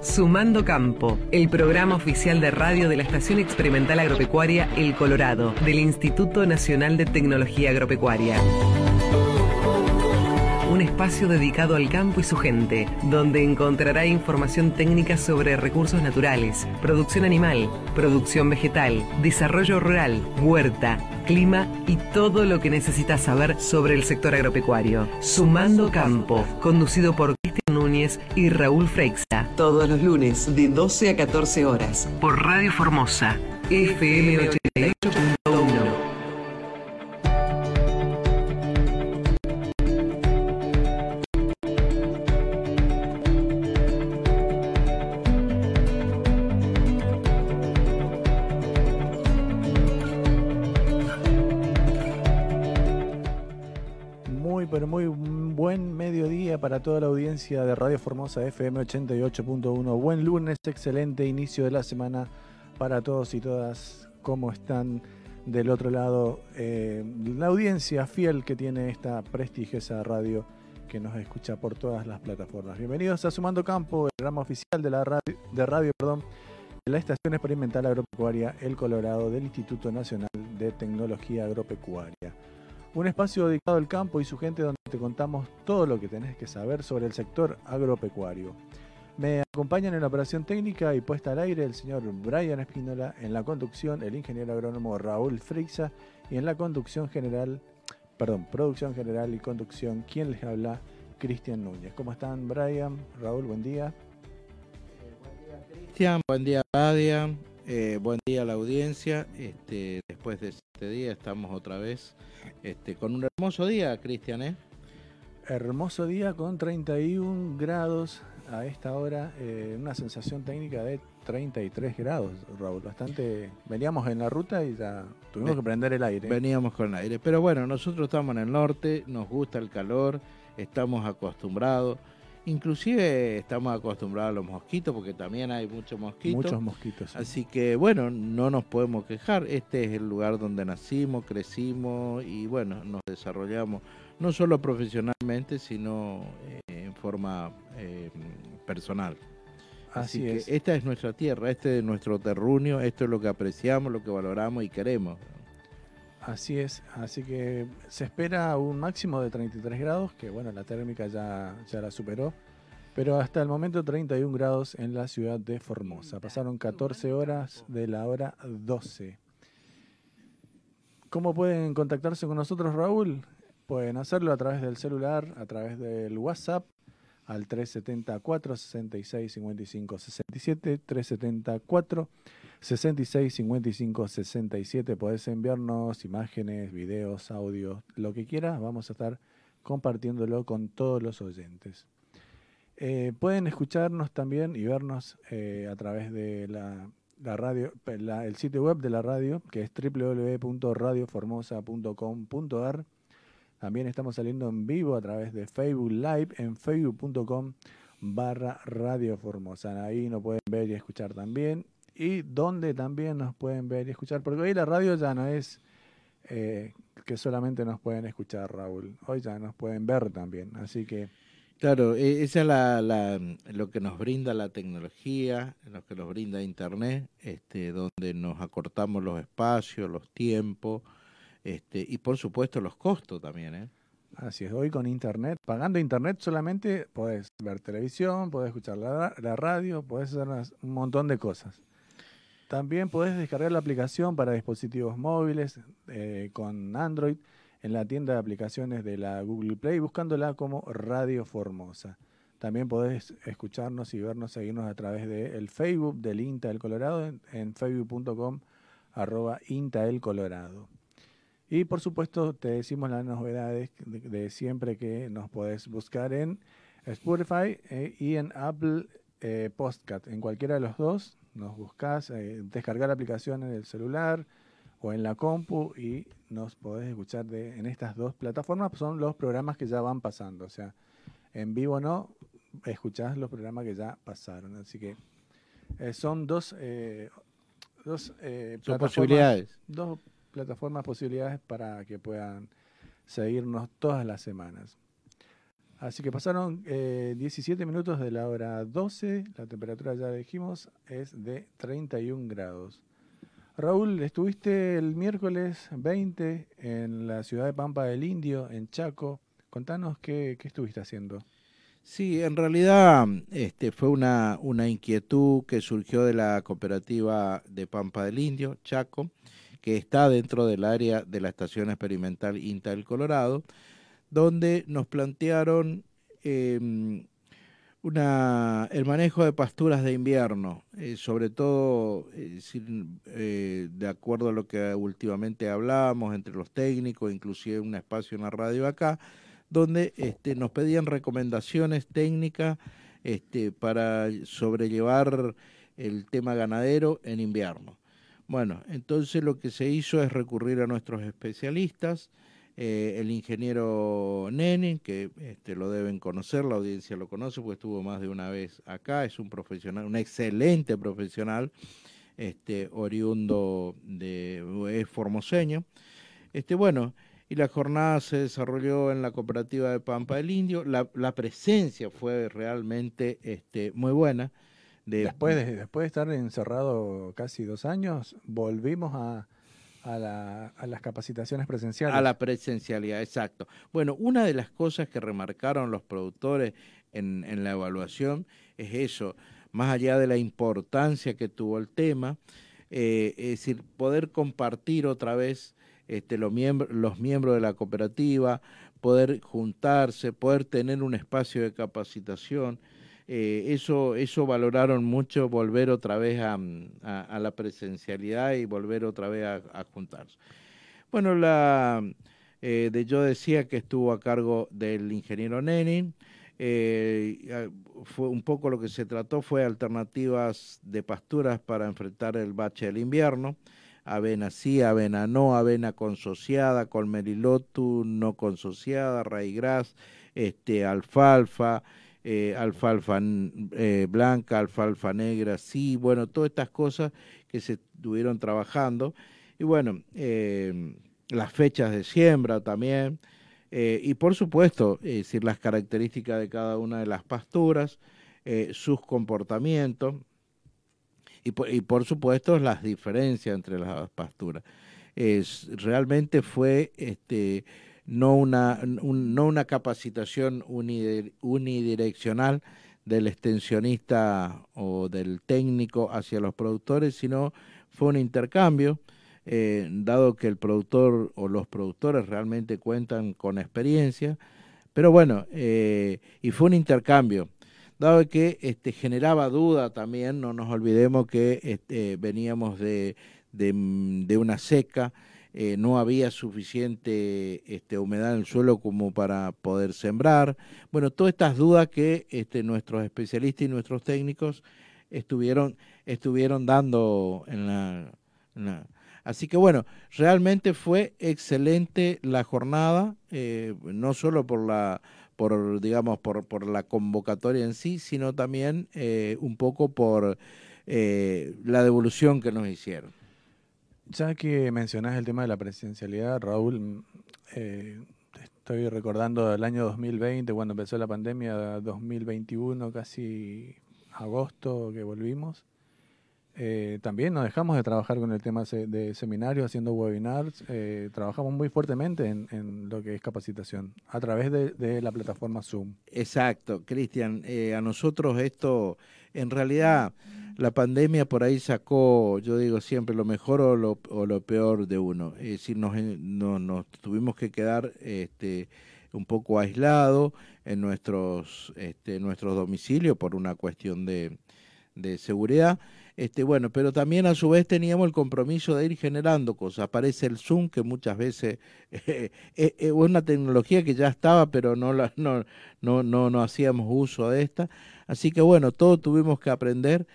Sumando Campo, el programa oficial de radio de la Estación Experimental Agropecuaria El Colorado, del Instituto Nacional de Tecnología Agropecuaria. Un espacio dedicado al campo y su gente, donde encontrará información técnica sobre recursos naturales, producción animal, producción vegetal, desarrollo rural, huerta, clima y todo lo que necesitas saber sobre el sector agropecuario. Sumando Campo, conducido por Y Raúl Freixa. Todos los lunes de 12 a 14 horas. Por Radio Formosa, FM 88.1. de Radio Formosa FM 88.1. Buen lunes, excelente inicio de la semana para todos y todas. ¿Cómo están del otro lado? Eh, la audiencia fiel que tiene esta prestigiosa radio que nos escucha por todas las plataformas. Bienvenidos a Sumando Campo, el programa oficial de la radio, de radio perdón, de la Estación Experimental Agropecuaria El Colorado del Instituto Nacional de Tecnología Agropecuaria. Un espacio dedicado al campo y su gente donde te contamos todo lo que tenés que saber sobre el sector agropecuario. Me acompañan en la operación técnica y puesta al aire el señor Brian Espínola, en la conducción el ingeniero agrónomo Raúl Frixa y en la conducción general, perdón, producción general y conducción, quien les habla, Cristian Núñez. ¿Cómo están Brian? Raúl, buen día. Cristian, buen día Radia, eh, buen día a la audiencia. Este, después de este día estamos otra vez este, con un hermoso día, Cristian, ¿eh? Hermoso día con 31 grados a esta hora, eh, una sensación técnica de 33 grados, Raúl. Bastante. Veníamos en la ruta y ya tuvimos que prender el aire. Veníamos con el aire. Pero bueno, nosotros estamos en el norte, nos gusta el calor, estamos acostumbrados. Inclusive estamos acostumbrados a los mosquitos, porque también hay muchos mosquitos. Muchos mosquitos. sí. Así que bueno, no nos podemos quejar. Este es el lugar donde nacimos, crecimos y bueno, nos desarrollamos no solo profesionalmente, sino eh, en forma eh, personal. Así, que es. esta es nuestra tierra, este es nuestro terruño, esto es lo que apreciamos, lo que valoramos y queremos. Así es, así que se espera un máximo de 33 grados, que bueno, la térmica ya, ya la superó, pero hasta el momento 31 grados en la ciudad de Formosa. Pasaron 14 horas de la hora 12. ¿Cómo pueden contactarse con nosotros, Raúl? Pueden hacerlo a través del celular, a través del WhatsApp, al 374 66 55 67, 374 66 55 67. Podés enviarnos imágenes, videos, audios, lo que quieras. Vamos a estar compartiéndolo con todos los oyentes. Eh, pueden escucharnos también y vernos eh, a través de la, radio, el sitio web de la radio, que es www.radioformosa.com.ar. También estamos saliendo en vivo a través de Facebook Live en facebook.com barra Radio Formosa. Ahí nos pueden ver y escuchar también. Y donde también nos pueden ver y escuchar, porque hoy la radio ya no es eh, que solamente nos pueden escuchar, Raúl. Hoy ya nos pueden ver también. Así que Claro, e- esa es la, la- lo que nos brinda la tecnología, lo que nos brinda Internet, este, donde nos acortamos los espacios, los tiempos, este, y por supuesto los costos también. ¿eh? Así es, hoy con internet, pagando internet solamente podés ver televisión, podés escuchar la, la radio, podés hacer un montón de cosas. También podés descargar la aplicación para dispositivos móviles eh, con Android en la tienda de aplicaciones de la Google Play, buscándola como Radio Formosa. También podés escucharnos y vernos, seguirnos a través del Facebook del INTA del Colorado en, facebook.com. Y por supuesto te decimos las novedades de, de siempre que nos podés buscar en Spotify eh, y en Apple eh, Podcast. En cualquiera de los dos nos buscás, eh, descargar la aplicación en el celular o en la compu y nos podés escuchar de, en estas dos plataformas. Son los programas que ya van pasando. O sea, en vivo no, escuchás los programas que ya pasaron. Así que eh, son dos, eh, dos eh, Son plataformas- posibilidades. dos plataformas posibilidades para que puedan seguirnos todas las semanas. Así que pasaron 17 eh, minutos de la hora 12, la temperatura ya dijimos es de 31 grados. Raúl, estuviste el miércoles 20 en la ciudad de Pampa del Indio, en Chaco. Contanos qué, estuviste haciendo. Sí, en realidad este, fue una, una inquietud que surgió de la cooperativa de Pampa del Indio, Chaco, que está dentro del área de la Estación Experimental INTA del Colorado, donde nos plantearon em, una, el manejo de pasturas de invierno, eh, sobre todo eh, eh, de acuerdo a lo que últimamente hablábamos entre los técnicos, inclusive un espacio en la radio acá, donde este, nos pedían recomendaciones técnicas este, para sobrellevar el tema ganadero en invierno. Bueno, entonces lo que se hizo es recurrir a nuestros especialistas, eh, el ingeniero Nene, que este, lo deben conocer, la audiencia lo conoce porque estuvo más de una vez acá, es un profesional, un excelente profesional, este, oriundo de, es formoseño. Este, bueno, y la jornada se desarrolló en la cooperativa de Pampa del Indio, la, la presencia fue realmente este, muy buena. después, de, después de estar encerrado casi dos años, volvimos a, a, las capacitaciones presenciales. A la presencialidad, exacto. Bueno, una de las cosas que remarcaron los productores en, la evaluación es eso, más allá de la importancia que tuvo el tema, eh, es decir, poder compartir otra vez este, los, miembros, los miembros de la cooperativa, poder juntarse, poder tener un espacio de capacitación. Eh, eso, eso valoraron mucho, volver otra vez a, la presencialidad y volver otra vez a, juntarse. Bueno, la, eh, de, yo decía que estuvo a cargo del ingeniero Nenin. Eh, fue un poco lo que se trató fue alternativas de pasturas para enfrentar el bache del invierno. Avena sí, avena no, avena consociada, colmerilotu no consociada, raigras, este, alfalfa, eh, alfalfa eh, blanca, alfalfa negra, sí, bueno, todas estas cosas que se estuvieron trabajando. Y bueno, eh, las fechas de siembra también. y por supuesto, es decir, las características de cada una de las pasturas, sus comportamientos y por, y por, supuesto las diferencias entre las pasturas. Es, realmente fue este, no una, no una capacitación unidireccional del extensionista o del técnico hacia los productores, sino fue un intercambio, eh, dado que el productor o los productores realmente cuentan con experiencia, pero bueno, eh, y fue un intercambio, dado que este, generaba duda también, no nos olvidemos que este, veníamos de, de una seca, eh, no había suficiente este, humedad en el suelo como para poder sembrar. Bueno, todas estas dudas que este, nuestros especialistas y nuestros técnicos estuvieron, estuvieron dando en la, Así que bueno, realmente fue excelente la jornada, eh, no solo por la, por digamos, por, por la convocatoria en sí, sino también eh, un poco por la devolución que nos hicieron. Ya que mencionás el tema de la presencialidad, Raúl, mm, eh, estoy recordando el año 2020, cuando empezó la pandemia, 2021, casi agosto que volvimos. Eh, también nos dejamos de trabajar con el tema de seminarios, haciendo webinars. Eh, trabajamos muy fuertemente en, lo que es capacitación a través de, de la plataforma Zoom. Exacto, Cristian. a nosotros esto, en realidad la pandemia por ahí sacó, yo digo siempre, lo mejor o lo, o lo peor de uno. Es decir, nos, nos tuvimos que quedar este, un poco aislados en nuestros, este, nuestros domicilios por una cuestión de, de seguridad. Este, bueno, pero también a su vez teníamos el compromiso de ir generando cosas. Aparece el Zoom, que muchas veces es una tecnología que ya estaba, pero no, la, no, no, no, no hacíamos uso de esta. Así que bueno, todos tuvimos que aprender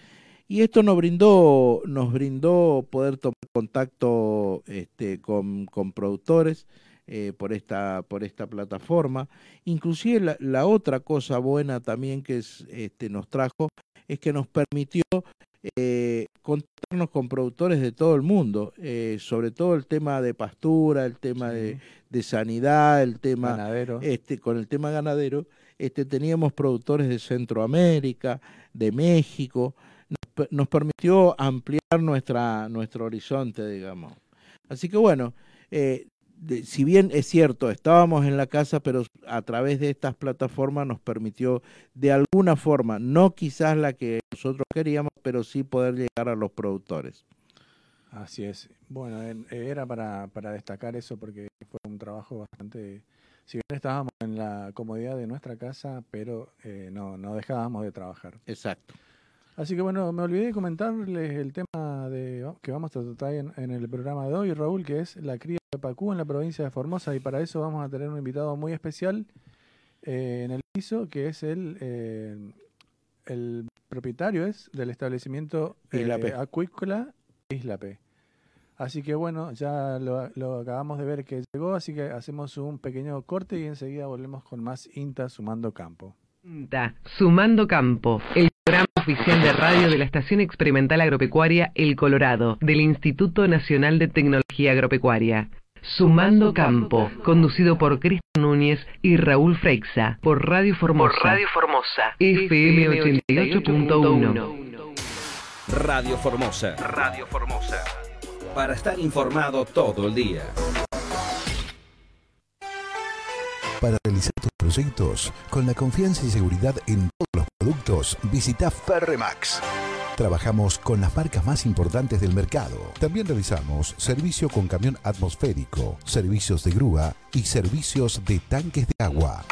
y esto nos brindó, nos brindó poder tomar contacto este, con, productores eh, por, esta, por esta plataforma. Inclusive la, otra cosa buena también que es, este, nos trajo es que nos permitió eh, contactarnos con productores de todo el mundo, eh, sobre todo el tema de pastura, el tema de, sanidad, el tema ganadero. este con el tema ganadero, este teníamos productores de Centroamérica, de México, nos, permitió ampliar nuestra nuestro horizonte, digamos. Así que bueno, eh, si bien es cierto, estábamos en la casa, pero a través de estas plataformas nos permitió de alguna forma, no quizás la que nosotros queríamos, pero sí poder llegar a los productores. Así es. Bueno, era para, para destacar eso porque fue un trabajo bastante... Si bien estábamos en la comodidad de nuestra casa, pero eh, no, no dejábamos de trabajar. Exacto. Así que bueno, me olvidé de comentarles el tema de que vamos a tratar en, el programa de hoy, Raúl, que es la cría de Pacú en la provincia de Formosa. Y para eso vamos a tener un invitado muy especial eh, en el piso, que es el, eh, el propietario es del establecimiento eh, acuícola Isla P. Así que bueno, ya lo, lo, acabamos de ver que llegó, así que hacemos un pequeño corte y enseguida volvemos con más INTA Sumando Campo. INTA Sumando Campo, el programa oficial de radio de la Estación Experimental Agropecuaria El Colorado, del Instituto Nacional de Tecnología Agropecuaria. Sumando Campo, conducido por Cristian Núñez y Raúl Freixa, por Radio Formosa. Radio Formosa. FM 88.1. Radio Formosa. Radio Formosa. Para estar informado todo el día. Para realizar tus proyectos con la confianza y seguridad en todos los productos, visita Ferremax. Trabajamos con las marcas más importantes del mercado. También realizamos servicio con camión atmosférico, servicios de grúa y servicios de tanques de agua.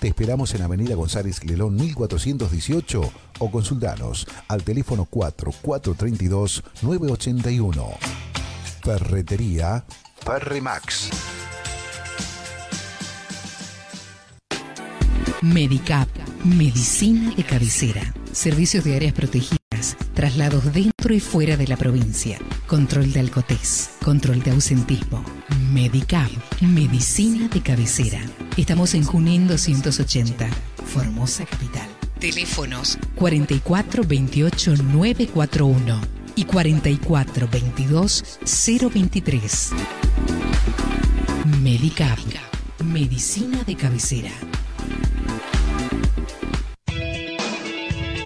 Te esperamos en Avenida González Lelón 1418 o consultanos al teléfono 4432 981. Ferretería Ferremax. Medicap, medicina de cabecera, servicios de áreas protegidas, traslados dentro y fuera de la provincia, control de alcotés, control de ausentismo. Medicap, medicina de cabecera. Estamos en Junín 280, Formosa Capital. Teléfonos 44 28 941 y 44 22 023. Medicap, medicina de cabecera.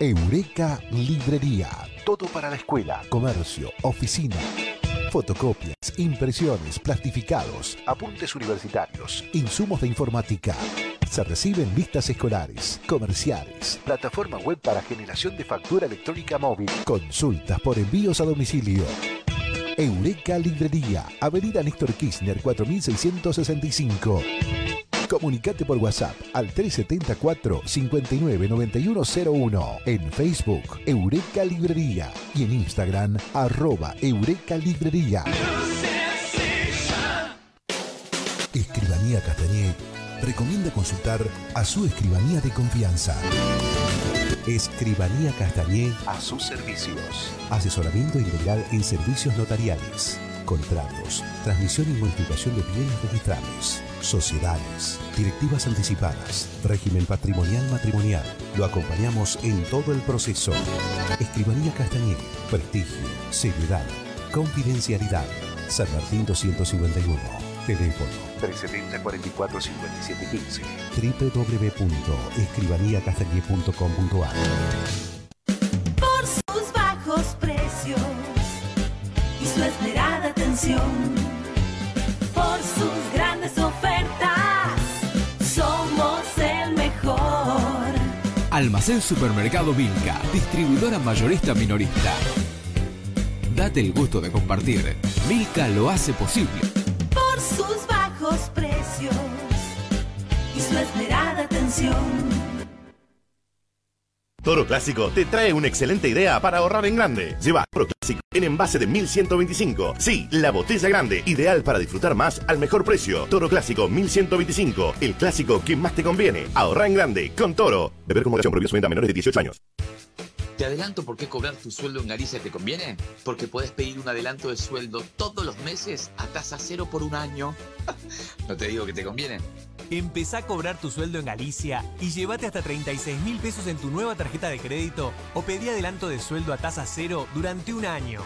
Eureka Librería. Todo para la escuela, comercio, oficina. Fotocopias, impresiones, plastificados, apuntes universitarios, insumos de informática. Se reciben listas escolares, comerciales, plataforma web para generación de factura electrónica móvil, consultas por envíos a domicilio. Eureka Librería, Avenida Néstor Kirchner 4665. Comunicate por WhatsApp al 374 599101 en Facebook Eureka Librería y en Instagram arroba Eureka Librería. Escribanía Castañé recomienda consultar a su escribanía de confianza. Escribanía Castañé a sus servicios. Asesoramiento integral en servicios notariales, contratos, transmisión y modificación de bienes registrales sociedades, directivas anticipadas, régimen patrimonial matrimonial. Lo acompañamos en todo el proceso. Escribanía Castañeda, prestigio, seriedad, confidencialidad. San Martín 251. Teléfono 370 44 57 15. www.escribaníacastañé.com.ar atención. Por sus grandes ofertas, somos el mejor. Almacén Supermercado Vilca, distribuidora mayorista minorista. Date el gusto de compartir. Milka lo hace posible. Por sus bajos precios y su esmerada atención. Toro Clásico te trae una excelente idea para ahorrar en grande. Lleva Toro Clásico en envase de 1125. Sí, la botella grande, ideal para disfrutar más al mejor precio. Toro Clásico 1125, el clásico que más te conviene. Ahorra en grande con Toro. Beber con moderación prohibido su venta a menores de 18 años. Te adelanto por qué cobrar tu sueldo en Galicia te conviene. Porque puedes pedir un adelanto de sueldo todos los meses a tasa cero por un año. no te digo que te conviene. Empezá a cobrar tu sueldo en Galicia y llévate hasta 36 mil pesos en tu nueva tarjeta de crédito o pedí adelanto de sueldo a tasa cero durante un año.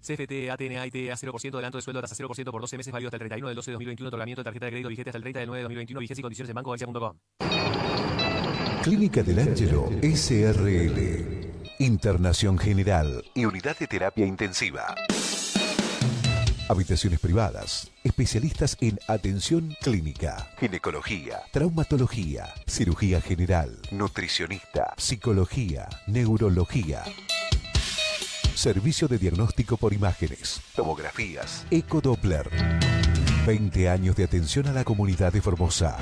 CFT, ATN, AIT, a 0% adelanto de sueldo a tasa 0% por 12 meses válido hasta el 31 del 12 de 2021. Otorgamiento de tarjeta de crédito vigente hasta el 30 del 9 de 2021. Vigencia y condiciones en bancogalicia.com. Clínica del Ángelo SRL. Internación General y Unidad de Terapia Intensiva. Habitaciones privadas. Especialistas en atención clínica, ginecología, traumatología, cirugía general, nutricionista, psicología, neurología. Servicio de diagnóstico por imágenes, tomografías, ecodoppler. 20 años de atención a la comunidad de Formosa.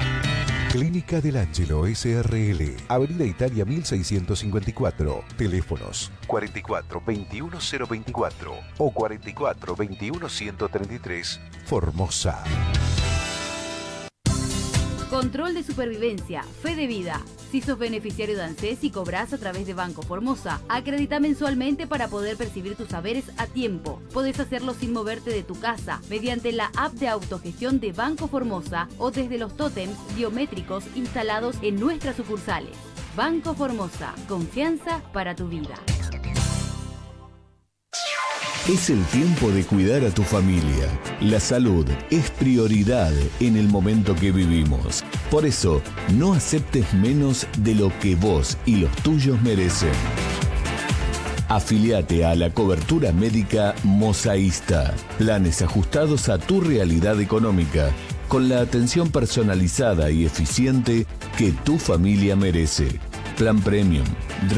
Clínica del Ángelo SRL, Avenida Italia 1654. Teléfonos 44 21 024 o 44 21 133. Formosa. Control de supervivencia, fe de vida. Si sos beneficiario de ANSES y cobras a través de Banco Formosa, acredita mensualmente para poder percibir tus saberes a tiempo. Podés hacerlo sin moverte de tu casa, mediante la app de autogestión de Banco Formosa o desde los tótems biométricos instalados en nuestras sucursales. Banco Formosa, confianza para tu vida. Es el tiempo de cuidar a tu familia. La salud es prioridad en el momento que vivimos. Por eso, no aceptes menos de lo que vos y los tuyos merecen. Afiliate a la cobertura médica Mosaísta. Planes ajustados a tu realidad económica, con la atención personalizada y eficiente que tu familia merece. Plan Premium,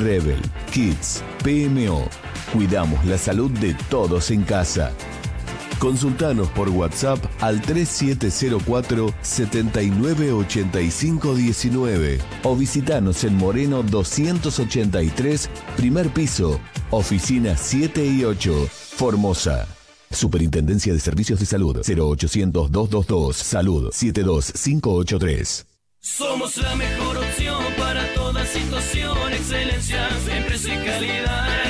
Rebel, Kids, PMO. Cuidamos la salud de todos en casa. Consultanos por WhatsApp al 3704 798519 o visitanos en Moreno 283, primer piso, oficinas 7 y 8, Formosa. Superintendencia de Servicios de Salud 0800 222 Salud 72583. Somos la mejor opción para toda situación, excelencia en precio y calidad.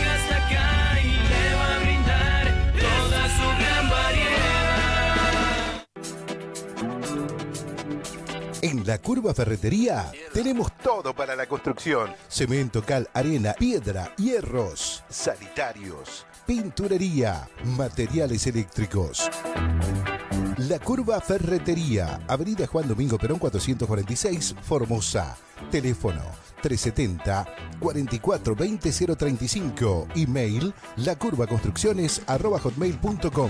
En la Curva Ferretería tenemos todo para la construcción. Cemento, cal, arena, piedra, hierros, sanitarios, pinturería, materiales eléctricos. La Curva Ferretería, Avenida Juan Domingo Perón 446, Formosa. Teléfono 370 44 20 035. Email lacurvaconstrucciones arroba hotmail.com.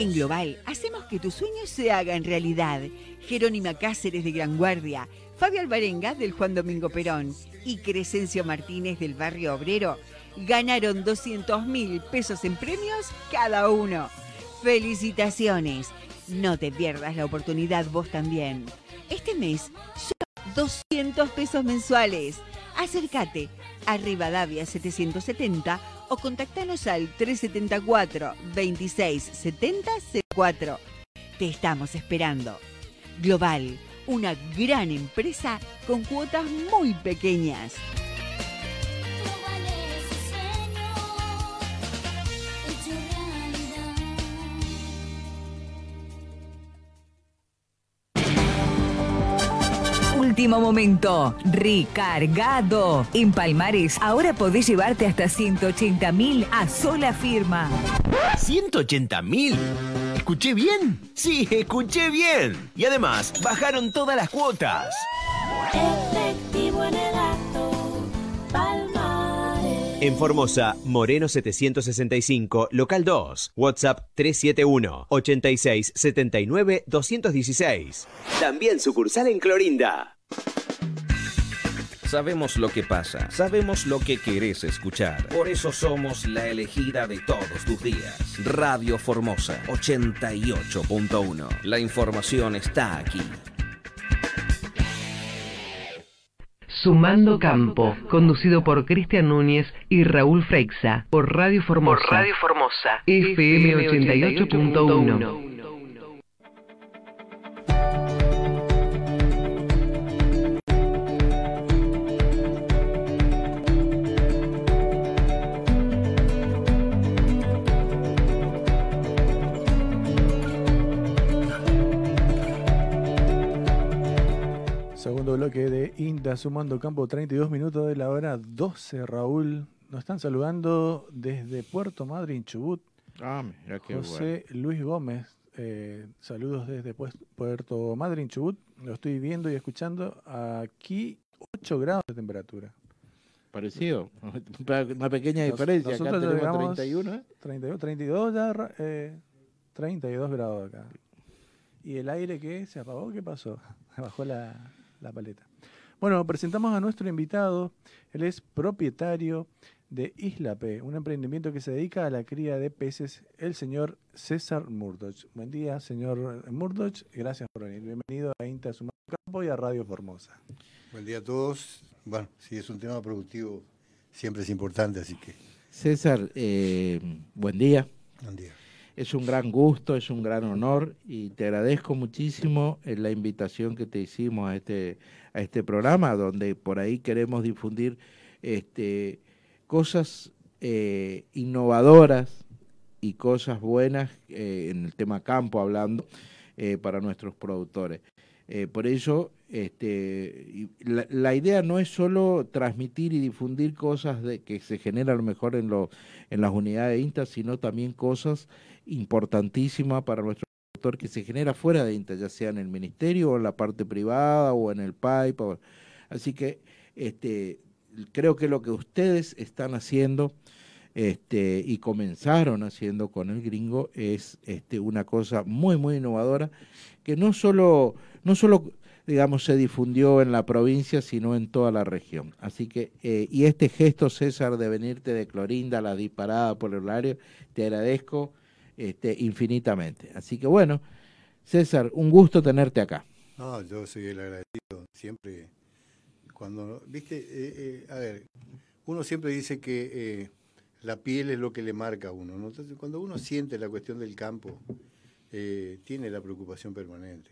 En Global, hacemos que tus sueños se hagan realidad. Jerónima Cáceres de Gran Guardia, Fabio Alvarenga del Juan Domingo Perón y Crescencio Martínez del Barrio Obrero ganaron 200 mil pesos en premios cada uno. ¡Felicitaciones! No te pierdas la oportunidad vos también. Este mes son 200 pesos mensuales. Acércate a Rivadavia 770 o contactanos al 374 26 70 04. Te estamos esperando. Global, una gran empresa con cuotas muy pequeñas. Último momento. Recargado. En Palmares, ahora podés llevarte hasta 180 mil a sola firma. ¿180 mil? ¿Escuché bien? Sí, escuché bien. Y además, bajaron todas las cuotas. En Formosa, Moreno 765, local 2, WhatsApp 371 86 79 216. También sucursal en Clorinda. Sabemos lo que pasa, sabemos lo que querés escuchar. Por eso somos la elegida de todos tus días. Radio Formosa 88.1. La información está aquí. Sumando Campo, conducido por Cristian Núñez y Raúl Freixa, por Radio Formosa. Por Radio Formosa. FM 88.1. bloque de INTA sumando campo, 32 minutos de la hora 12, Raúl. Nos están saludando desde Puerto Madryn, Chubut. Ah, mira qué José Luis Gómez, eh, saludos desde pues- Puerto Madryn, Chubut. Lo estoy viendo y escuchando. Aquí 8 grados de temperatura. Parecido. Una pequeña Nos- diferencia. Acá nosotros tenemos llegamos 31. ¿eh? 32, 32 ya, eh, 32 grados acá. ¿Y el aire qué? ¿Se apagó? ¿Qué pasó? Bajó la, la paleta. Bueno, presentamos a nuestro invitado. Él es propietario de Isla P, un emprendimiento que se dedica a la cría de peces, el señor César Murdoch. Buen día, señor Murdoch. Gracias por venir. Bienvenido a Inta Sumando Campo y a Radio Formosa. Buen día a todos. Bueno, sí, es un tema productivo, siempre es importante, así que César, eh, buen día. Buen día. Es un gran gusto, es un gran honor y te agradezco muchísimo eh, la invitación que te hicimos a este, a este programa, donde por ahí queremos difundir este, cosas eh, innovadoras y cosas buenas eh, en el tema campo hablando para nuestros productores. Por ello, este, la idea no es solo transmitir y difundir cosas de, que se generan a lo mejor en, lo, en las unidades de INTA, sino también cosas importantísimas para nuestro sector que se genera fuera de INTA, ya sea en el ministerio o en la parte privada o en el PAIP. Así que este, creo que lo que ustedes están haciendo este, y comenzaron haciendo con el gringo es este, una cosa muy, muy innovadora que no solo, no solo digamos, se difundió en la provincia, sino en toda la región. Así que, eh, y este gesto, César, de venirte de Clorinda, la disparada por el horario, te agradezco este, infinitamente. Así que bueno, César, un gusto tenerte acá. no, yo soy el agradecido. Siempre, cuando, viste, eh, eh, a ver, uno siempre dice que eh, la piel es lo que le marca a uno. ¿no? Entonces, cuando uno siente la cuestión del campo, eh, tiene la preocupación permanente.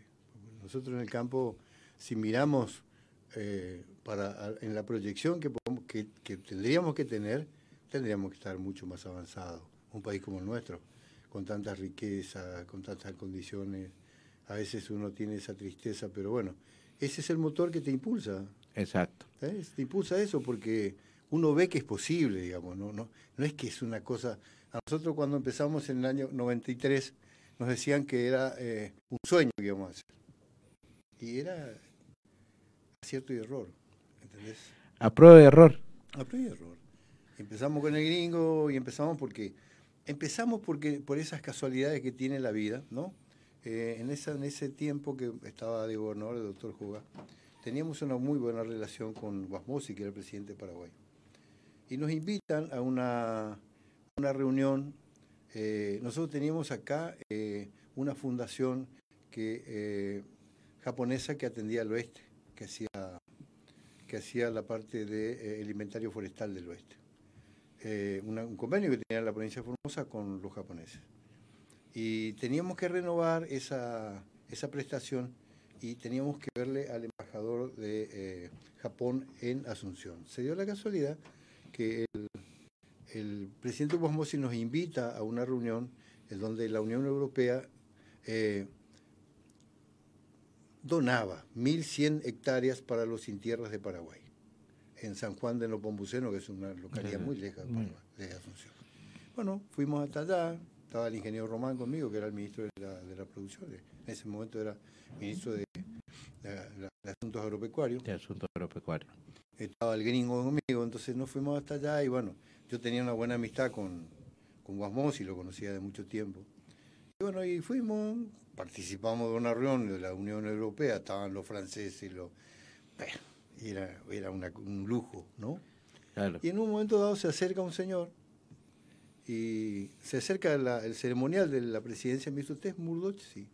Nosotros en el campo, si miramos eh, para, en la proyección que, que tendríamos que tener, tendríamos que estar mucho más avanzados. Un país como el nuestro, con tanta riqueza, con tantas condiciones, a veces uno tiene esa tristeza, pero bueno, ese es el motor que te impulsa. Exacto. ¿sabes? Te impulsa eso porque uno ve que es posible, digamos, no, no, no es que es una cosa... A nosotros cuando empezamos en el año 93 nos decían que era eh, un sueño que íbamos a hacer. Y era acierto y error, ¿entendés? A prueba de error. A prueba y error. Empezamos con el gringo y empezamos porque empezamos porque por esas casualidades que tiene la vida, ¿no? Eh, en, esa, en ese tiempo que estaba de gobernador el doctor Juga, teníamos una muy buena relación con Guasmosi, que era el presidente de Paraguay. Y nos invitan a una, una reunión. eh, nosotros teníamos acá eh, una fundación que, eh, japonesa que atendía al oeste, que hacía, que hacía la parte del inventario forestal del oeste. Eh, un convenio que tenía la provincia de Formosa con los japoneses. Y teníamos que renovar esa, esa prestación y teníamos que verle al embajador de eh, Japón en Asunción. Se dio la casualidad que el, presidente Bosmosi nos invita a una reunión en donde la Unión Europea eh, donaba 1.100 hectáreas para los sin tierras de Paraguay, en San Juan de Nopombuceno, que es una localidad muy lejos de, Muy Paraguay, de Asunción. Bueno, fuimos hasta allá, estaba el ingeniero Román conmigo, que era el ministro de la, de la producción, en ese momento era ministro de, de- de- de Asuntos Agropecuarios. De asuntos agropecuarios. Estaba el gringo conmigo, entonces nos fuimos hasta allá y bueno, yo tenía una buena amistad con, con Guasmos y lo conocía de mucho tiempo. Y bueno, y fuimos, participamos de una reunión de la Unión Europea, estaban los franceses, los... bueno, era, era una- un lujo, ¿no? Claro. Y en un momento dado se acerca un señor y se acerca la- el ceremonial de la presidencia y me dice, ¿usted es Murdoch? Sí.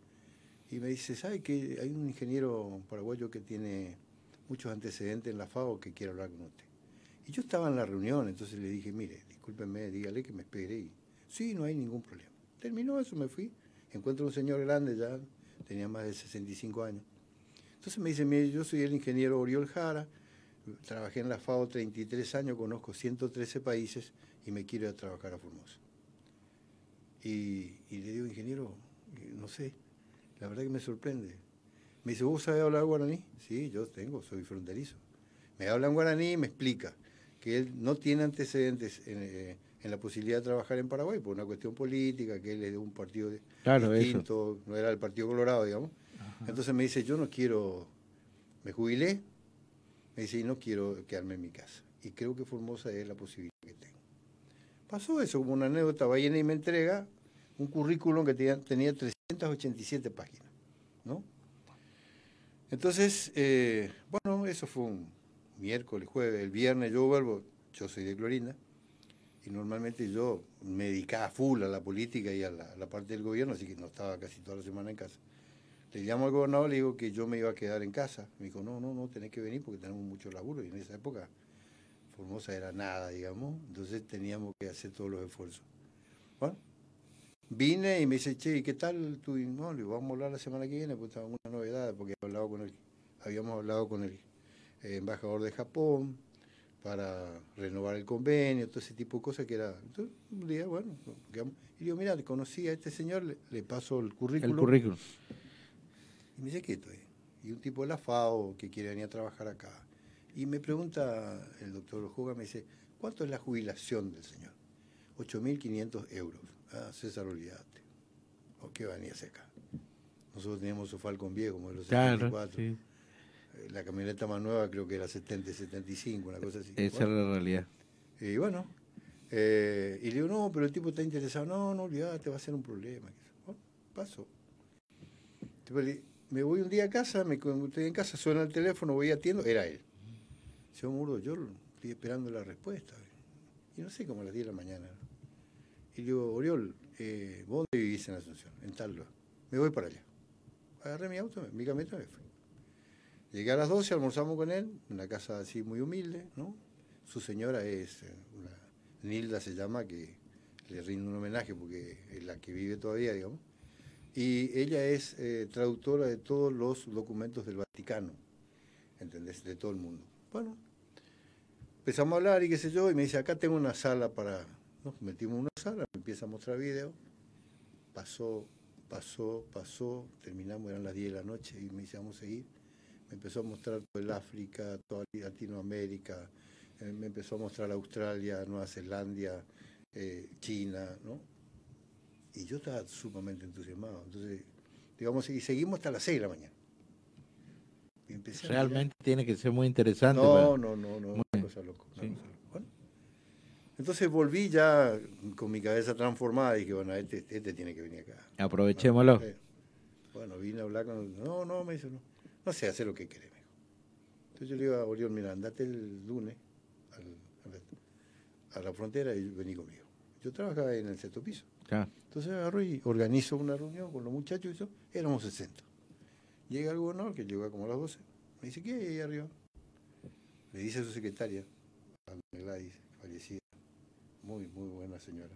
Y me dice, ¿sabe que hay un ingeniero paraguayo que tiene muchos antecedentes en la FAO que quiere hablar con usted? Y yo estaba en la reunión, entonces le dije, mire, discúlpenme, dígale que me espere. Y, sí, no hay ningún problema. Terminó eso, me fui. Encuentro un señor grande ya, tenía más de 65 años. Entonces me dice, mire, yo soy el ingeniero Oriol Jara, trabajé en la FAO 33 años, conozco 113 países y me quiero ir a trabajar a Formosa. Y, y le digo, ingeniero, no sé, la verdad que me sorprende. Me dice, ¿vos sabés hablar guaraní? Sí, yo tengo, soy fronterizo. Me habla en guaraní y me explica que él no tiene antecedentes en, eh, en la posibilidad de trabajar en Paraguay por una cuestión política, que él es de un partido eso. distinto, no era el Partido Colorado, digamos. Entonces me dice, yo no quiero, me jubilé, me dice, y no quiero quedarme en mi casa. Y creo que Formosa es la posibilidad que tengo. Pasó eso como una anécdota, va y me entrega un currículum que tenía, tenía 387 páginas, ¿no? Entonces, eh, bueno, eso fue un miércoles, jueves, el viernes yo vuelvo, yo soy de Clorinda, y normalmente yo me dedicaba full a la política y a la, a la parte del gobierno, así que no estaba casi toda la semana en casa. Le llamo al gobernador, le digo que yo me iba a quedar en casa. Me dijo, no, no, no, tenés que venir porque tenemos mucho laburo. Y en esa época Formosa era nada, digamos, entonces teníamos que hacer todos los esfuerzos. Bueno, vine y me dice, che, ¿y qué tal? Y no, le digo, vamos a hablar la semana que viene, pues estaba una novedad, porque hablado con el, habíamos hablado con el eh, embajador de Japón para renovar el convenio, todo ese tipo de cosas que era. Entonces, un día, bueno, quedamos. y digo, mira, conocí a este señor, le, le paso el currículum. El currículum. Y me dice, ¿qué estoy? Y un tipo de la FAO que quiere venir a trabajar acá. Y me pregunta el doctor Juga, me dice, ¿cuánto es la jubilación del señor? 8.500 euros. Ah, César, olvídate. ¿O qué venía a acá? Nosotros teníamos su Falcon viejo, como de los Claro, 74. sí. Eh, La camioneta más nueva creo que era 70, 75, una cosa así. Esa Bueno. era la realidad. Y bueno, eh, y le digo, no, pero el tipo está interesado. No, no, olvídate, va a ser un problema. Bueno, pasó. Me voy un día a casa, me estoy en casa, suena el teléfono, voy atiendo, era él. Señor Murdo, yo estoy esperando la respuesta. Y no sé, como a las 10 de la mañana. Y le digo, Oriol, eh, ¿vos dónde vivís en Asunción? En tal lugar. Me voy para allá. Agarré mi auto, mi camioneta, me fui. Llegué a las 12, almorzamos con él, en una casa así muy humilde, ¿no? Su señora es eh, una Nilda se llama, que le rinde un homenaje porque es la que vive todavía, digamos. Y ella es eh, traductora de todos los documentos del Vaticano, ¿entendés? De todo el mundo. Bueno, empezamos a hablar y qué sé yo, y me dice, acá tengo una sala para... Nos metimos en una sala, me empieza a mostrar video, pasó, pasó, pasó, terminamos, eran las 10 de la noche, y me dice, vamos a seguir. Me empezó a mostrar todo el África, toda Latinoamérica, eh, me empezó a mostrar Australia, Nueva Zelanda, eh, China, ¿no? Y yo estaba sumamente entusiasmado. Entonces, digamos, y seguimos hasta las 6 de la mañana. Realmente tiene que ser muy interesante. No, no, no, no, una cosa loco. entonces volví ya con mi cabeza transformada y dije, bueno, este, este tiene que venir acá. Aprovechémoslo. Eh, Bueno, vine a hablar con. No, no, me dice, no, no sé, hacer lo que querés, me dijo. Entonces yo le digo a Orión, mira, andate el lunes a la frontera y vení conmigo. Yo trabajaba en el sexto piso. Claro. Entonces agarro y organizo una reunión con los muchachos y eso. Éramos 60. Llega el gobernador, que llega como a las 12. Me dice, ¿qué hay ahí arriba? Le dice a su secretaria, a Gladys, fallecida, muy, muy buena señora.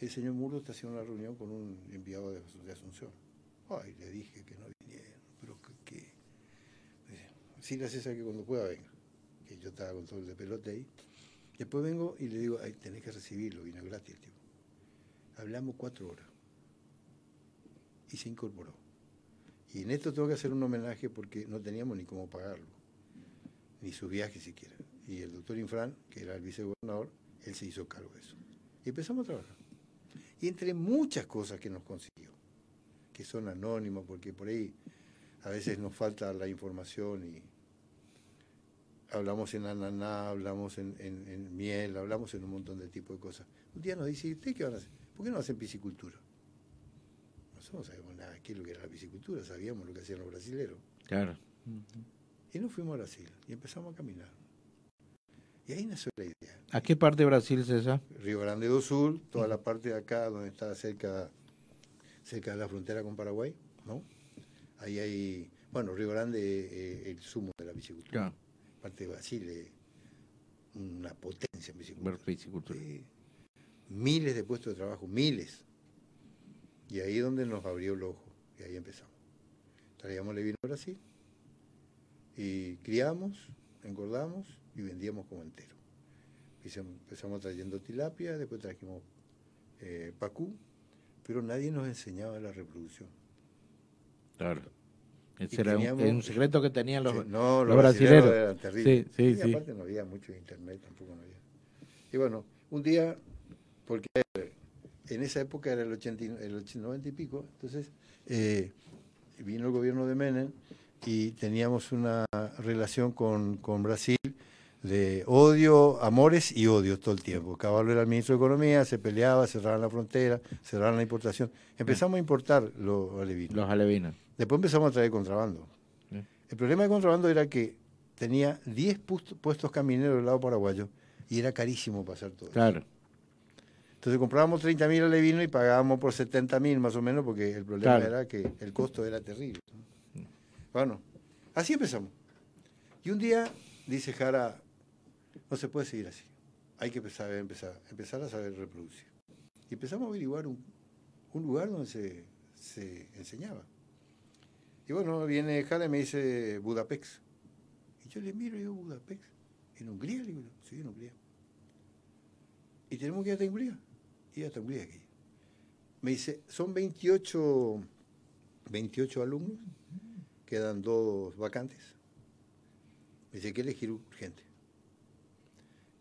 El señor Muro está haciendo una reunión con un enviado de, Asunción. Ay, le dije que no vinieron, pero que... que... Dice, Sí, la César que cuando pueda venga. Que yo estaba con todo el de pelote ahí. Después vengo y le digo, tenés que recibirlo, vino gratis el tipo. Hablamos cuatro horas. Y se incorporó. Y en esto tengo que hacer un homenaje porque no teníamos ni cómo pagarlo, ni sus viajes siquiera. Y el doctor Infran, que era el vicegobernador, él se hizo cargo de eso. Y empezamos a trabajar. Y entre muchas cosas que nos consiguió, que son anónimas, porque por ahí a veces nos falta la información y hablamos en ananá, hablamos en, miel, hablamos en un montón de tipos de cosas. Un día nos dice, ¿y ¿ustedes qué van a hacer? ¿Por qué no hacen piscicultura? Nosotros no sabíamos nada qué es lo que era la piscicultura, sabíamos lo que hacían los brasileros. Claro. Y nos fuimos a Brasil y empezamos a caminar. Y ahí nació la idea. ¿A qué parte de Brasil, César? Río Grande do Sul, toda la parte de acá donde está cerca, cerca de la frontera con Paraguay, ¿no? Ahí hay, bueno, Río Grande es el sumo de la piscicultura. Claro. Parte de Brasil es una potencia en piscicultura. Piscicultura. Sí. Miles de puestos de trabajo, miles. Y ahí es donde nos abrió el ojo, y ahí empezamos. Traíamos vino a Brasil, y criamos, engordamos y vendíamos como entero. Empezamos, trayendo tilapia, después trajimos eh, pacú, pero nadie nos enseñaba la reproducción. Claro. Ese era un, teníamos- un secreto que tenían los, Sí, no, los los brasileros brasileros. eran. Sí, sí, y sí. aparte no había mucho internet, tampoco no había. Y bueno, un día, porque en esa época era el, 80, y- el 80, 90 y pico, entonces eh, vino el gobierno de Menem y teníamos una relación con, con Brasil de odio, amores y odios todo el tiempo. Caballo era el ministro de Economía, se peleaba, cerraban la frontera, cerraban la importación. Empezamos a importar los alevinos. Los alevinos. Después empezamos a traer contrabando. El problema de contrabando era que tenía 10 puest- puestos camineros del lado paraguayo y era carísimo pasar todo. Claro. Entonces comprábamos 30.000 alevinos y pagábamos por 70.000 más o menos porque el problema Claro. era que el costo era terrible. Bueno, así empezamos. Y un día dice Jara, no se puede seguir así. Hay que empezar, a empezar, empezar a saber reproducir. Y empezamos a averiguar un, un lugar donde se, se enseñaba. Y bueno, viene Jara y me dice Budapest. Y yo le miro y digo, Budapest. ¿En Hungría? Le digo, sí, en Hungría. Y tenemos que ir hasta Hungría. Y hasta aquí. Me dice, son 28, 28 alumnos, quedan dos vacantes. Me dice, hay que elegir urgente.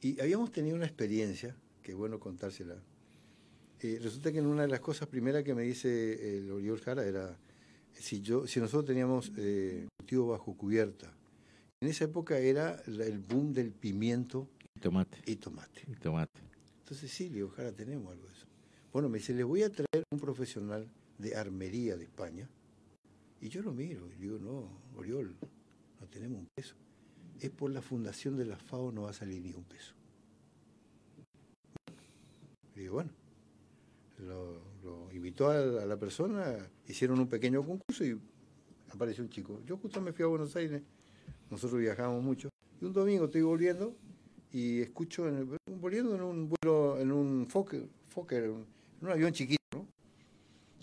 Y habíamos tenido una experiencia, que es bueno contársela. Eh, resulta que en una de las cosas primeras que me dice el Oriol Jara era si yo, si nosotros teníamos eh, cultivo bajo cubierta. En esa época era el boom del pimiento Y tomate. y tomate. Y tomate. Entonces sí, le digo, ojalá tenemos algo de eso. Bueno, me dice, les voy a traer un profesional de armería de España. Y yo lo miro y digo, no, Oriol, no tenemos un peso. Es por la fundación de la FAO no va a salir ni un peso. Y digo, bueno, lo, lo invitó a la, a la persona, hicieron un pequeño concurso y apareció un chico. Yo justo me fui a Buenos Aires, nosotros viajábamos mucho, y un domingo estoy volviendo y escucho, en el- volviendo en un vuelo, en un Fokker, Fokker, en un avión chiquito, ¿no?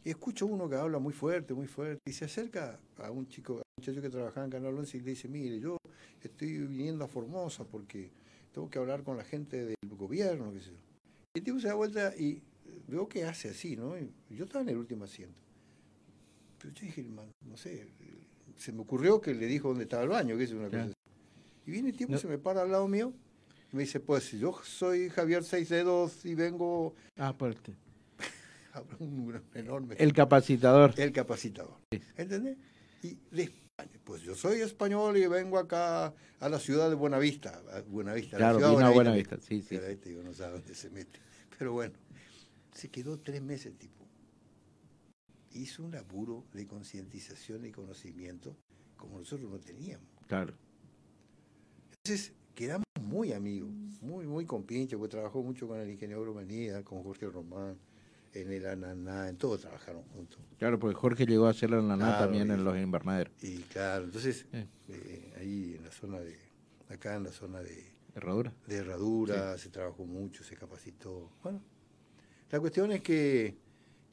Y escucho uno que habla muy fuerte, muy fuerte, y se acerca a un chico, a un muchacho que trabajaba en Canal 11 y le dice, mire, yo estoy viniendo a Formosa porque tengo que hablar con la gente del gobierno, qué sé yo. Y el tipo se da vuelta y veo que hace así, ¿no? Y yo estaba en el último asiento. Pero yo dije, "Man, no sé, se me ocurrió que le dijo dónde estaba el baño, que es una cosa así. Y viene el tipo, No. se me para al lado mío y me dice, pues yo soy Javier Seis Dedos y vengo Ah, parte. habla un enorme. El capacitador. El capacitador. ¿Entendés? Y de España. Pues yo soy español y vengo acá a la ciudad de Buenavista. Buenavista la Claro, ciudad de Buenavista. Buenavista, sí, sí. No sabe dónde se mete. Pero bueno, se quedó tres meses el tipo. Hizo un laburo de concientización y conocimiento como nosotros no teníamos. Claro. Entonces quedamos muy amigos, muy, muy compinches, porque trabajó mucho con el ingeniero Manida, con Jorge Román, en el Ananá, en todo trabajaron juntos. Claro, porque Jorge llegó a la nada Claro, también y- en los invernaderos. Y claro, entonces, Eh. eh, ahí en la zona de, acá en la zona de, Herradura. de Herradura, se trabajó mucho, se capacitó. Bueno, la cuestión es que,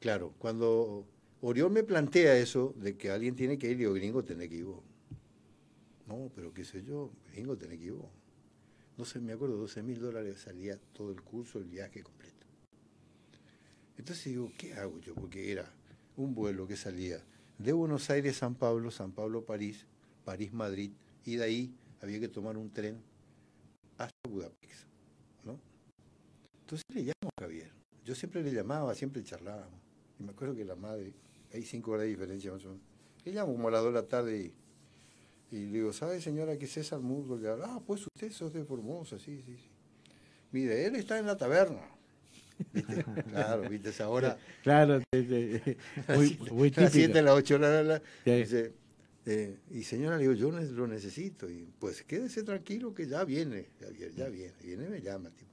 claro, cuando Oriol me plantea eso, de que alguien tiene que ir, digo, gringo, tenés que ir vos. No, pero qué sé yo, gringo, tenés que ir vos. No sé, me acuerdo, 12 mil dólares salía todo el curso, el viaje completo. Entonces digo, ¿qué hago yo? Porque era un vuelo que salía de Buenos Aires San Pablo, San Pablo París, París Madrid, y de ahí había que tomar un tren hasta Budapest, ¿no? Entonces le llamo a Javier. Yo siempre le llamaba, siempre charlábamos. Y me acuerdo que la madre, hay cinco horas de diferencia más o menos. Le llamo como a las dos de la tarde y, y le digo, ¿sabe señora que César Musgo? Le habla, ah, pues usted sos de Formosa, sí, sí, sí. Mire, él está en la taberna. ¿Viste? Claro, viste, es ahora. Claro, muy, muy a las típico. 7, a las 8 la, la, la, Sí. dice, eh, y señora, le digo, yo lo necesito. Y pues quédese tranquilo que ya viene, ya viene, ya viene. Viene y me llama, tipo.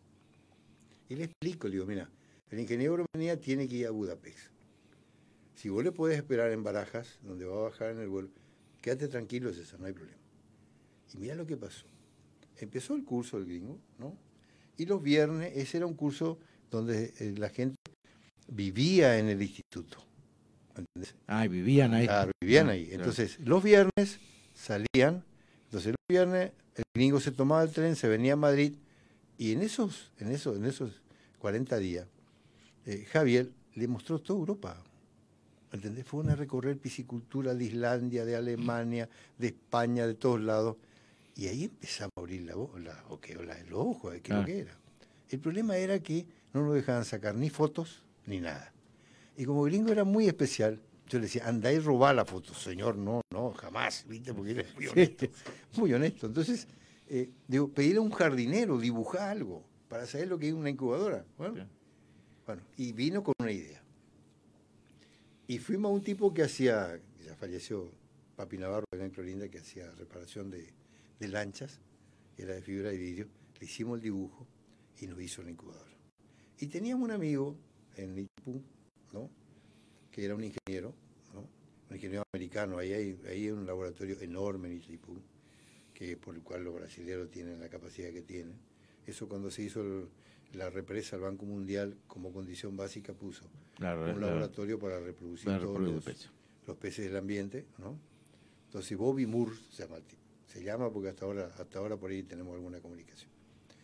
Y le explico, le digo, mira, el ingeniero venía tiene que ir a Budapest. Si vos le podés esperar en Barajas, donde va a bajar en el vuelo, quédate tranquilo, César, no hay problema. Y mira lo que pasó. Empezó el curso del gringo, ¿no? Y los viernes, ese era un curso donde eh, la gente vivía en el instituto. ¿entendés? Ah, vivían ahí. Claro, vivían Ah, ahí. Entonces, los viernes salían, entonces los viernes el gringo se tomaba el tren, se venía a Madrid, y en esos, en esos, en esos 40 días, eh, Javier le mostró toda Europa. ¿Entendés? Fue una recorrer piscicultura de Islandia, de Alemania, de España, de todos lados. Y ahí empezamos a abrir la, bo- la, o que- la- los ojos de qué es lo que era. El problema era que no nos dejaban sacar ni fotos ni nada. Y como gringo era muy especial, yo le decía, anda y robá la foto. Señor, no, no, jamás, ¿viste? Porque es muy honesto. Muy honesto. Entonces, eh, digo, pedirle a un jardinero, dibujar algo, para saber lo que es una incubadora. Bueno, bueno, y vino con. Y fuimos a un tipo que hacía, ya falleció, Papi Navarro, en Clorinda, que hacía reparación de, de lanchas, era de fibra de vidrio. Le hicimos el dibujo y nos hizo la incubadora. Y teníamos un amigo en Itipú, ¿no? que era un ingeniero, ¿no? un ingeniero americano. Ahí hay, ahí hay un laboratorio enorme en Itipú, que por el cual los brasileños tienen la capacidad que tienen. Eso cuando se hizo el- la represa, el Banco Mundial como condición básica puso un la- laboratorio para reproducir para todos los, peces. los peces del ambiente, ¿no? Entonces Bobby Moore se llama. Se llama porque hasta ahora, hasta ahora por ahí tenemos alguna comunicación.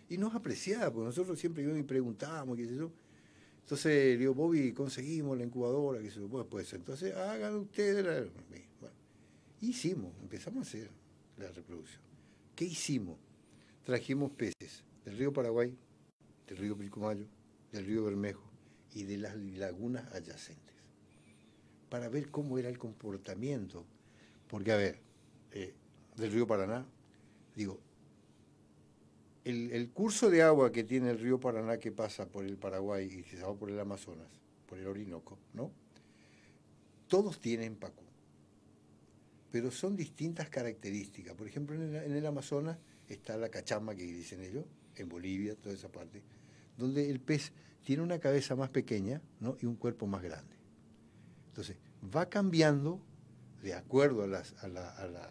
Y nos apreciaba, porque nosotros siempre íbamos y preguntábamos, qué sé yo. Entonces le digo, Bobby, conseguimos la incubadora, qué sé yo. Bueno, pues entonces hagan ustedes la... Bueno, hicimos, empezamos a hacer la reproducción. ¿Qué hicimos? Trajimos peces del río Paraguay, del río Pilcomayo, del río Bermejo y de las lagunas adyacentes, para ver cómo era el comportamiento. Porque, a ver, eh, del río Paraná, digo, el, curso de agua que tiene el río Paraná que pasa por el Paraguay y se va por el Amazonas, por el Orinoco, ¿no? Todos tienen Pacú, pero son distintas características. Por ejemplo, en el Amazonas está la cachama que dicen ellos, en Bolivia, toda esa parte, donde el pez tiene una cabeza más pequeña ¿no? y un cuerpo más grande. Entonces, va cambiando de acuerdo a las... A, la, a, la-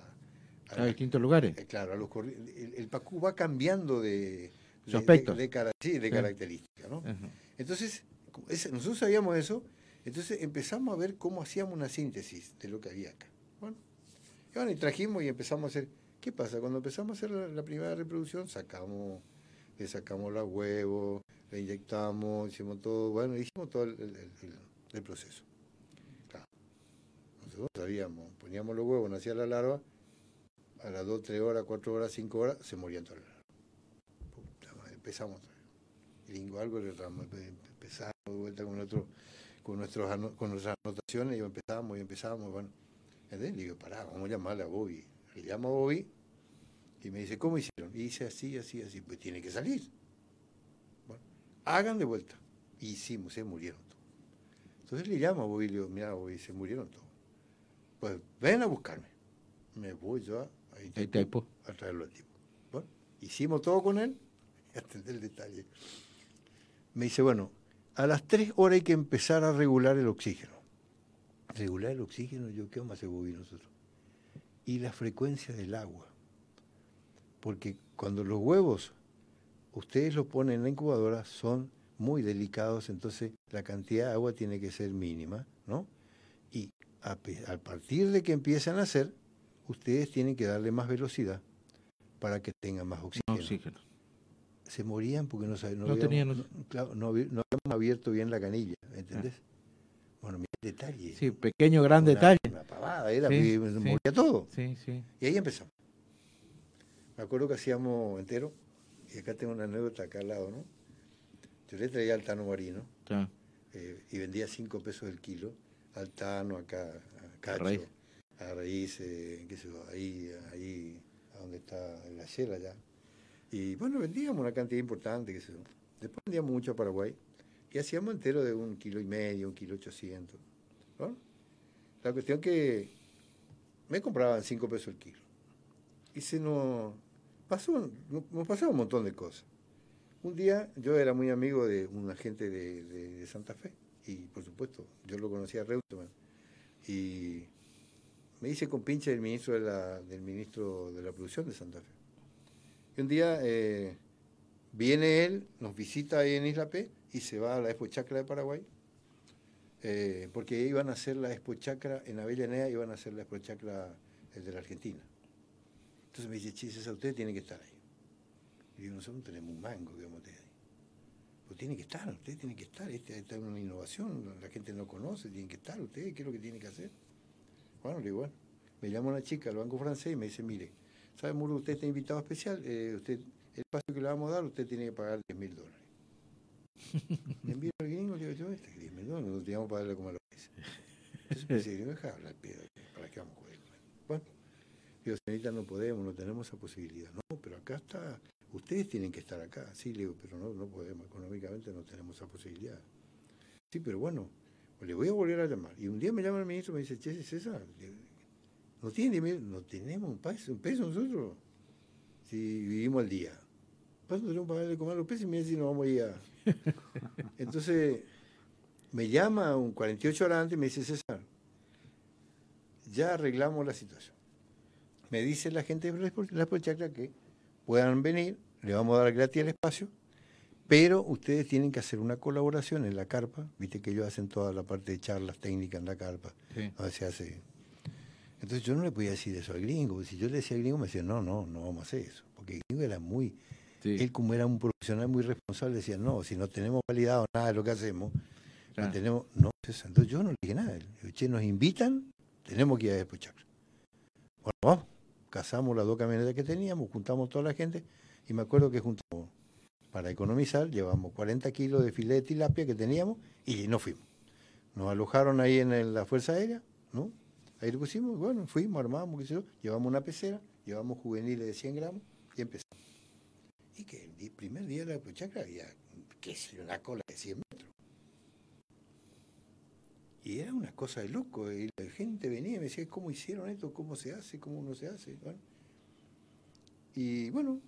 a A la- distintos lugares. eh, claro, a los el, el pacú va cambiando de, Su de- de, de cara- sí, de Sí. característica, ¿no? Entonces, nosotros sabíamos eso, entonces empezamos a ver cómo hacíamos una síntesis de lo que había acá. Bueno, y, bueno, y trajimos y empezamos a hacer. ¿Qué pasa? Cuando empezamos a hacer la, primera reproducción, sacamos, le sacamos los huevos, le inyectamos, hicimos todo, bueno, hicimos todo el, proceso. Claro. Nosotros sabíamos, poníamos los huevos, nacía la larva, a las 2, 3 horas, 4 horas, 5 horas, se morían todas las larvas. Empezamos otra vez. Algo empezamos de vuelta con nuestro, con nuestros con nuestras anotaciones y empezamos y empezamos, bueno. ¿Entendés? Le digo, pará, vamos a llamarle a Bobby. Le llamo a Bobby y me dice, ¿cómo hicieron? Y dice así, así, así, pues tiene que salir. Bueno, hagan de vuelta. Y hicimos, se murieron todos. Entonces le llamo a Bobby y le digo, mira Bobby, se murieron todos. Pues ven a buscarme. Me voy yo a, a traerlo al tipo. Bueno, hicimos todo con él, atender el detalle. Me dice, bueno, a las tres horas hay que empezar a regular el oxígeno. Regular el oxígeno, yo qué a hacer Bobby nosotros. Y la frecuencia del agua. Porque cuando los huevos ustedes los ponen en la incubadora, son muy delicados, entonces la cantidad de agua tiene que ser mínima, ¿no? Y a, partir de que empiezan a hacer, ustedes tienen que darle más velocidad para que tengan más oxígeno. Oxígeno. Se morían porque no, no, No habíamos, tenían- no- claro, no habi- no habíamos abierto bien la canilla, ¿entendés? Bueno, mira el detalle. Sí, pequeño, gran Una- detalle. Una pavada, era, Sí, moría todo. Sí, sí. Y ahí empezamos. Me acuerdo que hacíamos entero, y acá tengo una anécdota acá al lado, ¿no? Yo le traía al Tano Marino eh, y vendía 5 pesos el kilo al Tano, acá, a Cacho, raíz. a raíz, eh, qué sé yo, ahí, ahí, a donde está la Shell allá. Y bueno, vendíamos una cantidad importante, qué sé yo. Después vendíamos mucho a Paraguay y hacíamos entero de un kilo y medio, un kilo ochocientos. ¿no? La cuestión que me compraban 5 pesos el kilo. Y se nos pasó, nos pasaba un montón de cosas. Un día yo era muy amigo de un agente de, Santa Fe y por supuesto yo lo conocía a Reutemann y me hice con pinche del ministro de la, del ministro de la producción de Santa Fe. Y un día eh, viene él, nos visita ahí en Isla P y se va a la Expo Chacra de Paraguay eh, porque iban a hacer la Expo Chacra en Avellaneda, iban a hacer la Expo Chacra de la Argentina. Entonces me dice, che, César, usted tiene que estar ahí. Y digo, nosotros no tenemos un mango, digamos, de ahí. Pues tiene que estar, usted tiene que estar, esta esta es una innovación, la gente no conoce, tiene que estar, usted, ¿qué es lo que tiene que hacer? Bueno, le digo, bueno, me llama una chica al Banco Francés y me dice, mire, ¿sabe, Muro, usted está invitado especial, eh, usted, el espacio que le vamos a dar, usted tiene que pagar 10 mil dólares. Le envío al gringo, le digo, yo, este 10 mil dólares, no teníamos que pagarle como los meses. Entonces me dice, gringo, deja hablar ¿para qué vamos a él? Bueno, digo, señorita, no podemos, no tenemos esa posibilidad. No, pero acá está, ustedes tienen que estar acá. Sí, le digo, pero no, no podemos, económicamente no tenemos esa posibilidad. Sí, pero bueno, pues le voy a volver a llamar. Y un día me llama el ministro y me dice, che, César, no tiene, no tenemos un peso, un peso nosotros. Si vivimos al día. ¿Cuánto tenemos que pagarle comer los pesos? Y mira si nos vamos a ir a... Entonces, me llama un 48 horas antes y me dice, César, ya arreglamos la situación. Me dice la gente de la Expo- la Expo Chacra que puedan venir, le vamos a dar gratis el espacio, pero ustedes tienen que hacer una colaboración en la carpa, viste que ellos hacen toda la parte de charlas técnicas en la carpa, Sí. hace. Entonces yo no le podía decir eso al gringo, si yo le decía al gringo me decía, no, no, no vamos a hacer eso, porque el gringo era muy, él como era un profesional muy responsable decía, no, si no tenemos validado nada de lo que hacemos, no tenemos, no, entonces yo no le dije nada, le digo, che, nos invitan, tenemos que ir a Expo Chacra. Bueno, vamos, casamos las dos camionetas que teníamos, juntamos toda la gente, y me acuerdo que juntamos, para economizar, llevamos 40 kilos de filete de tilapia que teníamos y nos fuimos. Nos alojaron ahí en el- la Fuerza Aérea, ¿no? Ahí lo pusimos, bueno, fuimos, armamos, qué sé yo, llevamos una pecera, llevamos juveniles de 100 gramos y empezamos. Y que el primer día de la Puchacra había, qué sé una cola de 100 metros. Y era una cosa de loco, y la gente venía y me decía, ¿cómo hicieron esto? ¿Cómo se hace? ¿Cómo no se hace? Bueno. Y bueno,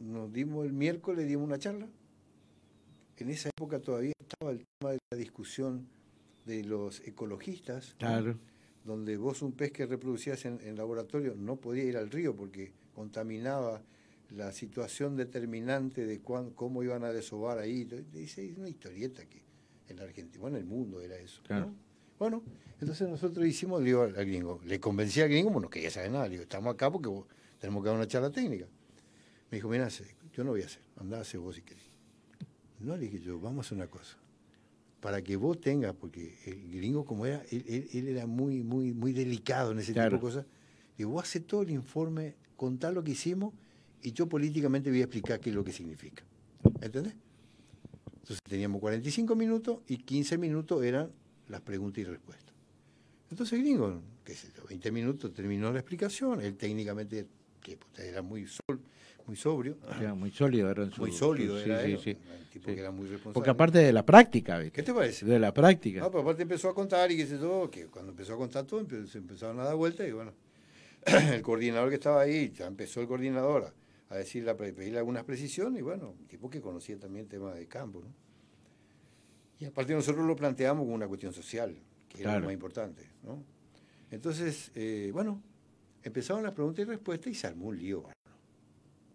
nos dimos el miércoles, dimos una charla. En esa época todavía estaba el tema de la discusión de los ecologistas, ¿no? Claro. donde vos un pez que reproducías en, en laboratorio no podía ir al río porque contaminaba la situación determinante de cuán- cómo iban a desovar ahí. Dice una historieta que en la Argentina, bueno, en el mundo era eso. ¿no? Claro. Bueno, entonces nosotros hicimos, le digo al, gringo, le convencí al gringo, bueno, que ya sabe nada, le digo, estamos acá porque vos- tenemos que dar una charla técnica. Me dijo, mira, hace- yo no voy a hacer, andá a hacer vos si querés. No, le dije yo, vamos a hacer una cosa. Para que vos tengas, porque el gringo como era, él, él- él era muy, muy, muy delicado en ese Claro. tipo de cosas. Le digo, vos haces todo el informe, contá lo que hicimos y yo políticamente voy a explicar qué es lo que significa. ¿Entendés? Entonces teníamos 45 minutos y 15 minutos eran las preguntas y respuestas. Entonces el gringo, qué sé yo, 20 minutos terminó la explicación, él técnicamente, que era muy, sol, muy sobrio. Era muy sólido. Era en su- Muy sólido era sí, un tipo que era muy responsable. Porque aparte de la práctica, ¿viste? ¿Qué te parece? De la práctica. Ah, pero aparte empezó a contar y qué sé yo, que cuando empezó a contar todo, se empezaron a dar vueltas y bueno, el coordinador que estaba ahí, ya empezó el coordinador a, decirle, a pedirle algunas precisiones y bueno, un tipo que conocía también temas de campo, ¿no? Y aparte nosotros lo planteamos como una cuestión social, que era lo más importante, ¿no? Entonces, eh, bueno, empezaron las preguntas y respuestas y se armó un lío.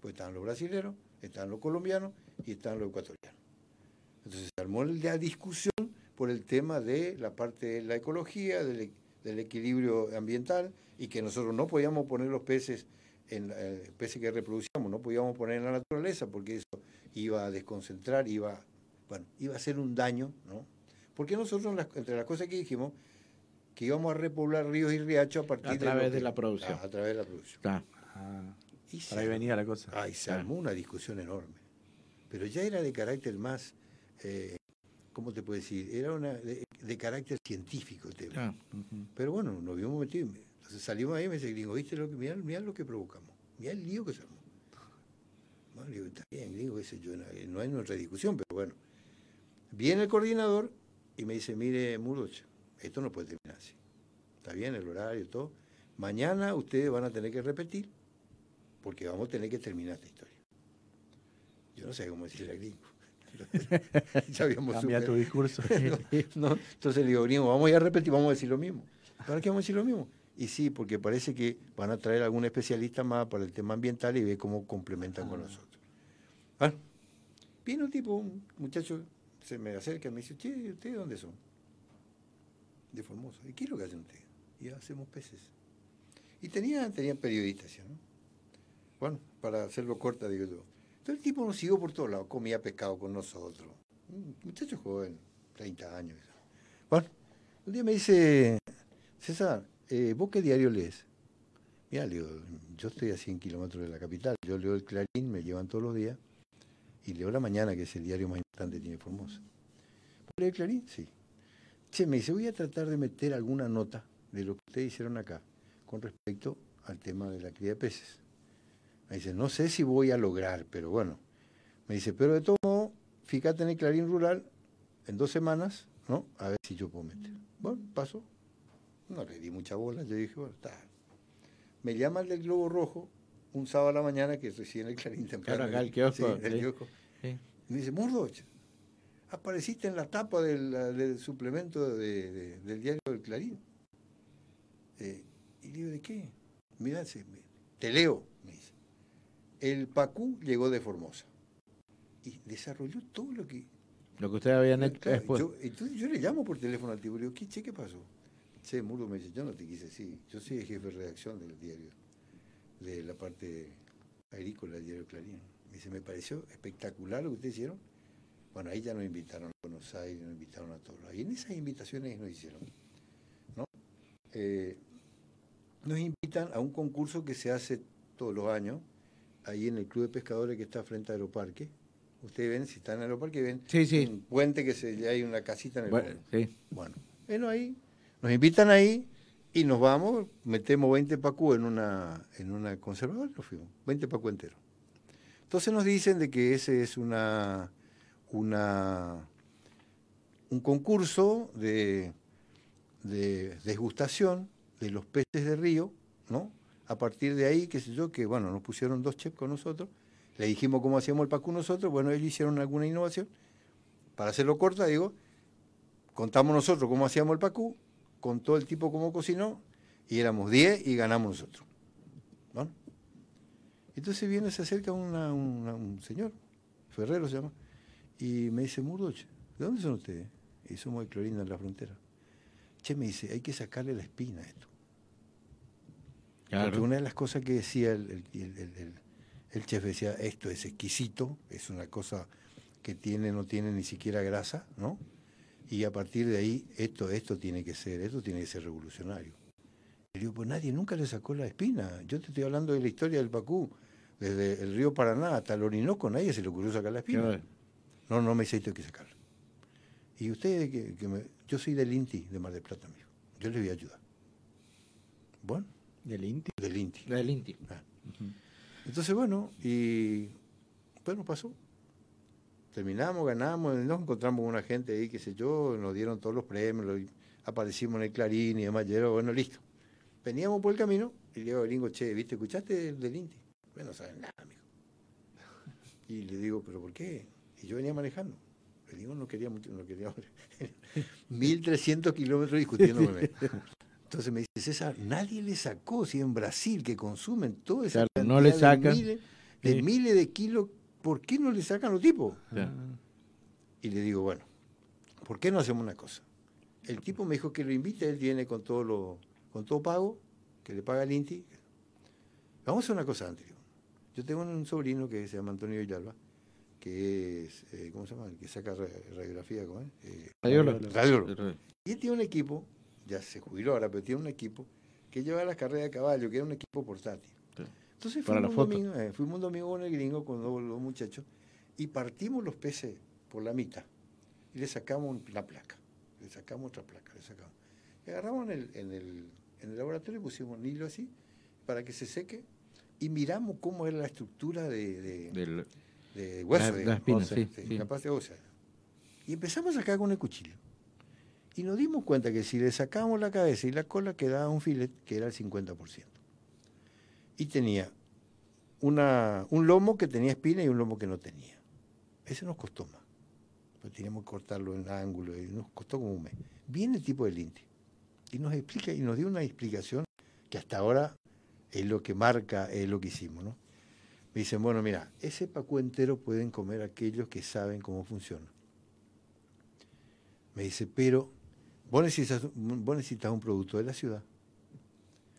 Pues estaban los brasileños, estaban los colombianos y estaban los ecuatorianos. Entonces se armó la discusión por el tema de la parte de la ecología, del, e- del equilibrio ambiental y que nosotros no podíamos poner los peces, en, la- eh, peces que reproducíamos, no podíamos poner en la naturaleza porque eso iba a desconcentrar, iba, bueno, iba a hacer un daño, ¿no? Porque nosotros, entre las cosas que dijimos, que íbamos a repoblar ríos y riachos a partir A de través lo de que- la producción. Ah, a través de la producción. Ah. Y se ahí venía la cosa. Ay, se armó una discusión enorme. Pero ya era de carácter más, eh, ¿cómo te puedo decir? Era una de, de carácter científico el tema. Pero bueno, nos vimos metidos. Salimos ahí y me dice, gringo, ¿viste lo que, mirá, mirá lo que provocamos? Mirá el lío que se armó. Bueno, le digo, está bien, gringo, qué sé yo, no, no hay nuestra discusión, pero bueno. Viene el coordinador y me dice, mire, Murdoch, esto no puede terminar así. Está bien el horario, todo. Mañana ustedes van a tener que repetir porque vamos a tener que terminar esta historia. Yo no sé cómo decirle a gringo. ya habíamos Cambia tu discurso. No, no. Entonces le digo, gringo, vamos a ir a repetir, vamos a decir lo mismo. ¿Para qué vamos a decir lo mismo? Y sí, porque parece que van a traer algún especialista más para el tema ambiental y ver cómo complementan con nosotros. Bueno, viene un tipo, un muchacho, se me acerca y me dice, che, ¿ustedes dónde son? De Formosa. ¿Y qué es lo que hacen ustedes? Y hacemos peces. Y tenían, tenían periodistas, ¿no? Bueno, para hacerlo corta, digo yo. Entonces el tipo nos siguió por todos lados, comía pescado con nosotros. Un muchacho joven, 30 años. Bueno, un día me dice, César, eh, ¿vos qué diario lees? Mira, le digo, yo estoy a 100 kilómetros de la capital, yo leo el Clarín, me llevan todos los días, y leo La Mañana, que es el diario más importante que tiene Formosa. ¿Vos lees el Clarín? Sí. Che, me dice, voy a tratar de meter alguna nota de lo que ustedes hicieron acá con respecto al tema de la cría de peces. Me dice, no sé si voy a lograr, pero bueno. Me dice, pero de todo modo, fíjate en el Clarín Rural en dos semanas, ¿no? A ver si yo puedo meter. Bueno, pasó. No le di mucha bola, yo dije, bueno, está. Me llama el del Globo Rojo un sábado a la mañana que recién el Clarín temprano. Claro, acá el kiosco, Sí, el sí. kiosco. Sí. Y me dice, Murdoch, apareciste en la tapa del, del suplemento de- de- del diario del Clarín. Eh, y le digo, ¿de qué? Mira, te leo, me dice. El Pacú llegó de Formosa. Y desarrolló todo lo que... Lo que ustedes habían hecho Claro, después. yo, entonces yo le llamo por teléfono al tipo le digo, ¿qué, che, ¿qué pasó? Che, Murdo me dice, yo no te quise decir. Yo soy el jefe de redacción del diario, de la parte agrícola del diario Clarín. Me dice, me pareció espectacular lo que ustedes hicieron. Bueno, ahí ya nos invitaron a Buenos Aires, nos invitaron a todos. Y en esas invitaciones nos hicieron, ¿no? Eh, nos invitan a un concurso que se hace todos los años, ahí en el Club de Pescadores que está frente a Aeroparque. Ustedes ven, si están en Aeroparque, ven Sí, sí. un puente que se, hay una casita en el Bueno, sí. Bueno, bueno, ahí nos invitan ahí y nos vamos, metemos 20 pacú en una, en una conservadora, nos fuimos, 20 pacú entero. Entonces nos dicen de que ese es una, una un concurso de, de degustación de los peces de río, ¿no? A partir de ahí, qué sé yo, que bueno, nos pusieron dos chefs con nosotros, le dijimos cómo hacíamos el pacú nosotros, bueno, ellos hicieron alguna innovación. Para hacerlo corta, digo, contamos nosotros cómo hacíamos el pacú, contó el tipo cómo cocinó, y éramos 10 y ganamos nosotros. Bueno. Entonces viene, se acerca una- una- un señor, Ferrero se llama, y me dice, Murdoch, ¿de dónde son ustedes? Y somos de Clorinda en la frontera. Che, me dice, hay que sacarle la espina a esto. Claro. Porque una de las cosas que decía el- el chef, decía, esto es exquisito, es una cosa que tiene, no tiene ni siquiera grasa, ¿no? Y a partir de ahí, esto, esto tiene que ser, esto tiene que ser revolucionario. Y digo, pues nadie nunca le sacó la espina. Yo te estoy hablando de la historia del Pacú, desde el río Paraná hasta el Orinoco, nadie se le ocurrió sacar la espina. Claro. No, no me dice, esto hay que sacarla. Y ustedes, que, que me- yo soy del INTI de Mar del Plata, amigo. Yo les voy a ayudar. Bueno. ¿Del INTI? Del INTI. Del INTI. Ah. Entonces, bueno, y bueno, pasó. Terminamos, ganamos, nos encontramos con una gente ahí, qué sé yo, nos dieron todos los premios, aparecimos en el Clarín y demás, y yo, bueno, listo. Veníamos por el camino y le digo al gringo, che, ¿viste? ¿Escuchaste del, del Inti? Bueno, no saben nada, amigo. Y le digo, ¿pero por qué? Y yo venía manejando. Le digo, no quería mucho, no quería. 1300 kilómetros discutiendo con él. Entonces me dice, César, nadie le sacó, si en Brasil que consumen todo esa Claro, no le de sacan. miles de, miles de kilos, ¿por qué no le sacan los tipos? Y le digo, bueno, ¿por qué no hacemos una cosa? El tipo me dijo que lo invite, él viene con todo lo, con todo pago, que le paga el INTI. Vamos a hacer una cosa antes. Yo tengo un sobrino que se llama Antonio Villalba, que es, eh, ¿cómo se llama? El que saca ra- radiografía, ¿cómo es? Eh, Radiólogo. radiólogo. Y él tiene un equipo, ya se jubiló ahora, pero tiene un equipo que lleva las carreras de caballo, que era un equipo portátil. Entonces Para fuimos la foto. domingo, eh, fuimos un domingo con el gringo, con los, los muchachos, y partimos los peces por la mitad. Y le sacamos la placa, le sacamos otra placa, le sacamos. Y agarramos en el, en el, en el laboratorio y pusimos un hilo así, para que se seque, y miramos cómo era la estructura de, de, Del- de hueso, la- la sí. capaz de ósea. Y empezamos a sacar con el cuchillo. Y nos dimos cuenta que si le sacábamos la cabeza y la cola quedaba un filet que era el 50%. Y tenía un lomo que tenía espina y un lomo que no tenía. Ese nos costó más. Pues teníamos que cortarlo en ángulo y nos costó como un mes. Viene el tipo del INTI y nos explica y nos dio una explicación que hasta ahora es lo que marca es lo que hicimos, ¿no? Me dicen, bueno, mira, ese pacu entero pueden comer aquellos que saben cómo funciona. Me dice, pero vos necesitas un producto de la ciudad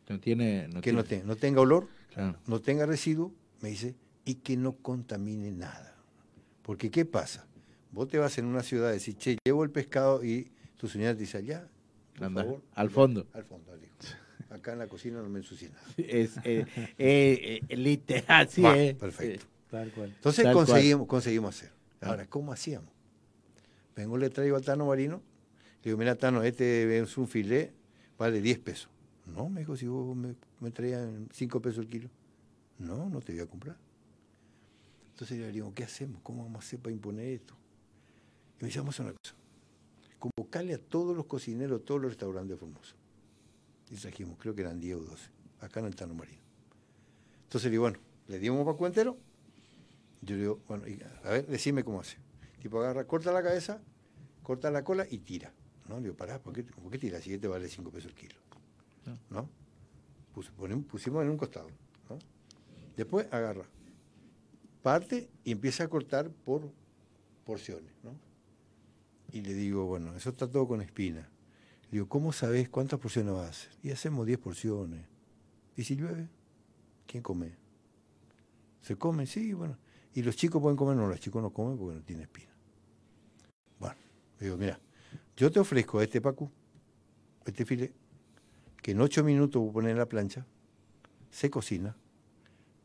No tiene. No que tiene- no, te- no tenga olor, Claro. no tenga residuo, me dice, y que no contamine nada. Porque, ¿qué pasa? Vos te vas en una ciudad y decís, che, llevo el pescado y tu señora te dice, allá, por Anda, favor, al fondo. Al fondo, dijo. Acá en la cocina no me ensucie nada. Es eh, eh, eh, literal, sí, eh. Perfecto. Tal cual. Entonces Tal cual. conseguimos, conseguimos hacer. Ahora, ¿cómo hacíamos? Vengo, le traigo al Tano Marino, le digo, mira, Tano, este es un filé, vale 10 pesos. No, me dijo, si vos me, me traías 5 pesos el kilo. No, no te voy a comprar. Entonces le digo, ¿qué hacemos? ¿Cómo vamos a hacer para imponer esto? Y me dice, vamos a hacer una cosa. Convocarle a todos los cocineros, todos los restaurantes de Formosa. Y trajimos, creo que eran 10 o 12, acá en el Tano Marino. Entonces le digo, bueno, le dimos un paco entero. Yo le digo, bueno, a ver, decime cómo hace. Tipo, agarra, corta la cabeza, corta la cola y tira. ¿no? Le digo, pará, ¿por qué, ¿por qué tira? Si este vale 5 pesos el kilo. ¿No? Pusimos en un costado. Después agarra, parte y empieza a cortar por porciones. ¿no? Y le digo, bueno, eso está todo con espina. Le digo, ¿cómo sabes cuántas porciones vas a hacer? Y hacemos 10 porciones. ¿Y si llueve? ¿Quién come? ¿Se come? Sí, bueno. ¿Y los chicos pueden comer? No, los chicos no comen porque no tienen espina. Bueno, digo, mira, yo te ofrezco este pacu, este filete, que en ocho minutos vos pones en la plancha, se cocina,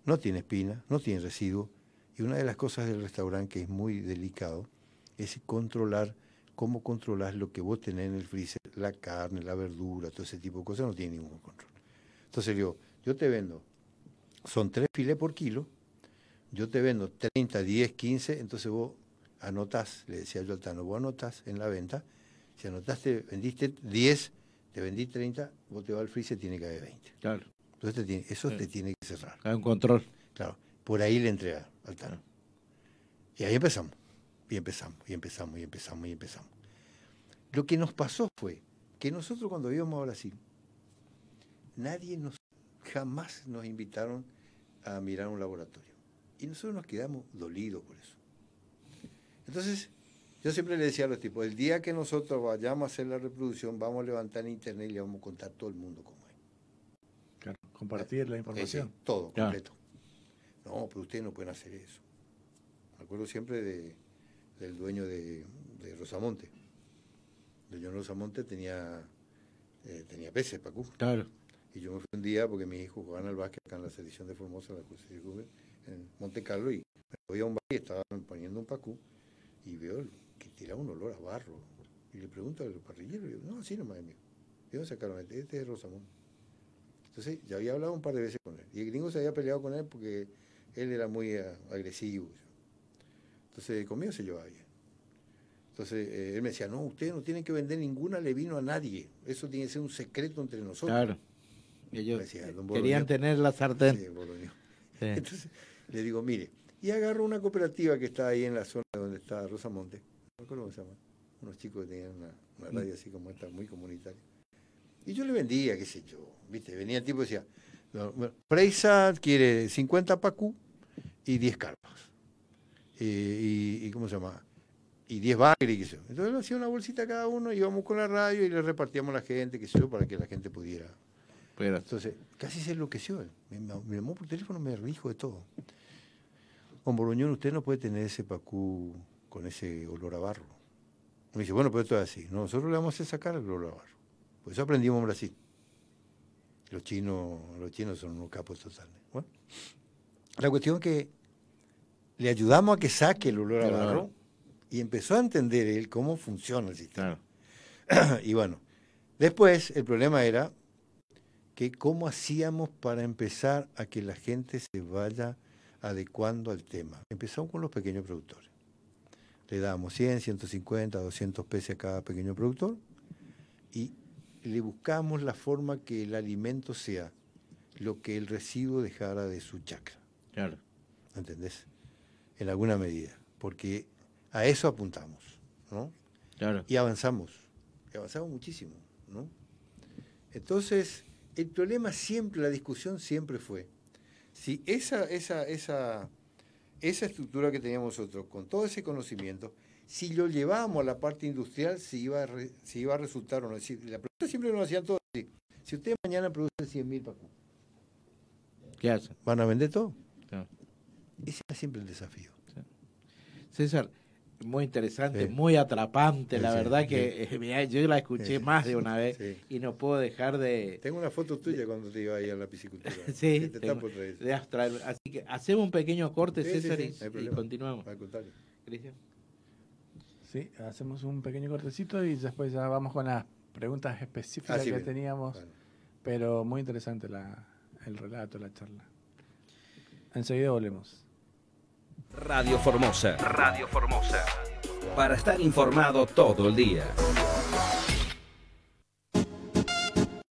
no tiene espina, no tiene residuo, y una de las cosas del restaurante que es muy delicado es controlar cómo controlas lo que vos tenés en el freezer, la carne, la verdura, todo ese tipo de cosas, no tiene ningún control. Entonces le digo, yo te vendo, son tres filetes por kilo, yo te vendo 30, 10, 15, entonces vos anotás, le decía yo al Tano, vos anotás en la venta, si anotaste, vendiste 10, te vendí 30, vos te vas al freezer, tiene que haber 20. Claro. Entonces te tiene- eso te tiene que cerrar. Hay un control. Claro, por ahí le entrega al Tano. Y ahí empezamos, y empezamos, y empezamos, y empezamos, y empezamos. Lo que nos pasó fue que nosotros cuando íbamos a Brasil, nadie nos, jamás nos invitaron a mirar un laboratorio. Y nosotros nos quedamos dolidos por eso. Entonces, yo siempre le decía a los tipos, el día que nosotros vayamos a hacer la reproducción, vamos a levantar en internet y le vamos a contar a todo el mundo cómo es. Claro, compartir la información. sí, todo, completo. No, pero ustedes no pueden hacer eso. Me acuerdo siempre de, del dueño de, de Rosamonte. El dueño de Rosamonte tenía, eh, tenía peces, Pacú. Claro. Y yo me fui un día porque mis hijos jugaban al básquet acá en la selección de Formosa, la Cruz de Rubén, en Monte Carlo, y me voy a un bar y estaban poniendo un Pacú, y veo que tiraba un olor a barro. Y le pregunto al parrillero, y digo, no, así nomás, amigo. ¿De dónde sacaron este? Este es de Rosamonte. Entonces, ya había hablado un par de veces con él. Y el gringo se había peleado con él porque él era muy eh, agresivo. Entonces, conmigo se llevaba bien. Entonces, eh, él me decía, no, ustedes no tienen que vender ninguna levino a nadie. Eso tiene que ser un secreto entre nosotros. Claro. Ellos decía, don querían tener la sartén. Sí, Boloño. Sí. Entonces, le digo, mire, y agarro una cooperativa que está ahí en la zona donde está Rosamonte. Me acuerdo cómo se llama. Unos chicos que tenían una, una radio así como esta, muy comunitaria. Y yo le vendía, qué sé yo, ¿viste? Venía el tipo y decía, Freisa quiere 50 pacú y 10 carpas. Y, y, ¿cómo se llama? Y 10 bagres, qué sé yo. Entonces le hacía una bolsita cada uno, íbamos con la radio y le repartíamos a la gente, qué sé yo, para que la gente pudiera. Entonces, casi se enloqueció él. Me, me- llamó por teléfono, me dijo de todo. Con Boroñón usted no puede tener ese pacú con ese olor a barro. Me dice, bueno, pero esto es así. No, nosotros le vamos a sacar el olor a barro. Por eso aprendimos en Brasil. Los chinos, los chinos son unos capos totales. Bueno, la cuestión es que le ayudamos a que saque el olor a Claro. barro y empezó a entender él cómo funciona el sistema. y bueno, después el problema era que cómo hacíamos para empezar a que la gente se vaya adecuando al tema. Empezamos con los pequeños productores. Le dábamos 100, 150, 200 pesos a cada pequeño productor y le buscamos la forma que el alimento sea lo que el residuo dejara de su chacra. Claro. ¿Entendés? En alguna medida. Porque a eso apuntamos, ¿no? Claro. Y avanzamos. Y avanzamos muchísimo, ¿no? Entonces, el problema siempre, la discusión siempre fue, si esa, esa, esa, esa estructura que teníamos nosotros, con todo ese conocimiento, si lo llevábamos a la parte industrial, si iba a, re- si iba a resultar o no. Si- la pregunta siempre nos hacían todos así. Si ustedes mañana producen 100.000 pacú, ¿Qué hacen? ¿van a vender todo? Claro. Ese era siempre el desafío. César, muy interesante, Sí. muy atrapante, Sí, la verdad sí. que eh, mirá, yo la escuché Sí, más de una vez sí. y no puedo dejar de... Tengo una foto tuya cuando te iba ahí a la piscicultura. Sí, te tengo- de Astral. Así que hacemos un pequeño corte, César, sí, y- continuamos. Al contrario. Cristian. Sí, hacemos un pequeño cortecito y después ya vamos con las preguntas específicas Así que bien. teníamos. Pero muy interesante la, el relato, la charla. Enseguida volvemos. Radio Formosa. Radio Formosa. Para estar informado todo el día.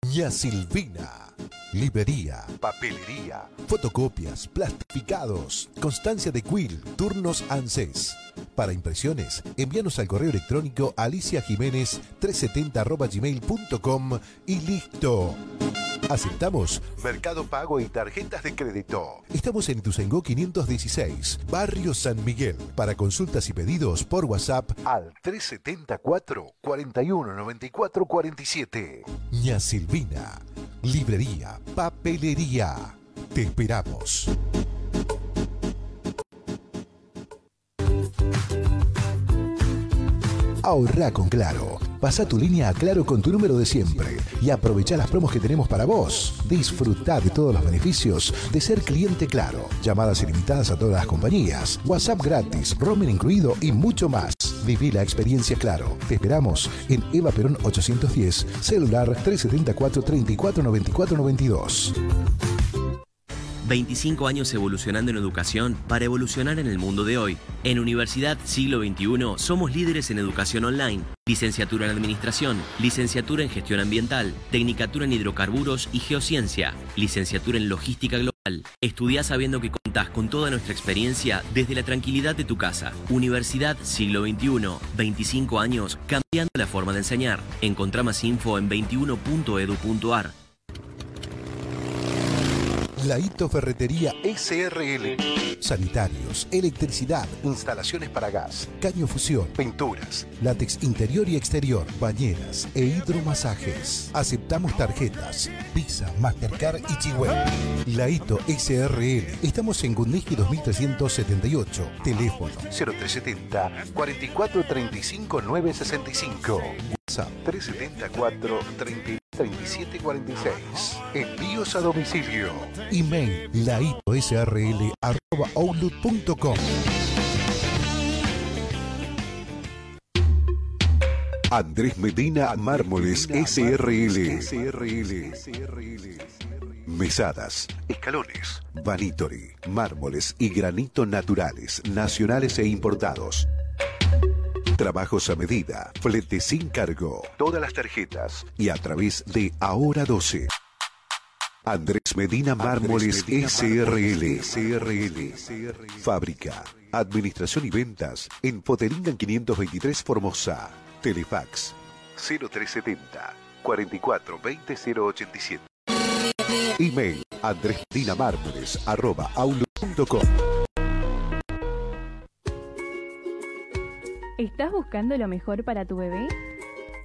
Ña Silvina. Librería, papelería, fotocopias, plastificados, constancia de Quill, turnos ANSES. Para impresiones, envíanos al correo electrónico aliciajiménez370 y listo. Aceptamos Mercado Pago y tarjetas de crédito. Estamos en Ituzaingó 516, Barrio San Miguel. Para consultas y pedidos por WhatsApp al 374 4194 47. Ña Silvina. Librería, papelería. Te esperamos. Ahorra con Claro. Pasa tu línea a Claro con tu número de siempre y aprovecha las promos que tenemos para vos. Disfruta de todos los beneficios de ser cliente Claro. Llamadas ilimitadas a todas las compañías, WhatsApp gratis, roaming incluido y mucho más. Viví la experiencia Claro. Te esperamos en Eva Perón 810, celular 374 34 94 92. 25 años evolucionando en educación para evolucionar en el mundo de hoy. En Universidad Siglo XXI somos líderes en educación online, licenciatura en administración, licenciatura en gestión ambiental, tecnicatura en hidrocarburos y geociencia, licenciatura en logística global. Estudia sabiendo que contás con toda nuestra experiencia desde la tranquilidad de tu casa. Universidad Siglo XXI, 25 años cambiando la forma de enseñar. Encontrá más info en 21.edu.ar. Laito Ferretería SRL. Sanitarios, electricidad, instalaciones para gas, caño fusión, pinturas, látex interior y exterior, bañeras e hidromasajes. Aceptamos tarjetas, Visa, Mastercard y Chihuahua. Laito SRL. Estamos en Gundiski 2378. Teléfono 0370 44 35 965. WhatsApp 374 30 37 46. Envíos a domicilio. Email laitosrl arroba outlook.com. Andrés Medina Mármoles SRL. Mesadas, escalones, vanitori, mármoles y granito naturales, nacionales e importados. Trabajos a medida, flete sin cargo, todas las tarjetas y a través de Ahora 12. Andrés Medina Mármoles SRL. Fábrica, administración y ventas en Poteringan 523 Formosa. Telefax 0370 44 20 087. Email andresmedinamármoles arroba outlook.com. ¿Estás buscando lo mejor para tu bebé?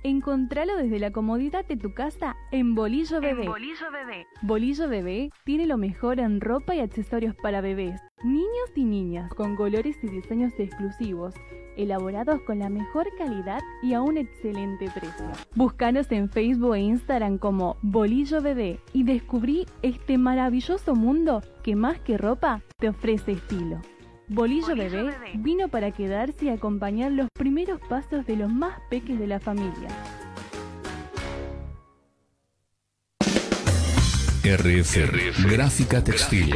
Encontralo desde la comodidad de tu casa en Bolillo Bebé. Bolillo Bebé. Bolillo Bebé tiene lo mejor en ropa y accesorios para bebés, niños y niñas, con colores y diseños exclusivos, elaborados con la mejor calidad y a un excelente precio. Búscanos en Facebook e Instagram como Bolillo Bebé y descubrí este maravilloso mundo que más que ropa te ofrece estilo. Bolillo, Bebé, vino para quedarse y acompañar los primeros pasos de los más peques de la familia. RF, Gráfica Textil,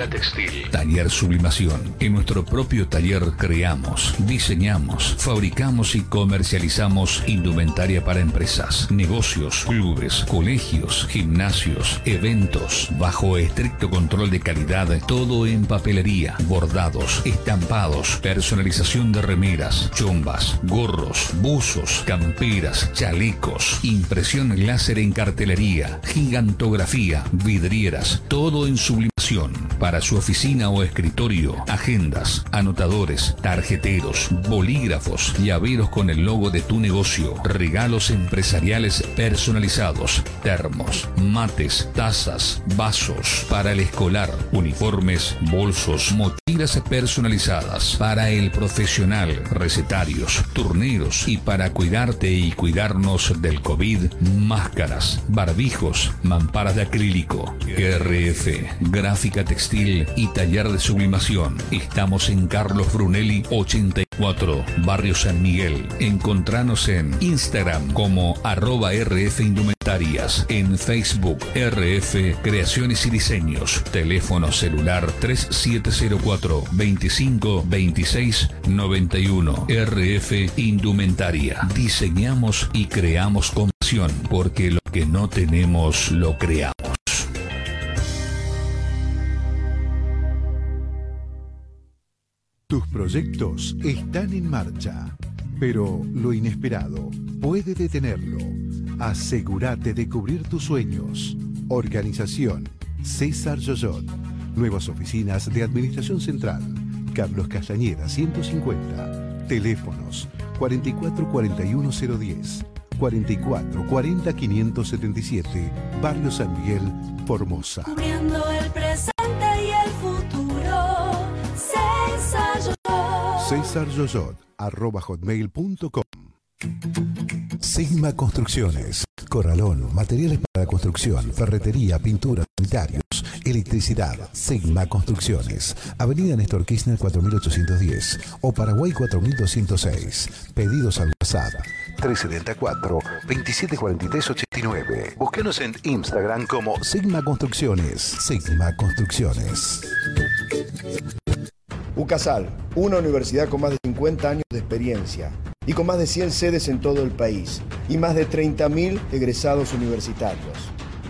Taller Sublimación. En nuestro propio taller creamos, diseñamos, fabricamos y comercializamos indumentaria para empresas, negocios, clubes, colegios, gimnasios, eventos, bajo estricto control de calidad, todo en papelería, bordados, estampados, personalización de remeras, chombas, gorros, buzos, camperas, chalecos, impresión láser en cartelería, gigantografía, todo en sublimación. Para su oficina o escritorio, agendas, anotadores, tarjeteros, bolígrafos, llaveros con el logo de tu negocio, regalos empresariales personalizados, termos, mates, tazas, vasos, para el escolar, uniformes, bolsos, mochilas personalizadas, para el profesional, recetarios, turneros y para cuidarte y cuidarnos del COVID, máscaras, barbijos, mamparas de acrílico, RF, gráfica textil y taller de sublimación. Estamos en Carlos Brunelli 84, Barrio San Miguel. Encontranos en Instagram como arroba RF Indumentarias, en Facebook RF Creaciones y Diseños, teléfono celular 3704 25 26 91 RF Indumentaria. Diseñamos y creamos con pasión porque lo que no tenemos lo creamos. Tus proyectos están en marcha, pero lo inesperado puede detenerlo. Asegúrate de cubrir tus sueños. Organización César Yoyot. Nuevas oficinas de Administración Central. Carlos Castañeda 150. Teléfonos 4441010. 44 40 577, Barrio San Miguel, Formosa. César Yoyot. Arroba hotmail.com. Sigma Construcciones. Corralón, materiales para construcción, ferretería, pintura, sanitarios, electricidad. Sigma Construcciones. Avenida Néstor Kirchner 4810 o Paraguay 4206. Pedidos al WhatsApp 374 2743 89. Búsquenos en Instagram como Sigma Construcciones. Sigma Construcciones. UCASAL, una universidad con más de 50 años de experiencia y con más de 100 sedes en todo el país y más de 30.000 egresados universitarios.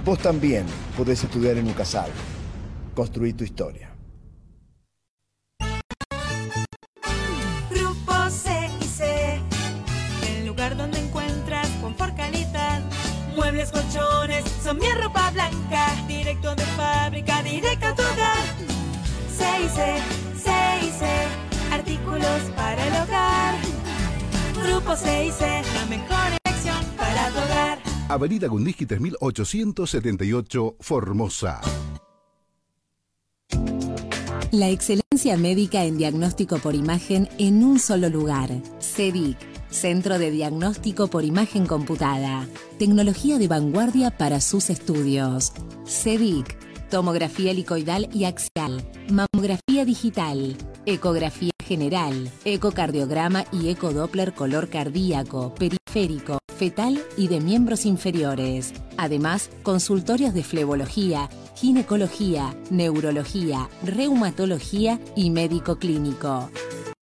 Vos también podés estudiar en UCASAL. Construí tu historia. Grupo C&C, el lugar donde encuentras confort, calidad. Muebles, colchones, son mi ropa blanca. Directo de fábrica, directo a tu hogar. C&C, Artículos para el hogar. Grupo C&C, la mejor elección para tu hogar. Avenida Gundisky 3878, Formosa. La excelencia médica en diagnóstico por imagen en un solo lugar. CEDIC, Centro de Diagnóstico por Imagen Computada. Tecnología de vanguardia para sus estudios. CEDIC, tomografía helicoidal y axial, mamografía digital, ecografía general, ecocardiograma y ecodoppler color cardíaco, periférico, fetal y de miembros inferiores. Además, consultorios de flebología, ginecología, neurología, reumatología y médico clínico.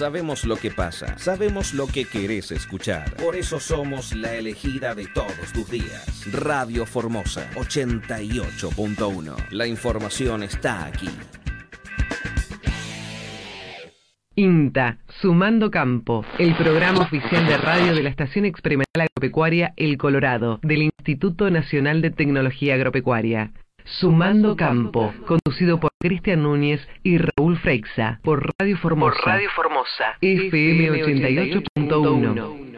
Sabemos lo que pasa, sabemos lo que querés escuchar. Por eso somos la elegida de todos tus días. Radio Formosa 88.1. La información está aquí. INTA, Sumando Campo, el programa oficial de radio de la Estación Experimental Agropecuaria El Colorado, del Instituto Nacional de Tecnología Agropecuaria. Sumando Campo, conducido por Cristian Núñez y Raúl Freixa, por Radio Formosa. Por Radio Formosa. FM 88.1.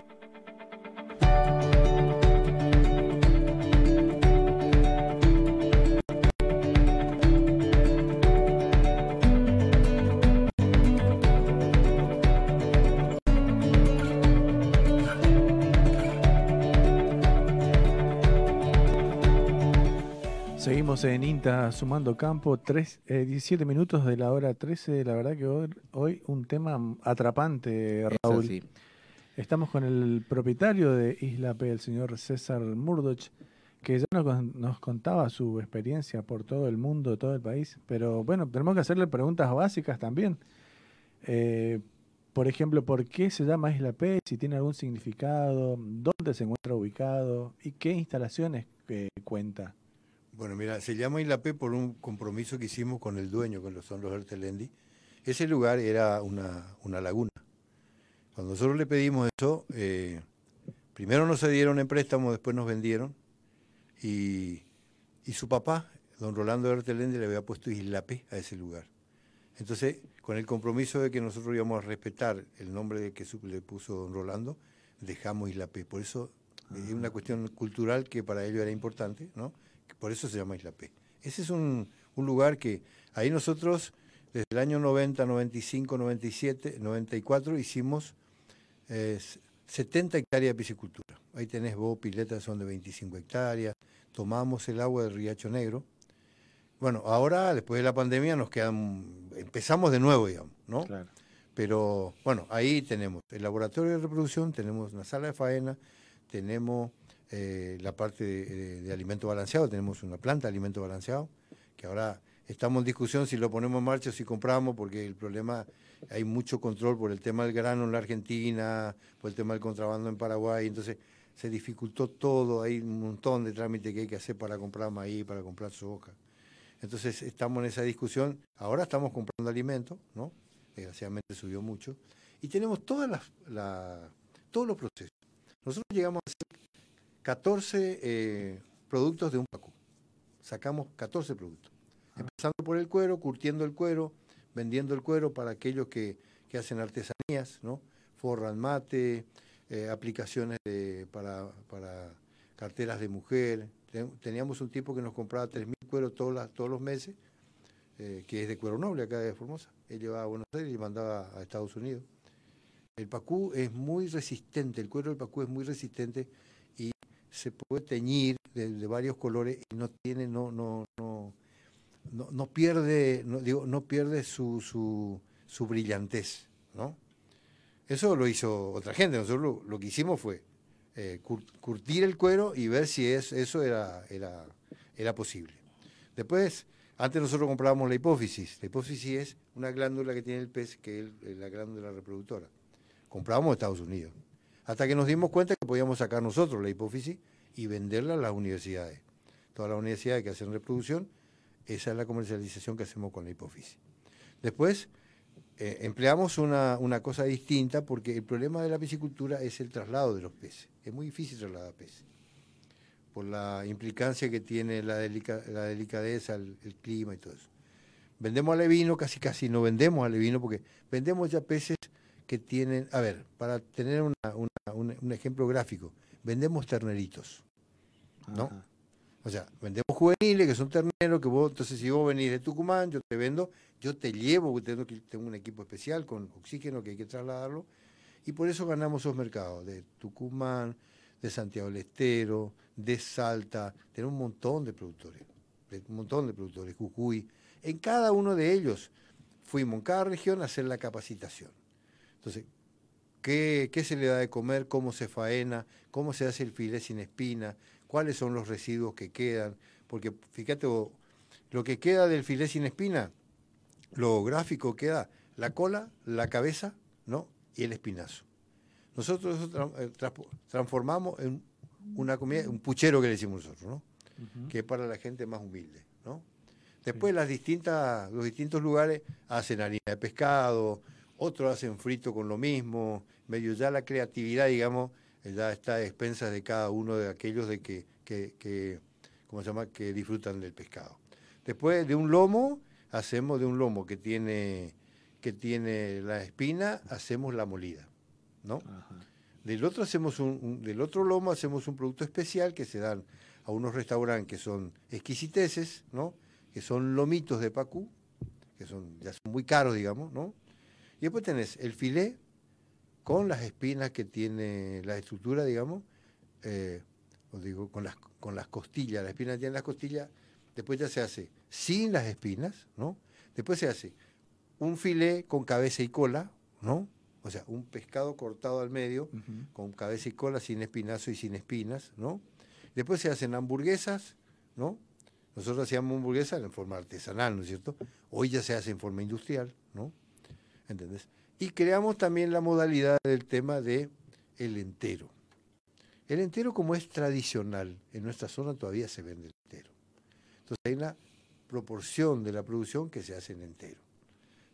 Seguimos en INTA sumando campo, tres, eh, 17 minutos de la hora 13. La verdad que hoy, hoy un tema atrapante, Raúl. Estamos con el propietario de Isla P, el señor César Murdoch, que ya nos contaba su experiencia por todo el mundo, todo el país. Pero bueno, tenemos que hacerle preguntas básicas también. Eh, por ejemplo, ¿por qué se llama Isla P? Si tiene algún significado, dónde se encuentra ubicado y qué instalaciones eh, cuenta. Bueno, mira, se llama Isla P por un compromiso que hicimos con el dueño, con los son los Ertelendi. Ese lugar era una, una laguna. Cuando nosotros le pedimos eso, eh, primero nos dieron en préstamo, después nos vendieron. Y, y su papá, don Rolando Ertelendi, le había puesto Isla P a ese lugar. Entonces, con el compromiso de que nosotros íbamos a respetar el nombre que le puso don Rolando, dejamos Isla P. Por eso es una cuestión cultural que para ellos era importante, ¿no? Por eso se llama Isla P. Ese es un, un lugar que ahí nosotros, desde el año 90, 95, 97, 94, hicimos eh, 70 hectáreas de piscicultura. Ahí tenés vos, piletas son de 25 hectáreas, tomamos el agua del Riacho Negro. Bueno, ahora, después de la pandemia, nos quedan, empezamos de nuevo, digamos, ¿no? Pero bueno, ahí tenemos el laboratorio de reproducción, tenemos una sala de faena, tenemos eh, la parte de, de- alimento balanceado, tenemos una planta de alimento balanceado, que ahora estamos en discusión si lo ponemos en marcha o si compramos, porque el problema, hay mucho control por el tema del grano en la Argentina, por el tema del contrabando en Paraguay, entonces se dificultó todo, hay un montón de trámites que hay que hacer para comprar maíz, para comprar soja. Entonces estamos en esa discusión, ahora estamos comprando alimentos, ¿no? Desgraciadamente subió mucho, y tenemos todas las, la- todos los procesos. Nosotros llegamos a hacer 14 eh, productos de un paco. Sacamos 14 productos. Empezando por el cuero, curtiendo el cuero, vendiendo el cuero para aquellos que, que hacen artesanías, ¿no? Forran mate, eh, aplicaciones de- para, para carteras de mujer. Ten- Teníamos un tipo que nos compraba 3.000 cueros todos, las- todos los meses, eh, que es de cuero noble acá de Formosa. Él llevaba a Buenos Aires y mandaba a Estados Unidos. El pacú es muy resistente, el cuero del pacú es muy resistente se puede teñir de, de varios colores y no tiene, no, no, no, no, no pierde, no, digo, no pierde su, su, su brillantez, ¿no? Eso lo hizo otra gente, nosotros lo, que hicimos fue eh, cur- curtir el cuero y ver si es, eso era, era, era posible. Después, antes nosotros comprábamos la hipófisis. La hipófisis es una glándula que tiene el pez, que es la glándula reproductora. Comprábamos en Estados Unidos. Hasta que nos dimos cuenta que podíamos sacar nosotros la hipófisis y venderla a las universidades. Todas las universidades que hacen reproducción, esa es la comercialización que hacemos con la hipófisis. Después, eh, empleamos una, cosa distinta porque el problema de la piscicultura es el traslado de los peces. Es muy difícil trasladar peces por la implicancia que tiene la delicadeza, el, el clima y todo eso. Vendemos alevino, casi casi no vendemos alevino porque vendemos ya peces que tienen, a ver, para tener una- una- un, un ejemplo gráfico, vendemos terneritos, ¿no? O sea, vendemos juveniles que son terneros, que vos, entonces si vos venís de Tucumán, yo te vendo, yo te llevo, tengo, que- tengo un equipo especial con oxígeno que hay que trasladarlo, y por eso ganamos esos mercados, de Tucumán, de Santiago del Estero, de Salta, tenemos un montón de productores, de- un montón de productores, Jujuy, en cada uno de ellos fuimos en cada región a hacer la capacitación. Entonces, ¿qué, qué se le da de comer? ¿Cómo se faena? ¿Cómo se hace el filé sin espina? ¿Cuáles son los residuos que quedan? Porque fíjate, vos, lo que queda del filé sin espina, lo gráfico queda la cola, la cabeza, ¿no? Y el espinazo. Nosotros eso tra- eh, transformamos en una comida, un puchero que le decimos nosotros, ¿no? Que es para la gente más humilde, ¿no? Después las distintas, los distintos lugares hacen harina de pescado, otros hacen frito con lo mismo, medio ya la creatividad, digamos, ya está a expensas de cada uno de aquellos de que, que, que ¿cómo se llama? que disfrutan del pescado. Después de un lomo, hacemos de un lomo que tiene, que tiene la espina, hacemos la molida, ¿no? Del otro hacemos un, un- del otro lomo hacemos un producto especial que se dan a unos restaurantes que son exquisiteces, ¿no? Que son lomitos de pacú, que son ya son muy caros, digamos, ¿no? Y después tenés el filé con las espinas que tiene la estructura, digamos, eh, os digo, con las, con las costillas, la espina tiene las costillas, después ya se hace sin las espinas, ¿no? Después se hace un filé con cabeza y cola, ¿no? O sea, un pescado cortado al medio, con cabeza y cola, sin espinazo y sin espinas, ¿no? Después se hacen hamburguesas, ¿no? Nosotros hacíamos hamburguesas en forma artesanal, ¿no es cierto? Hoy ya se hace en forma industrial, ¿no? ¿Entendés? Y creamos también la modalidad del tema de el entero. El entero, como es tradicional, en nuestra zona todavía se vende el entero. Entonces hay una proporción de la producción que se hace en entero.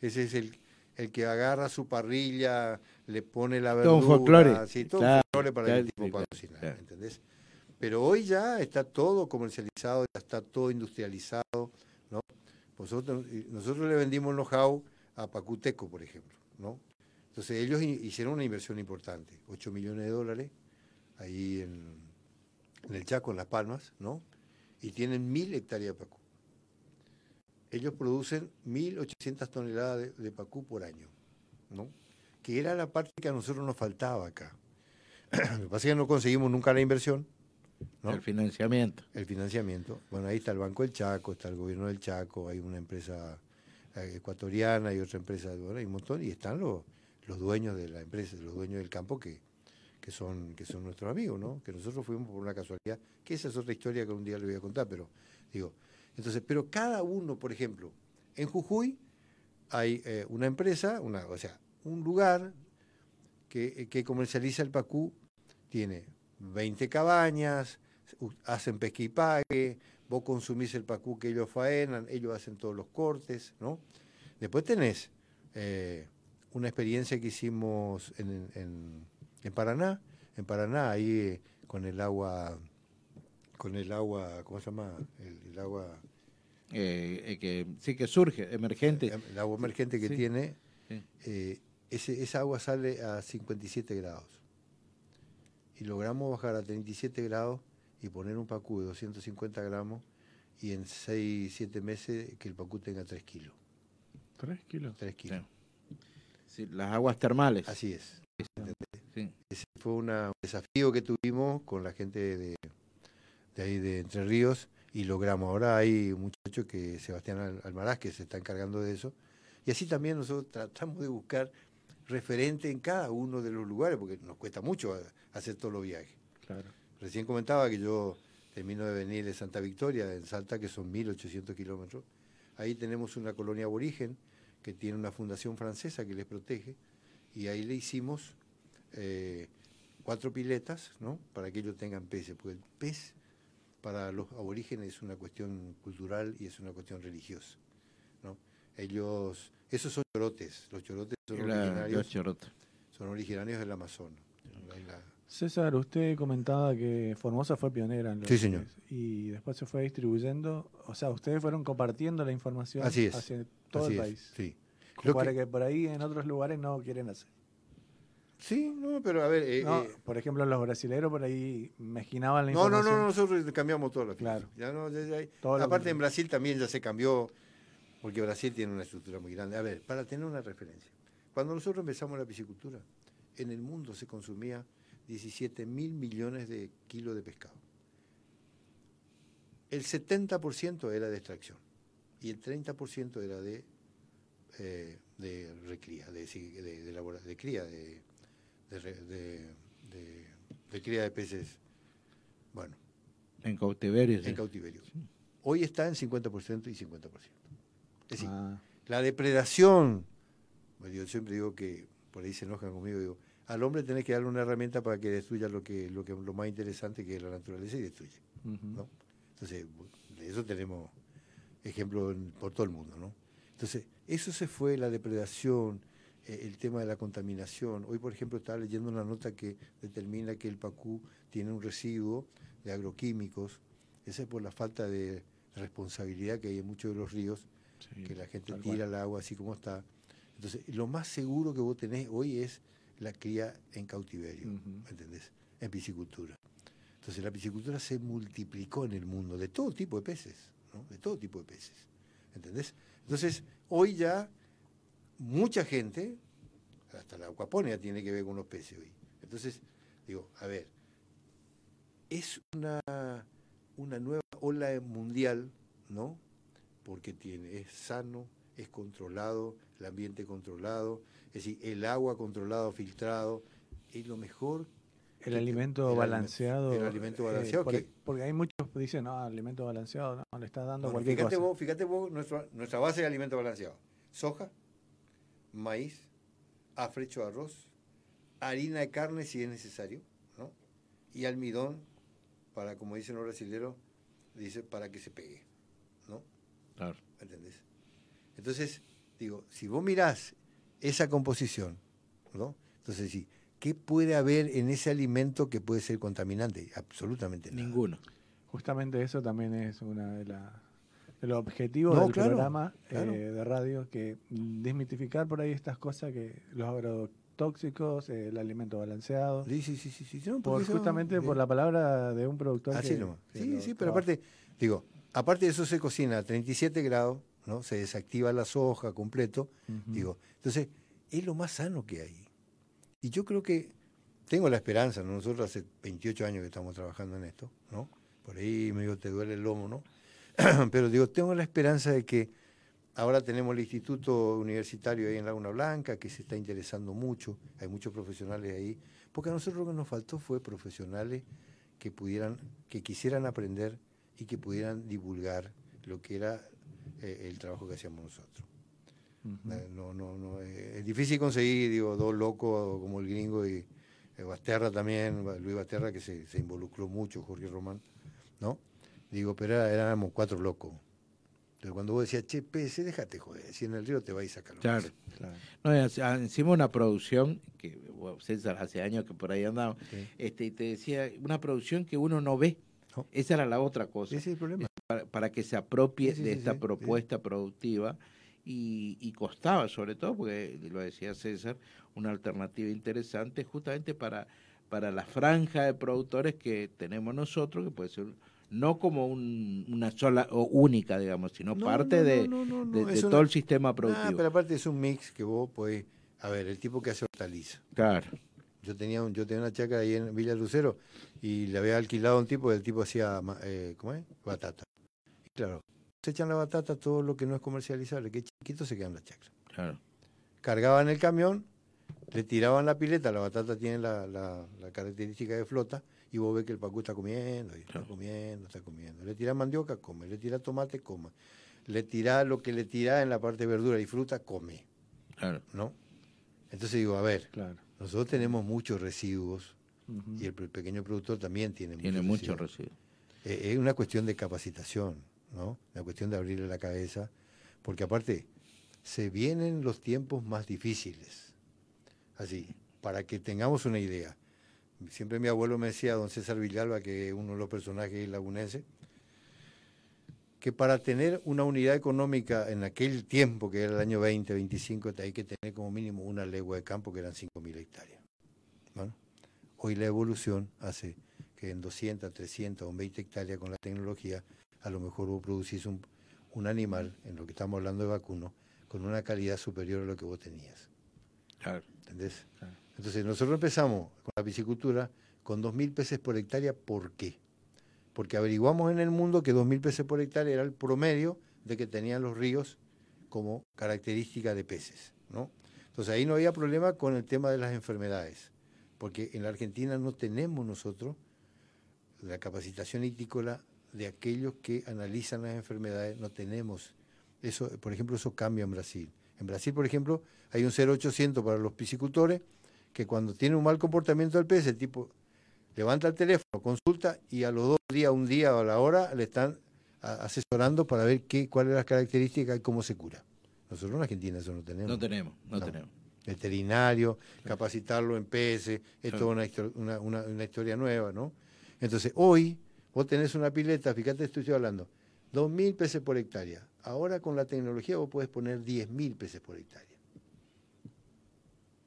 Ese es el, el que agarra su parrilla, le pone la verdura. Todo folclore. Todo Claro, folclore para claro, el tipo para cocinar, claro. ¿entendés? Pero hoy ya está todo comercializado, ya está todo industrializado, ¿no? Nosotros, nosotros le vendimos know-how a Pacuteco, por ejemplo, ¿no? Entonces ellos hi- hicieron una inversión importante, 8 millones de dólares, ahí en, en el Chaco, en Las Palmas, ¿no? Y tienen mil hectáreas de pacú. Ellos producen 1.800 toneladas de, de pacú por año, ¿no? Que era la parte que a nosotros nos faltaba acá. Lo que pasa es que no conseguimos nunca la inversión, ¿no? El financiamiento. El financiamiento. Bueno, ahí está el Banco del Chaco, está el gobierno del Chaco, hay una empresa ecuatoriana y otra empresa, bueno, hay un montón, y están los, los dueños de la empresa, los dueños del campo que, que son, que son nuestros amigos, ¿no? Que nosotros fuimos por una casualidad, que esa es otra historia que un día le voy a contar, pero digo, entonces, pero cada uno, por ejemplo, en Jujuy hay eh, una empresa, una, o sea, un lugar que, que comercializa el pacú, tiene 20 cabañas, hacen pesca y pague, vos consumís el pacú que ellos faenan, ellos hacen todos los cortes, ¿no? Después tenés eh, una experiencia que hicimos en, en- en Paraná, en Paraná, ahí eh, con el agua, con el agua, ¿cómo se llama? El, el agua... Eh, que sí que surge, emergente. El agua emergente que Sí. tiene, Sí. ese, esa agua sale a 57 grados. Y logramos bajar a 37 grados y poner un pacú de 250 gramos y en 6, 7 meses que el pacú tenga 3 kilos. ¿Tres kilos? 3 kilos. Sí, las aguas termales. Así es. Sí. Ese fue una- un desafío que tuvimos con la gente de, de ahí de Entre Ríos y logramos. Ahora hay un muchacho que Sebastián Al- Almaraz que se está encargando de eso. Y así también nosotros tratamos de buscar referente en cada uno de los lugares, porque nos cuesta mucho a- hacer todos los viajes. Claro. Recién comentaba que yo termino de venir de Santa Victoria, en Salta, que son 1.800 kilómetros. Ahí tenemos una colonia aborigen que tiene una fundación francesa que les protege, y ahí le hicimos eh, cuatro piletas, ¿no? Para que ellos tengan peces, porque el pez para los aborígenes es una cuestión cultural y es una cuestión religiosa, ¿no? Ellos, esos son chorotes, los chorotes son La- originarios, los chorotes. son originarios del Amazonas. César, usted comentaba que Formosa fue pionera en lo Sí, señor. y después se fue distribuyendo, o sea, ustedes fueron compartiendo la información Así es, hacia todo así el es, país. sí. Lo para que- que... por ahí en otros lugares no quieren hacer. Sí, no, pero a ver... eh, No, eh, por ejemplo, los brasileros por ahí mezquinaban la No, no, información. no, nosotros cambiamos todo lo que Claro. Ya no, ya- ya- Todo aparte que- en Brasil también ya se cambió, porque Brasil tiene una estructura muy grande. A ver, para tener una referencia, cuando nosotros empezamos la piscicultura, en el mundo se consumía 17 mil millones de kilos de pescado. El 70% era de extracción y el 30% era de, eh, de recría, de, sí, de, de elabora- de cría, de, cría de peces. Bueno, En cautiverio. en cautiverio. Hoy está en 50% y 50%. Es decir, Ah. la depredación, bueno, yo siempre digo que por ahí se enojan conmigo, digo, al hombre tenés que darle una herramienta para que destruya lo que lo que lo más interesante que es la naturaleza y destruye. ¿no? Entonces, de eso tenemos ejemplos por todo el mundo, ¿no? Entonces, eso se fue, la depredación, eh, el tema de la contaminación. Hoy, por ejemplo, estaba leyendo una nota que determina que el Pacú tiene un residuo de agroquímicos. Ese es por la falta de responsabilidad que hay en muchos de los ríos, que la gente tira cual. el agua así como está. Entonces, lo más seguro que vos tenés hoy es la cría en cautiverio, ¿me ¿entendés? En piscicultura. Entonces, la piscicultura se multiplicó en el mundo, de todo tipo de peces, ¿no? De todo tipo de peces, ¿entendés? Entonces, hoy ya mucha gente, hasta la acuaponia tiene que ver con los peces hoy. Entonces, digo, a ver, es una, una nueva ola mundial, ¿no? Porque tiene, es sano, es controlado, el ambiente controlado, es decir, el agua controlado, filtrado, es lo mejor. El que- alimento el balanceado. El alimento eh, balanceado. por- que, porque hay muchos que dicen, no, alimento balanceado, no, le está dando bueno, cualquier fíjate cosa. vos, fíjate vos, nuestra, nuestra base de alimento balanceado. Soja, maíz, afrecho de arroz, harina de carne si es necesario, ¿no? Y almidón, para, como dicen los brasileros, dice, para que se pegue, ¿no? Claro. ¿Entendés? Entonces, digo, si vos mirás esa composición, ¿no? Entonces, sí, ¿qué puede haber en ese alimento que puede ser contaminante? Absolutamente nada. Ninguno. Justamente eso también es una de, los objetivos No, del claro, programa claro. eh, de radio, que desmitificar por ahí estas cosas que los agrotóxicos, eh, el alimento balanceado. Sí, sí, sí, sí, sí, no, por, justamente por la palabra de un productor. Así que- nomás. Sí, sí, pero aparte, digo, aparte de eso se cocina a 37 grados, ¿no? Se desactiva la soja completo, digo. Entonces, es lo más sano que hay. Y yo creo que tengo la esperanza, ¿no? nosotros hace 28 años que estamos trabajando en esto, ¿no? Por ahí medio te duele el lomo, ¿no? Pero digo, tengo la esperanza de que ahora tenemos el instituto universitario ahí en Laguna Blanca, que se está interesando mucho, hay muchos profesionales ahí, porque a nosotros lo que nos faltó fue profesionales que pudieran, que quisieran aprender y que pudieran divulgar lo que era eh, el trabajo que hacíamos nosotros. Eh, No, no, no, eh, es difícil conseguir, digo, dos locos como el gringo y eh, Basterra también, Luis Basterra que se, se involucró mucho, Jorge Román, ¿no? Digo, pero era- éramos cuatro locos. Pero cuando vos decías, che, PC, déjate joder, si en el río te vais a sacar Claro. peces". No, hace- ah, encima una producción que César hace años que por ahí andaba, este, y te decía, una producción que uno no ve. Esa era la otra cosa. Ese es el problema. Para, para que se apropie Sí, de sí, esta sí, propuesta productiva y, y costaba sobre todo, porque lo decía César, una alternativa interesante justamente para, para la franja de productores que tenemos nosotros, que puede ser no como un- una sola o única, digamos, sino No, parte no, de, de- todo el sistema productivo. pero aparte es un mix que vos podés, a ver, el tipo que hace hortaliza. Claro. Yo tenía, un, yo tenía una chacra ahí en Villa Lucero y le había alquilado a un tipo y el tipo hacía, eh, ¿cómo es? Batata. Y claro, se echan la batata, todo lo que no es comercializable, que chiquito se queda en la chacra. Claro. Cargaban el camión, le tiraban la pileta, la batata tiene la, la- la característica de flota, y vos ves que el pacú está comiendo, y está comiendo, está comiendo. Le tira mandioca, come. Le tira tomate, come. Le tira lo que le tira en la parte de verdura y fruta, come. Claro. ¿No? Entonces digo, a ver, Claro. Nosotros tenemos muchos residuos y el pe- pequeño productor también tiene, Tiene muchos mucho residuos. residuo. Eh, es una cuestión de capacitación, ¿no? Una cuestión de abrirle la cabeza, porque aparte se vienen los tiempos más difíciles. Así, para que tengamos una idea. Siempre mi abuelo me decía, don César Villalba, que es uno de los personajes lagunenses, que para tener una unidad económica en aquel tiempo, que era el año 20, 25, hay que tener como mínimo una legua de campo, que eran 5.000 hectáreas. Bueno, hoy la evolución hace que en 200, 300 o 20 hectáreas con la tecnología, a lo mejor vos producís un, un animal, en lo que estamos hablando de vacuno, con una calidad superior a lo que vos tenías. Claro. ¿Entendés? Entonces nosotros empezamos con la piscicultura con 2.000 peces por hectárea. ¿Por qué? Porque averiguamos en el mundo que 2.000 peces por hectárea era el promedio de que tenían los ríos como característica de peces. ¿no? Entonces ahí no había problema con el tema de las enfermedades, porque en la Argentina no tenemos nosotros la capacitación itícola de aquellos que analizan las enfermedades, no tenemos. Eso, por ejemplo, eso cambia en Brasil. En Brasil, por ejemplo, hay un 0800 para los piscicultores que cuando tiene un mal comportamiento del pez, el tipo levanta el teléfono, consulta y a los dos días, un día o a la hora le están asesorando para ver qué, cuáles son las características y cómo se cura. Nosotros en Argentina eso no tenemos. No tenemos, no tenemos. Veterinario, capacitarlo en peces, es Claro. toda una, histo- una- una- una historia nueva, ¿no? Entonces, hoy vos tenés una pileta, fíjate, esto estoy hablando, 2.000 peces por hectárea. Ahora con la tecnología vos podés poner 10.000 peces por hectárea.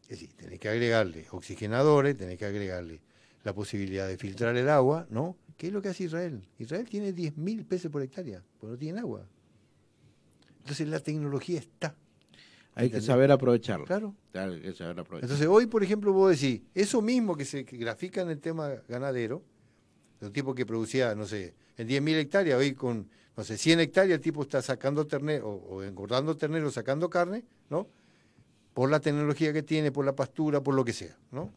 Es decir, tenés que agregarle oxigenadores, tenés que agregarle la posibilidad de filtrar el agua, ¿no? ¿Qué es lo que hace Israel? Israel tiene 10.000 peces por hectárea, porque no tienen agua. Entonces la tecnología está. Hay que saber aprovecharlo. Claro. Hay que saber aprovecharlo. Entonces hoy, por ejemplo, vos decís, eso mismo que se que grafica en el tema ganadero, el tipo que producía, no sé, en 10.000 hectáreas, hoy con, no sé, 100 hectáreas el tipo está sacando ternero, o, o engordando ternero, sacando carne, ¿no? Por la tecnología que tiene, por la pastura, por lo que sea, ¿no?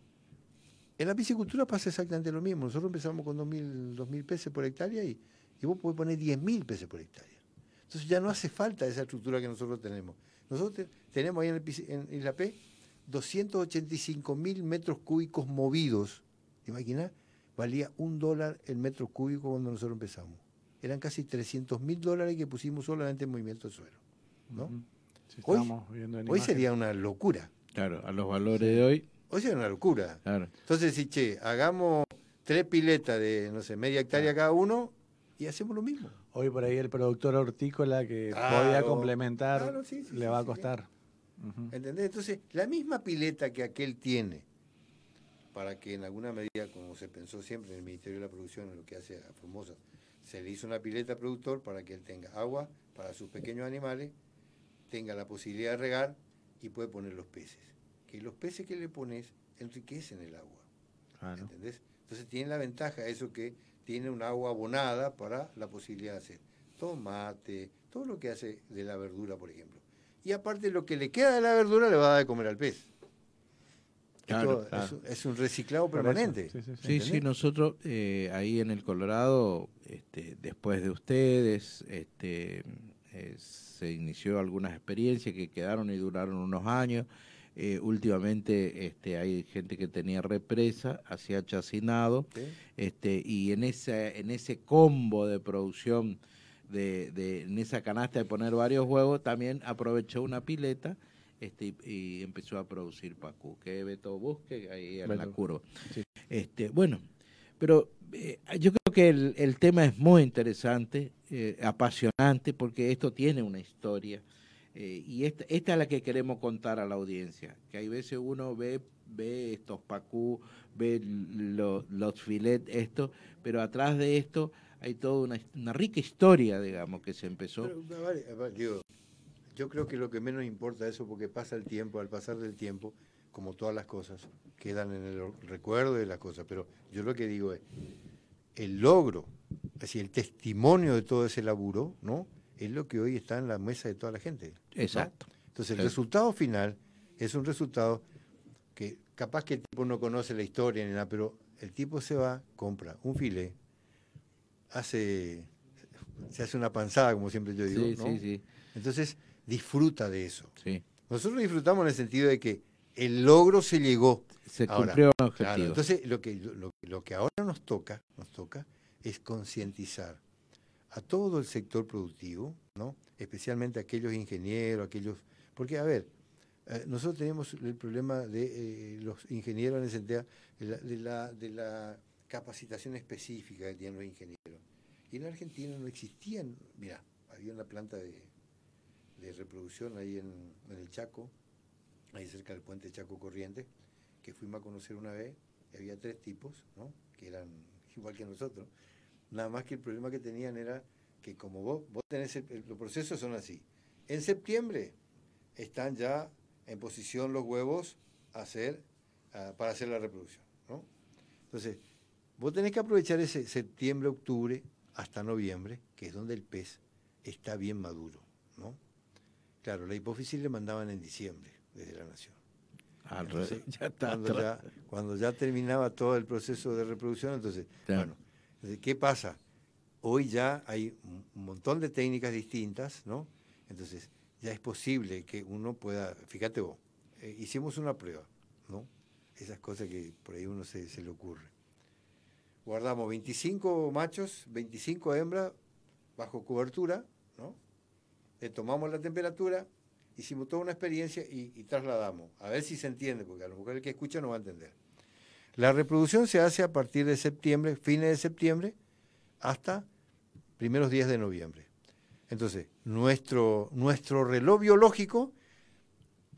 En la piscicultura pasa exactamente lo mismo. Nosotros empezamos con 2.000, 2.000 peces por hectárea y, y vos podés poner 10.000 peces por hectárea. Entonces ya no hace falta esa estructura que nosotros tenemos. Nosotros te- tenemos ahí en, el en Isla P 285 mil metros cúbicos movidos. ¿Te imaginas? Valía un dólar el metro cúbico cuando nosotros empezamos. Eran casi 300 mil dólares que pusimos solamente en movimiento de suelo. ¿no? Viendo en hoy sería una locura. Claro, a los valores de hoy. Hoy sería una locura. Claro. Entonces, si, che, hagamos tres piletas de, no sé, media hectárea cada uno y hacemos lo mismo. Hoy por ahí el productor hortícola que Claro. podía complementar Claro, sí, sí, le sí, va a costar. ¿Entendés? Entonces, la misma pileta que aquel tiene, para que en alguna medida, como se pensó siempre en el Ministerio de la Producción, en lo que hace a Formosa, se le hizo una pileta al productor para que él tenga agua para sus pequeños animales, tenga la posibilidad de regar y puede poner los peces. Que los peces que le pones enriquecen el agua. ¿Entendés? Entonces tiene la ventaja eso que tiene un agua abonada para la posibilidad de hacer tomate, todo lo que hace de la verdura, por ejemplo. Y aparte lo que le queda de la verdura le va a dar de comer al pez. Claro, Esto claro. Es, un- es un reciclado permanente. Sí, sí, nosotros eh, ahí en el Colorado, este, después de ustedes, este, eh, se inició algunas experiencias que quedaron y duraron unos años. Eh, últimamente este, hay gente que tenía represa, hacía chacinado, este, y en ese, en ese combo de producción, de, de- en esa canasta de poner varios huevos, también aprovechó una pileta este, y, y empezó a producir Pacú, que Beto busque ahí en la curva. Este, bueno, pero eh, yo creo que el, el tema es muy interesante, eh, apasionante, porque esto tiene una historia. Eh, y esta, esta es la que queremos contar a la audiencia, que hay veces uno ve, ve estos pacú, ve lo- los filet, esto, pero atrás de esto hay toda una, rica historia, digamos, que se empezó. Yo creo que lo que menos importa es eso porque pasa el tiempo, al pasar del tiempo, como todas las cosas, quedan en el recuerdo de las cosas. Pero yo lo que digo es, el logro, es decir, el testimonio de todo ese laburo, ¿no? Es lo que hoy está en la mesa de toda la gente. ¿no? Exacto. Entonces el Claro. resultado final es un resultado que capaz que el tipo no conoce la historia ni nada, pero el tipo se va, compra un filé, hace, se hace una panzada, como siempre yo digo, Sí, ¿no? sí, sí. Entonces disfruta de eso. Nosotros disfrutamos en el sentido de que el logro se llegó. Se Ahora, cumplió claro, objetivo. entonces lo que, lo, lo que ahora nos toca, nos toca es concientizar a todo el sector productivo, ¿no? especialmente aquellos ingenieros, aquellos... Porque, a ver, eh, nosotros tenemos el problema de eh, los ingenieros en el sentido de la, capacitación específica que tienen los ingenieros. Y en Argentina no existían, mira, había una planta de, de reproducción ahí en, en el Chaco, ahí cerca del puente Chaco Corriente, que fuimos a conocer una vez, y había tres tipos, ¿no? que eran igual que nosotros. Nada más que el problema que tenían era que como vos, vos tenés, el- los procesos son así. En septiembre están ya en posición los huevos a hacer, ah, para hacer la reproducción. ¿no? Entonces, vos tenés que aprovechar ese septiembre, octubre, hasta noviembre, que es donde el pez está bien maduro. ¿no? Claro, la hipófisis le mandaban en diciembre desde la nación. Entonces, ya está cuando, ya, cuando ya terminaba todo el proceso de reproducción, entonces, Claro. bueno, ¿qué pasa? Hoy ya hay un un montón de técnicas distintas, ¿no? Entonces, ya es posible que uno pueda, fíjate vos, eh, hicimos una prueba, ¿no? Esas cosas que por ahí uno se, se le ocurre. Guardamos 25 machos, 25 hembras bajo cobertura, ¿no? Le tomamos la temperatura, hicimos toda una experiencia y, y trasladamos. A ver si se entiende, porque a lo mejor el que escucha no va a entender. La reproducción se hace a partir de septiembre, fines de septiembre, hasta primeros días de noviembre. Entonces, nuestro, nuestro reloj biológico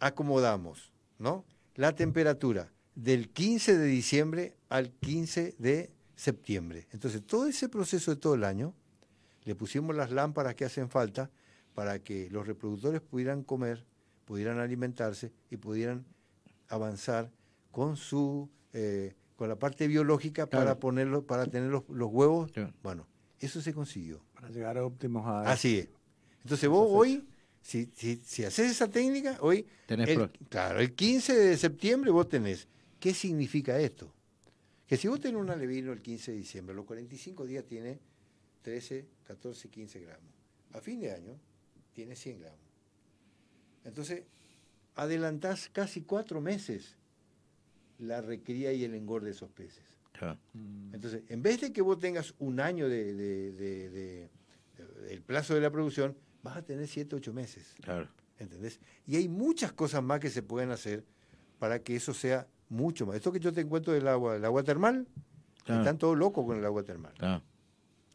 acomodamos, ¿no? La temperatura del 15 de diciembre al 15 de septiembre. Entonces, todo ese proceso de todo el año, le pusimos las lámparas que hacen falta para que los reproductores pudieran comer, pudieran alimentarse y pudieran avanzar con su eh, con la parte biológica para ponerlo, para tener los, los huevos. Bueno, eso se consiguió. Para llegar a óptimos a... Así es. Entonces vos hoy, si, si, si haces esa técnica, hoy, Tenés el- claro, el 15 de septiembre vos tenés. ¿Qué significa esto? Que si vos tenés un alevino el 15 de diciembre, los 45 días tiene 13, 14, 15 gramos. A fin de año tiene 100 gramos. Entonces, adelantás casi cuatro meses la recría y el engorde de esos peces. Entonces, en vez de que vos tengas un año de, de- de- de- de- el plazo de la producción, vas a tener 7, 8 meses. Claro. ¿Entendés? Y hay muchas cosas más que se pueden hacer para que eso sea mucho más. Esto que yo te encuentro del agua, el agua termal, Claro. están todos locos con el agua termal. Claro.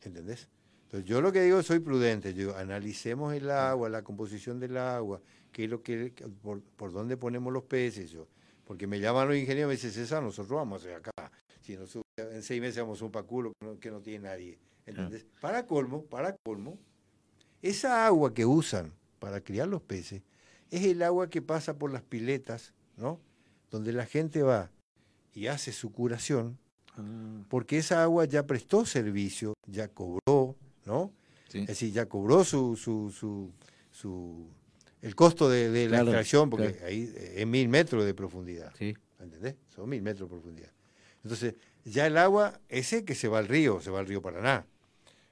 ¿Entendés? Entonces yo lo que digo, soy prudente. Yo digo, analicemos el agua, la composición del agua, qué es lo que, por, por dónde ponemos los peces. Yo, porque me llaman los ingenieros y me dicen, César, nosotros vamos a hacer acá. Si nosotros en seis meses vamos a un paculo que no, que no tiene nadie. ¿Entendés? Para colmo, para colmo, esa agua que usan para criar los peces es el agua que pasa por las piletas, ¿no? Donde la gente va y hace su curación, porque esa agua ya prestó servicio, ya cobró, ¿no? Es decir, ya cobró su, su, su, su- el costo de, de la Claro, extracción, porque claro. ahí eh, es mil metros de profundidad. Sí. ¿Entendés? Son mil metros de profundidad. Entonces, ya el agua, ese que se va al río, se va al río Paraná.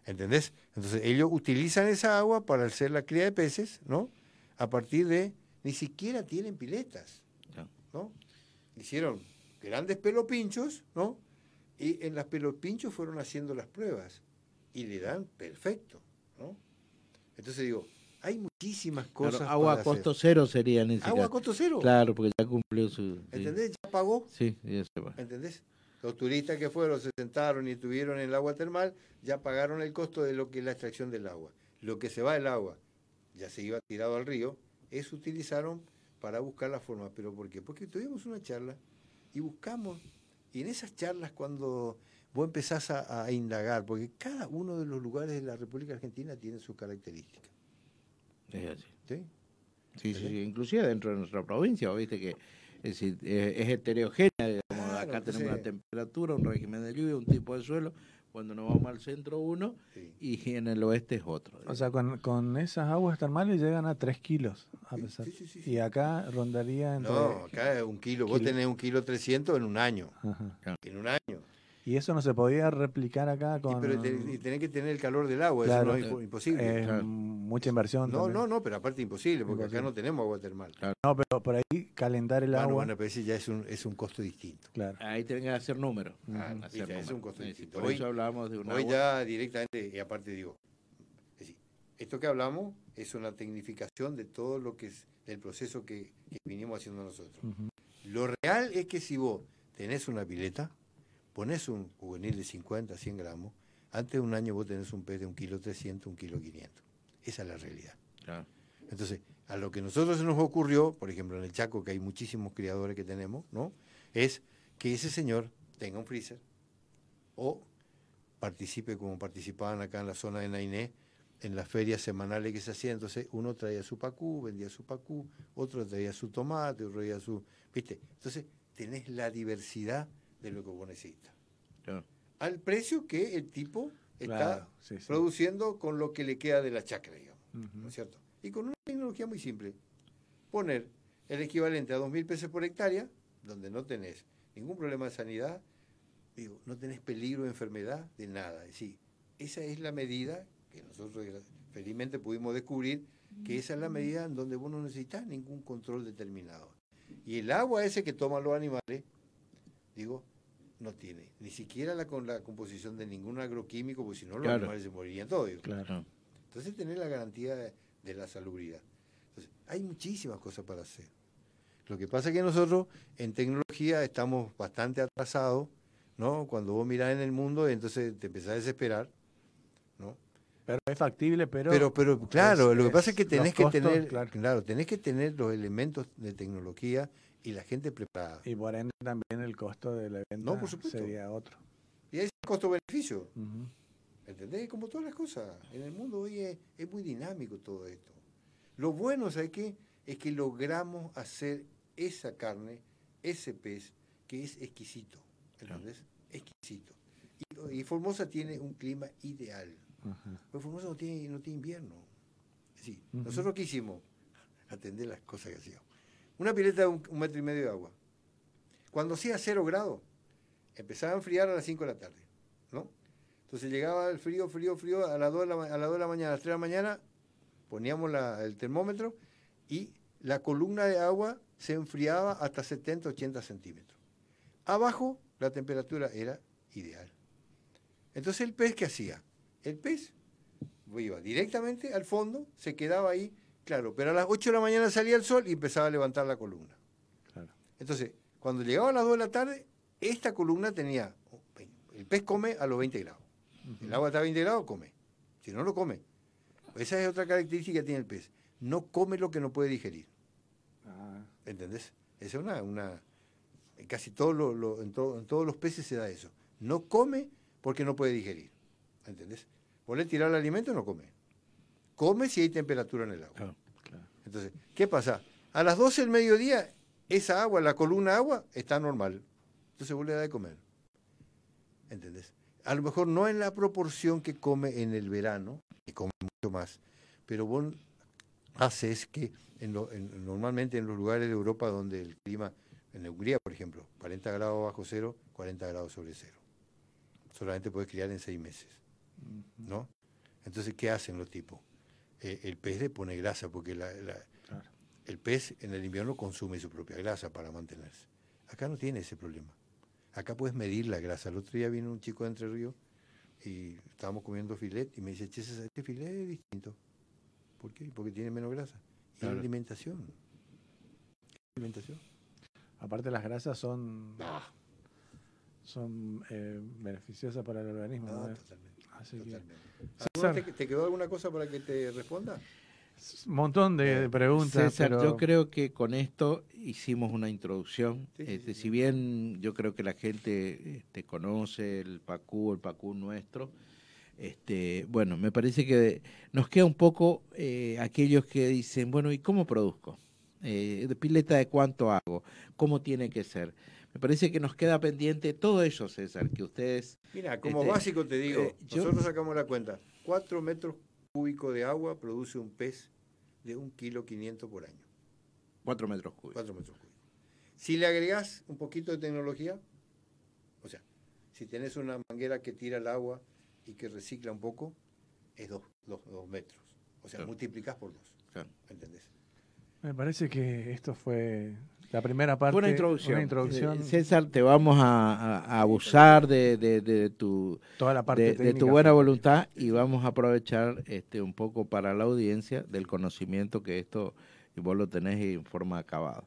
¿Entendés? Entonces, ellos utilizan esa agua para hacer la cría de peces, ¿no? A partir de, ni siquiera tienen piletas, ¿no? Hicieron grandes pelopinchos, ¿no? Y en las pelopinchos fueron haciendo las pruebas y le dan perfecto, ¿no? Entonces digo, hay muchísimas Claro, cosas. agua a costo hacer. cero sería ni siquiera. Agua a costo cero. Claro, porque ya cumplió su. ¿Entendés? Ya pagó. Sí, ya se va. ¿Entendés? Los turistas que fueron, se sentaron y estuvieron en el agua termal, ya pagaron el costo de lo que es la extracción del agua. Lo que se va del agua, ya se iba tirado al río, eso utilizaron para buscar la forma. ¿Pero por qué? Porque tuvimos una charla y buscamos, y en esas charlas cuando vos empezás a, a indagar, porque cada uno de los lugares de la República Argentina tiene sus características. Es así. ¿Sí? Sí, sí, sí, inclusive dentro de nuestra provincia, vos viste que es, decir, es- es heterogénea, digamos, acá tenemos una temperatura, un régimen de lluvia, un tipo de suelo, cuando nos vamos al centro uno y en el oeste es otro. O sea, con, con esas aguas termales llegan a 3 kilos. A pesar. Y acá rondaría entre... No, acá es un kilo, vos Kilo. tenés un kilo 300 en un año. Ajá. En un año. Y eso no se podía replicar acá con... Pero te- y tenés que tener el calor del agua, Claro. eso no es impo- imposible. Es Claro. mucha inversión. No, también. no, no, pero aparte imposible, porque acá no tenemos agua termal. No, pero por ahí calentar el Bueno, agua... bueno, pero ese ya es un, es un costo distinto. Claro. Ahí tienen que hacer números. Ah, hacer es un costo Sí, sí, distinto. por Hoy, eso hablábamos de un hoy agua. ya directamente, y aparte digo, es decir, esto que hablamos es una tecnificación de todo lo que es el proceso que, que vinimos haciendo nosotros. Lo real es que si vos tenés una pileta, pones un juvenil de 50, 100 gramos, antes de un año vos tenés un pez de un kilo 300, un kilo 500. Esa es la realidad. Entonces, a lo que nosotros se nos ocurrió, por ejemplo en el Chaco, que hay muchísimos criadores que tenemos, ¿no? Es que ese señor tenga un freezer o participe como participaban acá en la zona de Nainé, en las ferias semanales que se hacían. Entonces, uno traía su pacú, vendía su pacú, otro traía su tomate, otro traía su... ¿Viste? Entonces, tenés la diversidad de lo que vos necesitas. Al precio que el tipo está Claro, sí, sí. produciendo con lo que le queda de la chacra, digamos. ¿No es cierto? Y con una tecnología muy simple. Poner el equivalente a 2.000 pesos por hectárea, donde no tenés ningún problema de sanidad, digo, no tenés peligro de enfermedad, de nada. Es decir, esa es la medida que nosotros felizmente pudimos descubrir que esa es la medida en donde vos no necesitas ningún control determinado. Y el agua ese que toman los animales, digo, no tiene ni siquiera la, con la composición de ningún agroquímico, porque si no los Claro. animales se morirían todos. Claro. Entonces tener la garantía de, de la salubridad. Entonces, hay muchísimas cosas para hacer. Lo que pasa es que nosotros en tecnología estamos bastante atrasados, ¿no? Cuando vos mirás en el mundo, entonces te empezás a desesperar, ¿no? Pero es factible, pero... Pero, pero claro, es- lo que pasa es que tenés que tener, claro. claro. tenés que tener los elementos de tecnología y la gente preparada. Y por ende también el costo de la venta No, por supuesto. sería otro. Y es costo-beneficio. Ujú. ¿Entendés? Como todas las cosas. En el mundo hoy es, es muy dinámico todo esto. Lo bueno, ¿sabes qué? Es que logramos hacer esa carne, ese pez, que es exquisito. ¿Entendés? Exquisito. Y, y Formosa tiene un clima ideal. Pero Formosa no tiene, no tiene invierno. Sí. Nosotros qué hicimos? Atender las cosas que hacíamos. Una pileta de un, metro y medio de agua. Cuando hacía cero grados, empezaba a enfriar a las 5 de la tarde. ¿no? Entonces llegaba el frío, frío, frío, a las 2 de la, a las 2 de la mañana, a las 3 de la mañana, poníamos el termómetro y la columna de agua se enfriaba hasta 70, 80 centímetros. Abajo la temperatura era ideal. Entonces el pez, ¿qué hacía? El pez iba directamente al fondo, se quedaba ahí, claro, pero a las 8 de la mañana salía el sol y empezaba a levantar la columna. Entonces, cuando llegaba a las 2 de la tarde, esta columna tenía, el pez come a los 20 grados. El agua está a 20 grados, come. Si no, no come. Esa es otra característica que tiene el pez. No come lo que no puede digerir. ¿Entendés? Esa es una... una en casi todos los, los- en, to- en todos los peces se da eso. No come porque no puede digerir. ¿Entendés? Vos le tirás el alimento y no come. Come si hay temperatura en el agua. Entonces, ¿qué pasa? A las 12 del mediodía, esa agua, la columna de agua, está normal. Entonces vos le das de comer. ¿Entendés? A lo mejor no en la proporción que come en el verano, que come mucho más, pero vos haces que en lo- en- normalmente en los lugares de Europa donde el clima, en Hungría, por ejemplo, 40 grados bajo cero, 40 grados sobre cero. Solamente puedes criar en seis meses. ¿No? Entonces, ¿qué hacen los tipos? Eh, el pez le pone grasa, porque la- la- el pez en el invierno consume su propia grasa para mantenerse. Acá no tiene ese problema. Acá puedes medir la grasa. El otro día vino un chico de Entre Ríos y estábamos comiendo filet y me dice, che, este filet es distinto. ¿Por qué? Porque tiene menos grasa. Y alimentación. Alimentación. Aparte las grasas son Ah. son eh, beneficiosas para el organismo. No, ¿no? totalmente, Así que- ¿Alguna César, ¿Te, te quedó alguna cosa para que te responda? un montón de, de preguntas. César, pero yo creo que con esto hicimos una introducción. Sí, sí, Este, Si bien yo creo que la gente este, conoce el PACU, el PACU nuestro, este, bueno, me parece que nos queda un poco eh, aquellos que dicen, bueno, ¿y cómo produzco? Eh, ¿De pileta de cuánto hago? ¿Cómo tiene que ser? Me parece que nos queda pendiente todo eso, César, que ustedes... Mira, como este, básico te digo, eh, yo- nosotros sacamos la cuenta. 4 metros cúbicos de agua produce un pez de un kilo 500 por año. 4 metros cúbicos. 4 metros cúbicos. Si le agregás un poquito de tecnología, o sea, si tenés una manguera que tira el agua y que recicla un poco, es 2 metros. O sea, Claro. multiplicás por 2. Claro. ¿Entendés? me parece que esto fue la primera parte. Una introducción. una introducción. Eh, César, te vamos a, abusar de, de- de tu, Toda la parte de, de tu técnica. buena voluntad y vamos a aprovechar este un poco para la audiencia del conocimiento que esto y vos lo tenés en forma acabada.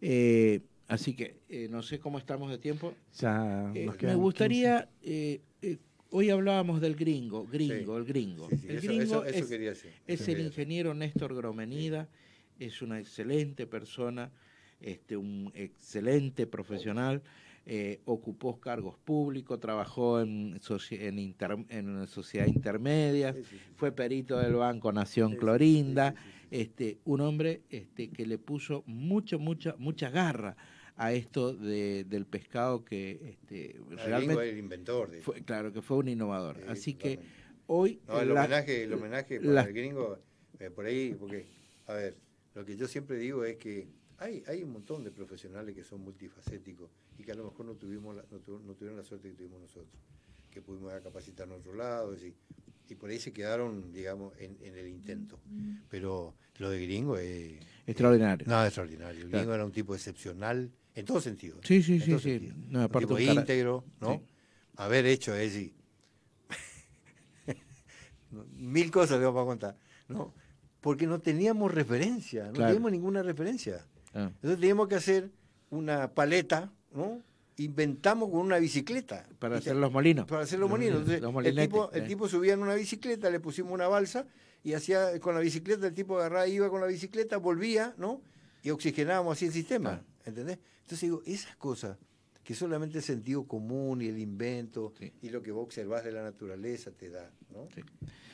Eh, así que eh, no sé cómo estamos de tiempo. Ya Eh, nos me gustaría, hoy hablábamos del gringo, gringo, Sí. el gringo. Sí, sí, el eso- gringo eso- eso es, quería decir, es el ingeniero Néstor Gromenida, es una excelente persona, este, un excelente profesional, eh, ocupó cargos públicos, trabajó en, en, inter- en sociedad intermedia, fue perito del Banco Nación Clorinda, este, un hombre este, que le puso mucho, mucha, mucha garra a esto de, del pescado que este, realmente el inventor de fue, claro que fue un innovador. Sí, Así que hoy No, el la- homenaje, el homenaje la- el gringo, eh, por ahí, porque, a ver, lo que yo siempre digo es que hay, hay un montón de profesionales que son multifacéticos y que a lo mejor no tuvimos la- no, tu- no tuvieron la suerte que tuvimos nosotros, que pudimos capacitarnos a otro lado, es decir, Y por ahí se quedaron, digamos, en, en el intento. Pero lo de Gringo es... Extraordinario. No, extraordinario. Claro. Gringo era un tipo excepcional en todo sentido. Sí, sí, En sí, sí. No, un aparte tipo íntegro, ¿no? Sí. Haber hecho ese... Mil cosas le vamos a contar, ¿no? Porque no teníamos referencia, no Claro. teníamos ninguna referencia. Ah. Entonces teníamos que hacer una paleta, ¿no? Inventamos con una bicicleta. Para hacer los molinos. Para hacer los molinos. Entonces, los el, tipo, el eh. tipo subía en una bicicleta, le pusimos una balsa y hacía con la bicicleta, el tipo agarraba, iba con la bicicleta, volvía, ¿no? Y oxigenábamos así el sistema, ¿entendés? Entonces digo, esas cosas que solamente el sentido común y el invento y lo que vos observás de la naturaleza te da, ¿no?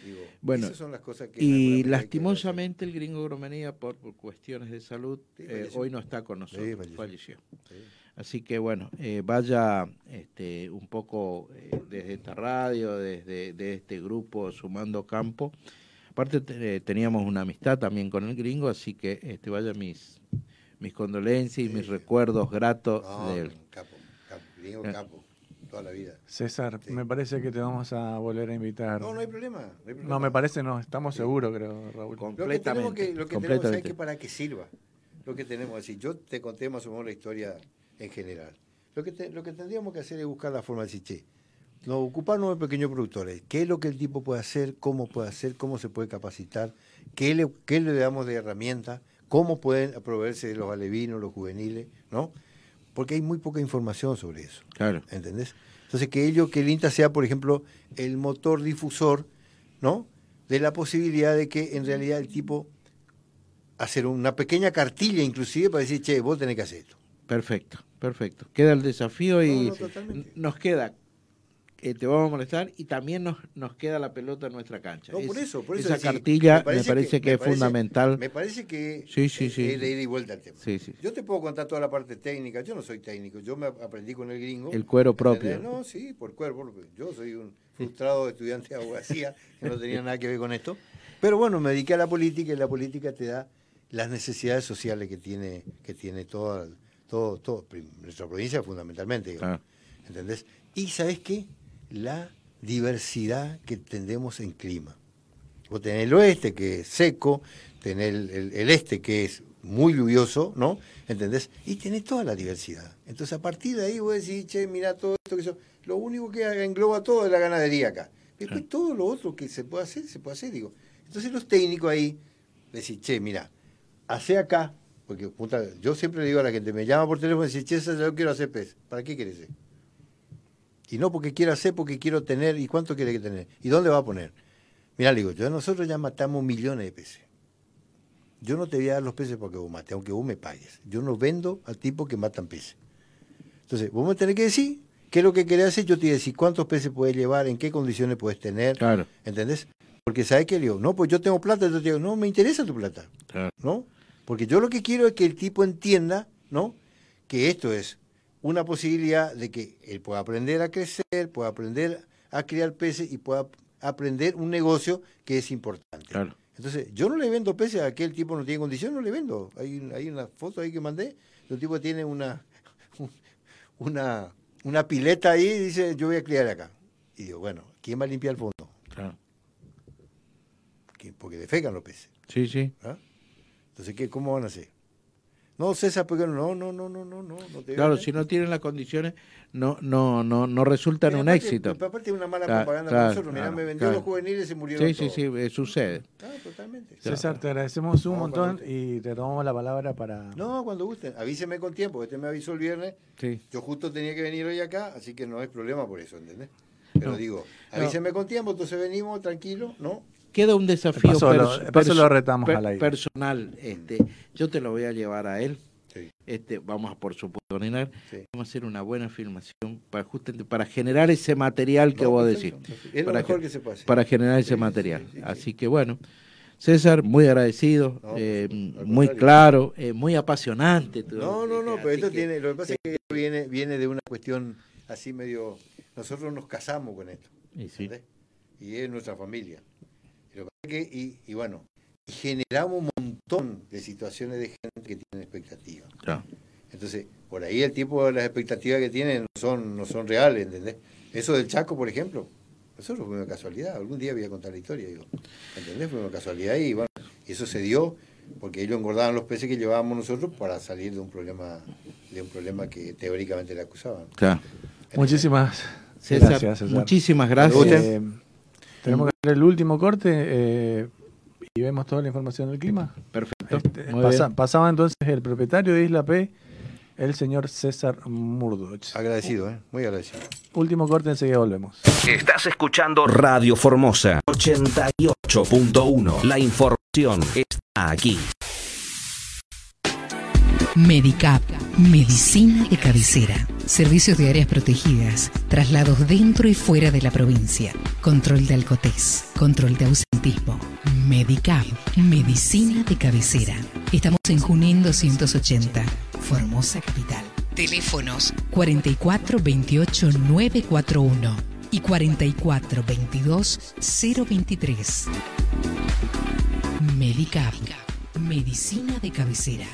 Digo, Bueno, esas son las cosas que... y lastimosamente el gringo Gromenía, por, por cuestiones de salud, Sí, eh, hoy no está con nosotros, Sí, falleció. falleció. Sí. Así que bueno, eh, vaya este, un poco eh, desde esta radio, desde de este grupo Sumando Campo. Aparte te- teníamos una amistad también con el gringo, así que este, vaya mis, mis condolencias y mis recuerdos gratos No, de él. capo, Ah. capo, toda la vida. César, me parece que te vamos a volver a invitar. No, no hay problema. No, hay problema. No, me parece, no, estamos seguros, creo, Raúl. Lo que tenemos que, lo que tenemos es que para que sirva. Lo que tenemos así. Yo te conté más o menos la historia en general. Lo que, te- lo que tendríamos que hacer es buscar la forma de decir, che, nos ocuparnos de pequeños productores. ¿Qué es lo que el tipo puede hacer? ¿Cómo puede hacer? ¿Cómo se puede capacitar? ¿Qué le, qué le damos de herramientas? ¿Cómo pueden proveerse de los alevinos, los juveniles? ¿No? Porque hay muy poca información sobre eso. Claro. ¿Entendés? Entonces, que ello, que el INTA sea, por ejemplo, el motor difusor, ¿no? De la posibilidad de que en realidad el tipo hacer una pequeña cartilla inclusive para decir, che, vos tenés que hacer esto. Perfecto, perfecto. Queda el desafío y No, no, totalmente. nos queda, eh, te vamos a molestar y también nos, nos queda la pelota en nuestra cancha. No, por Es- eso, por eso Esa decir, cartilla me parece que, me es parece- fundamental. Me parece que Sí, sí, sí. es de ida y vuelta el tema. Sí, sí. Yo te puedo contar toda la parte técnica, yo no soy técnico, yo me aprendí con el gringo. El cuero propio. No, sí, por porque Yo soy un frustrado estudiante de abogacía, que no tenía nada que ver con esto. Pero bueno, me dediqué a la política y la política te da las necesidades sociales que tiene, que tiene toda, todo, todo, nuestra provincia fundamentalmente. digamos. ¿Entendés? Y ¿sabes qué? La diversidad que tendemos en clima. Vos tenés el oeste que es seco, tenés el, el- el este que es muy lluvioso, ¿no? ¿Entendés? Y tenés toda la diversidad. Entonces a partir de ahí vos decís, che, mira todo esto que eso. Lo único que engloba todo es la ganadería acá. Después todo lo otro que se puede hacer, se puede hacer, digo. Entonces los técnicos ahí decís, che, mira, hace acá, porque puta, yo siempre le digo a la gente, me llama por teléfono y dice, che, yo quiero hacer pez. ¿Para qué quieres hacer? Y no porque quiero hacer, porque quiero tener. ¿Y cuánto quiere que tener? ¿Y dónde va a poner? Mira, le digo, yo nosotros ya matamos millones de peces. Yo no te voy a dar los peces porque vos mates, aunque vos me pagues. Yo no vendo al tipo que matan peces. Entonces, vos me tenés que decir qué es lo que querés hacer. Yo te voy a decir cuántos peces puedes llevar, en qué condiciones puedes tener. Claro. ¿Entendés? Porque ¿sabes qué? Le digo, no, pues yo tengo plata. Yo te digo, no, me interesa tu plata. ¿No? Porque yo lo que quiero es que el tipo entienda, ¿no? Que esto es una posibilidad de que él pueda aprender a crecer, pueda aprender a criar peces y pueda aprender un negocio que es importante. Claro. Entonces, yo no le vendo peces a aquel tipo no tiene condición, no le vendo. Hay, hay una foto ahí que mandé, el tipo tiene una, una, una pileta ahí y dice, yo voy a criar acá. Y digo, bueno, ¿quién va a limpiar el fondo? Claro. Porque defecan los peces. Sí, sí. ¿ah? Entonces, ¿qué, ¿cómo van a hacer? No, César, porque no, no, no, no, no, no. Claro, veo si no tienen las condiciones, no, no, no, no resultan un éxito. pero aparte es una mala Claro, propaganda claro, para nosotros. Mirá, me vendió claro. los juveniles y se murieron Sí, sí, todos. sí, eh, sucede. Ah, totalmente. César, te agradecemos un No, montón y te tomamos la palabra para... No, cuando gusten. Avíseme con tiempo. Este me avisó el viernes. Sí. Yo justo tenía que venir hoy acá, así que no hay problema por eso, ¿entendés? Pero No. digo, No. avíseme con tiempo, entonces venimos tranquilos, ¿no? Queda un desafío paso lo- perso- de paso perso- lo retamos per- al aire. personal. Este, yo te lo voy a llevar a él. Este, vamos a por supuesto coordinar. Vamos a hacer una buena filmación para justamente para generar ese material que No, vos perfecto, decís. Es lo para mejor que se puede hacer. Para generar ese material. Así que bueno, César, muy agradecido, No, eh, muy claro, eh, muy apasionante. todo. No, no, no, pero Así esto que- tiene, lo que pasa es que esto viene, viene de una cuestión así medio, nosotros nos casamos con esto, Y sí. y es nuestra familia. Y, y, y bueno, y generamos un montón de situaciones de gente que tiene expectativas. Claro. Entonces, por ahí el tipo de las expectativas que tienen no son, no son reales, ¿entendés? Eso del Chaco, por ejemplo, Nosotros fue una casualidad, algún día voy a contar la historia, digo. ¿Entendés? Fue una casualidad y bueno, y eso se dio porque ellos engordaban los peces que llevábamos nosotros para salir de un problema, de un problema que teóricamente le acusaban. Claro. Muchísimas César, gracias, César. muchísimas gracias. Tenemos que hacer el último corte eh, y vemos toda la información del clima. Perfecto. Este, pasa- pasaba entonces el propietario de Isla P, el señor César Murdoch. Agradecido, ¿eh? Muy agradecido. Último corte, enseguida volvemos. Estás escuchando Radio Formosa 88.1. La información está aquí. Medicap, medicina de cabecera. Servicios de áreas protegidas, traslados dentro y fuera de la provincia, control de alcotés, control de ausentismo. Medicap, medicina de cabecera. Estamos en Junín 280, Formosa Capital. Teléfonos 44 28 941 y 44 22 023. Medicap, medicina de cabecera.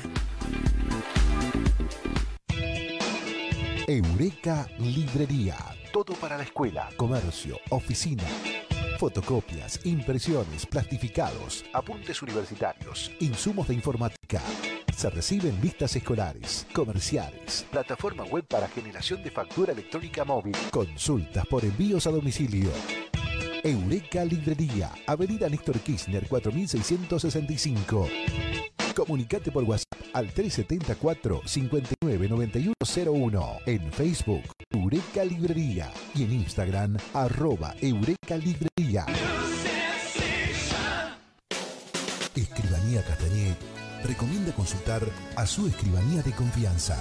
Eureka Librería. Todo para la escuela, comercio, oficina. Fotocopias, impresiones, plastificados, apuntes universitarios, insumos de informática. Se reciben listas escolares, comerciales, plataforma web para generación de factura electrónica móvil, consultas por envíos a domicilio. Eureka Librería, Avenida Néstor Kirchner 4665. Comunicate por WhatsApp al 374 59 9101 en Facebook Eureka Librería y en Instagram arroba Eureka Librería. Escribanía Castañé recomienda consultar a su escribanía de confianza.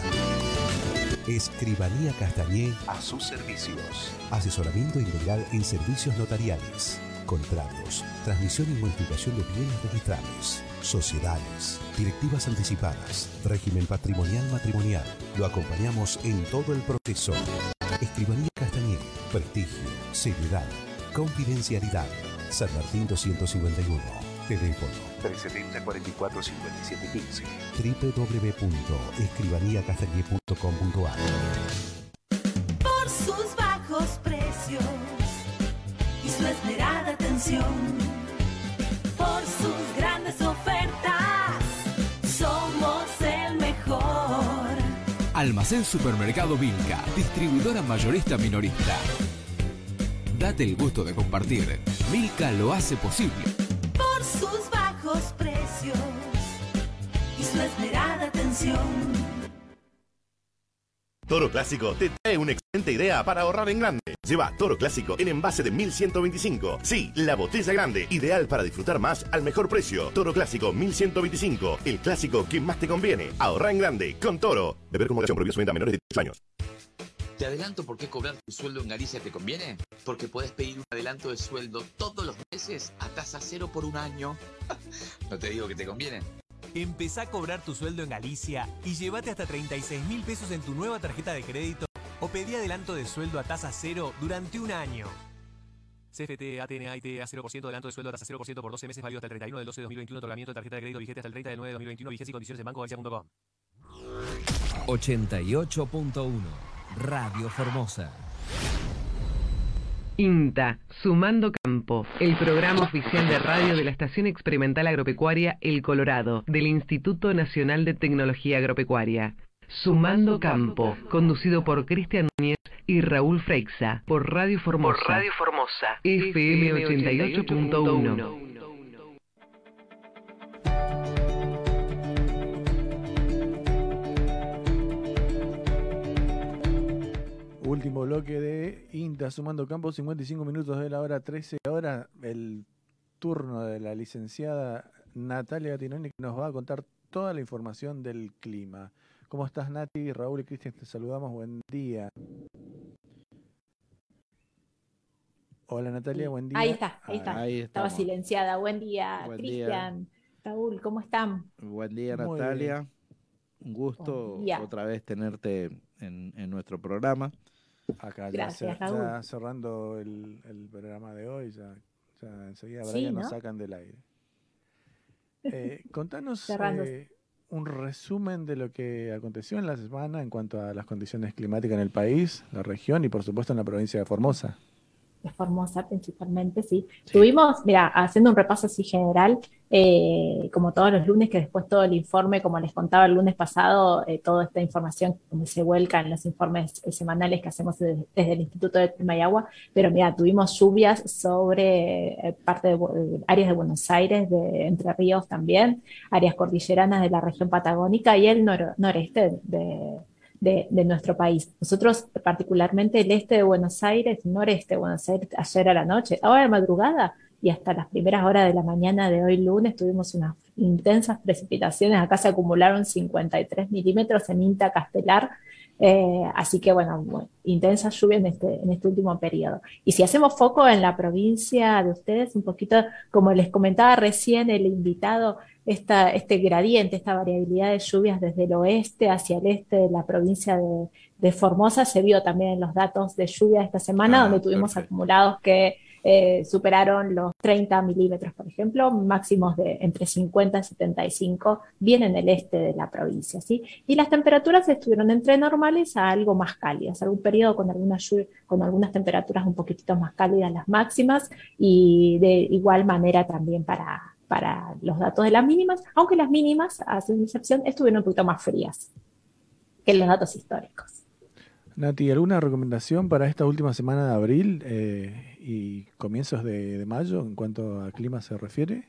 Escribanía Castañé a sus servicios. Asesoramiento integral en servicios notariales, contratos, transmisión y modificación de bienes registrables, sociedades, directivas anticipadas, régimen patrimonial matrimonial. Lo acompañamos en todo el proceso. Escribanía Castañé, prestigio, seriedad, confidencialidad. San Martín 251. Teléfono 370 44 57 15 www.escribaniacastañé.com.ar por sus bajos precios y su esmerada atención, por sus grandes Almacén Supermercado Vilca, distribuidora mayorista minorista. Date el gusto de compartir. Milka lo hace posible. Por sus bajos precios y su esmerada atención. Toro Clásico te trae una excelente idea para ahorrar en grande. Lleva Toro Clásico en envase de 1125. Sí, la botella grande, ideal para disfrutar más al mejor precio. Toro Clásico 1125, el clásico que más te conviene. Ahorrar en grande con Toro. Beber con moderación prohibido su venta a menores de 18 años. ¿Te adelanto por qué cobrar tu sueldo en Galicia te conviene? Porque puedes pedir un adelanto de sueldo todos los meses a tasa cero por un año. no te digo que te conviene. Empezá a cobrar tu sueldo en Galicia y llévate hasta 36 mil pesos en tu nueva tarjeta de crédito o pedí adelanto de sueldo a tasa cero durante un año. CFT, ATNA, IT, a 0% adelanto de sueldo a tasa 0% por 12 meses válido hasta el 31 del 12 de 2021. Otorgamiento de tarjeta de crédito vigente hasta el 30 del 9 de 2021. Vigencia y condiciones en bancogalicia.com. 88.1 Radio Formosa. INTA, Sumando El programa oficial de radio de la Estación Experimental Agropecuaria El Colorado, del Instituto Nacional de Tecnología Agropecuaria. Sumando Campo, conducido por Cristian Núñez y Raúl Freixa, por Radio Formosa. Por Radio Formosa, FM 88.1. Último bloque de INTA sumando campo, 55 minutos de la hora 13. Ahora el turno de la licenciada Natalia Gatinoni que nos va a contar toda la información del clima. ¿Cómo estás Nati? Raúl y Cristian te saludamos, buen día. Hola Natalia, buen día. Ahí está, ahí está. Ahí Estaba silenciada. Buen día, Buen. Cristian, Raúl, ¿cómo están? Buen día, Muy Natalia. Un gusto día. otra vez tenerte en, en nuestro programa. Acá ya, Gracias, Raúl. ya cerrando el, el programa de hoy, ya, ya enseguida Sí, Brian nos ¿no? sacan del aire. Eh, contanos eh, un resumen de lo que aconteció en la semana en cuanto a las condiciones climáticas en el país, la región y por supuesto en la provincia de Formosa. Formosa principalmente, sí. Tuvimos, mira, haciendo un repaso así general, eh, como todos los lunes, que después todo el informe, como les contaba el lunes pasado, eh, toda esta información se vuelca en los informes eh, semanales que hacemos desde, el Instituto de Clima y Agua, pero mira, tuvimos lluvias sobre parte de, áreas de Buenos Aires, de Entre Ríos también, áreas cordilleranas de la región patagónica y el noreste de de, nuestro país. Nosotros, particularmente el este de Buenos Aires, noreste de Buenos Aires, ayer a la noche, ahora de madrugada y hasta las primeras horas de la mañana de hoy lunes tuvimos unas intensas precipitaciones. Acá se acumularon 53 milímetros en Inta Castelar. Eh, así que bueno, intensa lluvia en este, en este último periodo. Y si hacemos foco en la provincia de ustedes, un poquito, como les comentaba recién el invitado, esta, este gradiente, esta variabilidad de lluvias desde el oeste hacia el este de la provincia de, Formosa se vio también en los datos de lluvia esta semana, ah, donde tuvimos acumulados que eh, superaron los 30 milímetros, por ejemplo, máximos de entre 50 y 75, bien en el este de la provincia. ¿sí? Y las temperaturas estuvieron entre normales a algo más cálidas, algún periodo con, alguna con algunas temperaturas un poquitito más cálidas las máximas y de igual manera también para, para los datos de las mínimas, aunque las mínimas, a su excepción, estuvieron un poquito más frías que los datos históricos. Nati, ¿alguna recomendación para esta última semana de abril eh, y comienzos de, mayo en cuanto a clima se refiere?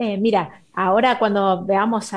Eh, mira, ahora cuando veamos,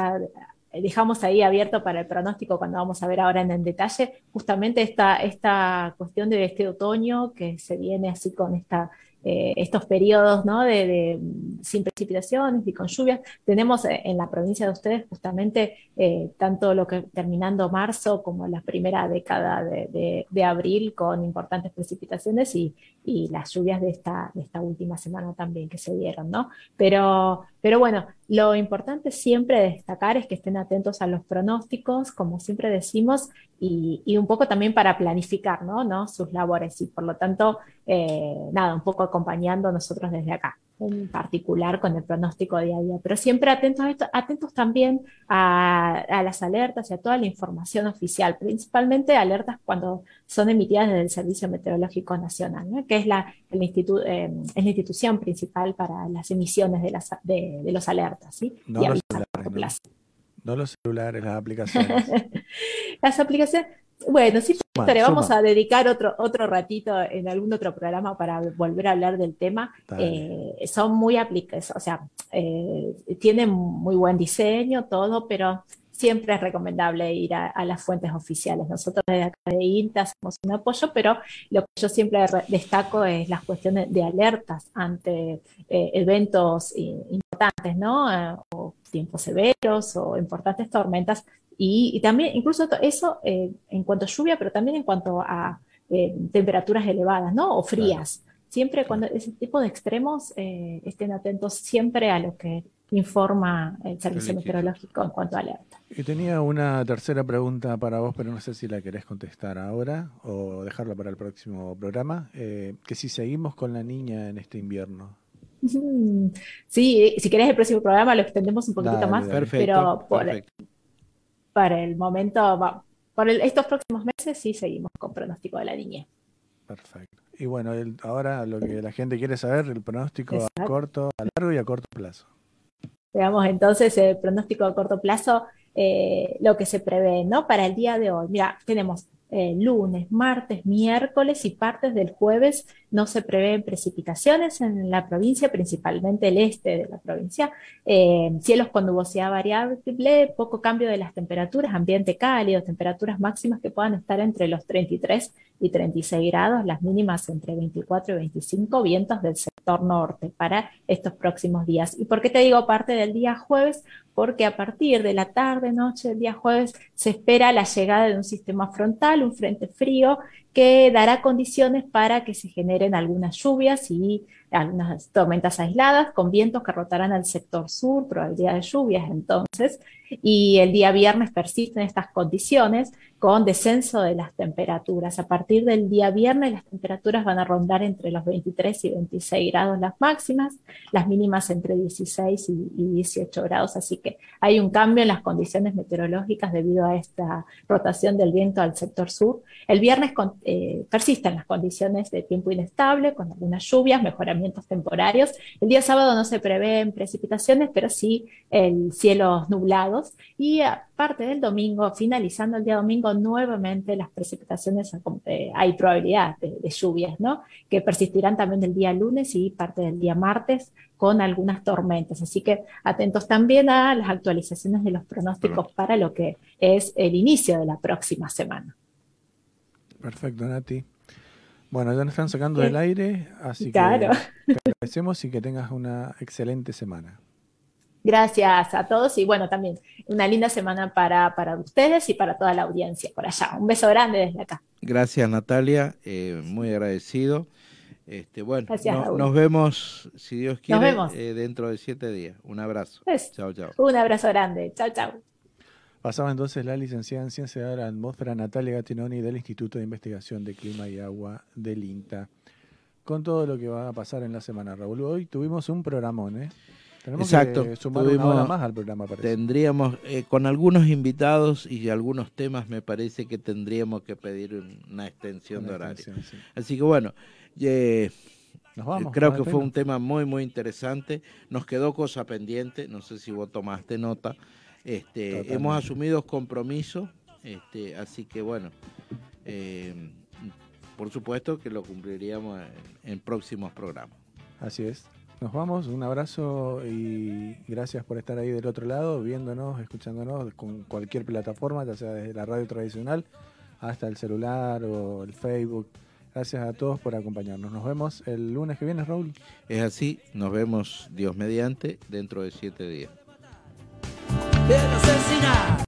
dejamos ahí abierto para el pronóstico, cuando vamos a ver ahora en, el detalle, justamente esta, esta cuestión de este otoño que se viene así con esta eh, estos periodos ¿no? de, sin precipitaciones y con lluvias. Tenemos eh, en la provincia de ustedes justamente eh, tanto lo que terminando marzo como la primera década de, abril con importantes precipitaciones y, y, las lluvias de esta, de esta última semana también que se dieron. ¿no? Pero, pero bueno, lo importante siempre destacar es que estén atentos a los pronósticos, como siempre decimos, y, y un poco también para planificar ¿no? ¿no? sus labores y por lo tanto, nada, un poco acompañando nosotros desde acá, en particular con el pronóstico día a día. Pero siempre atentos, a esto, atentos también a, las alertas y a toda la información oficial, principalmente alertas cuando son emitidas desde el Servicio Meteorológico Nacional, que es la, el eh, es la institución principal para las emisiones de, las, de, los alertas. ¿sí? No, los celulares, no los celulares, las aplicaciones. las aplicaciones bueno, sí, vamos a dedicar otro, otro ratito en algún otro programa para volver a hablar del tema. Eh, son muy aplicables, o sea, eh, tienen muy buen diseño, todo, pero siempre es recomendable ir a, las fuentes oficiales. Nosotros desde acá de INTA hacemos un apoyo, pero lo que yo siempre destaco es las cuestiones de alertas ante eh, eventos importantes, ¿no? o tiempos severos o importantes tormentas y, también, incluso eso eh, en cuanto a lluvia, pero también en cuanto a eh, temperaturas elevadas, ¿no? O frías. Siempre cuando ese tipo de extremos eh, estén atentos siempre a lo que informa el Servicio Meteorológico en cuanto a alerta. Y tenía una tercera pregunta para vos, pero no sé si la querés contestar ahora o dejarla para el próximo programa. que si seguimos con la niña en este invierno. Sí, si querés el próximo programa lo extendemos un poquito más, perfecto, pero para el momento, por estos próximos meses sí seguimos con pronóstico de la niñez. Perfecto. Y bueno, ahora lo que la gente quiere saber, el pronóstico a corto, a largo y a corto plazo. Veamos entonces el pronóstico a corto plazo, eh, lo que se prevé, ¿no? Para el día de hoy. Mira, tenemos eh, lunes, martes, miércoles y partes del jueves no se prevén precipitaciones en la provincia, principalmente el este de la provincia. Eh, cielos con nubosidad variable, poco cambio de las temperaturas, ambiente cálido, temperaturas máximas que puedan estar entre los 33 y 36 grados, las mínimas entre 24 y 25, vientos del sector norte para estos próximos días. ¿Y por qué te digo parte del día jueves? Porque a partir de la tarde, noche del día jueves, se espera la llegada de un sistema frontal, un frente frío, que dará condiciones para que se generen algunas lluvias y algunas tormentas aisladas con vientos que rotarán al sector sur, probabilidad de lluvias entonces, y el día viernes persisten estas condiciones con descenso de las temperaturas. A partir del día viernes las temperaturas van a rondar entre los 23 y 26 grados las máximas, las mínimas entre 16 y, 18 grados, así que hay un cambio en las condiciones meteorológicas debido a esta rotación del viento al sector sur. El viernes con eh, persisten las condiciones de tiempo inestable, con algunas lluvias, mejoramientos temporarios. El día sábado no se prevén precipitaciones, pero sí el cielos Y aparte del domingo, finalizando el día domingo, nuevamente las precipitaciones, eh, hay probabilidad de, de lluvias, ¿no? Que persistirán también el día lunes y parte del día martes con algunas tormentas. Así que atentos también a las actualizaciones de los pronósticos para lo que es el inicio de la próxima semana. Perfecto, Nati. Bueno, ya nos están sacando del aire, así Claro. que te agradecemos y que tengas una excelente semana. Gracias a todos y bueno, también una linda semana para, para ustedes y para toda la audiencia por allá. Un beso grande desde acá. Gracias Natalia, eh, muy agradecido. Este, bueno, Gracias, no- Raúl. nos vemos, si Dios quiere, vemos. eh, dentro de siete días. Un abrazo. Pues, Chao, chao. Un abrazo grande. Chao, chao. Pasaba entonces la licenciada en Ciencia de la Atmósfera Natalia Gattinoni del Instituto de Investigación de Clima y Agua del INTA. Con todo lo que va a pasar en la semana, Raúl. Hoy tuvimos un programón, ¿eh? Tenemos Exacto. que sumar una tuvimos- hora más al programa, parece. Tendríamos, eh, con algunos invitados y algunos temas, me parece que tendríamos que pedir un- una extensión Una de horario. extensión, sí. Así que bueno, eh, Nos vamos, creo que fue un tema muy, muy interesante. Nos quedó cosa pendiente, no sé si vos tomaste nota. Este, Totalmente. hemos asumido compromisos, este, así que bueno, eh, por supuesto que lo cumpliríamos en, en próximos programas. Así es. Nos vamos, un abrazo y gracias por estar ahí del otro lado, viéndonos, escuchándonos con cualquier plataforma, ya sea desde la radio tradicional hasta el celular o el Facebook. Gracias a todos por acompañarnos. Nos vemos el lunes que viene, Raúl. Es así, nos vemos Dios mediante dentro de siete días.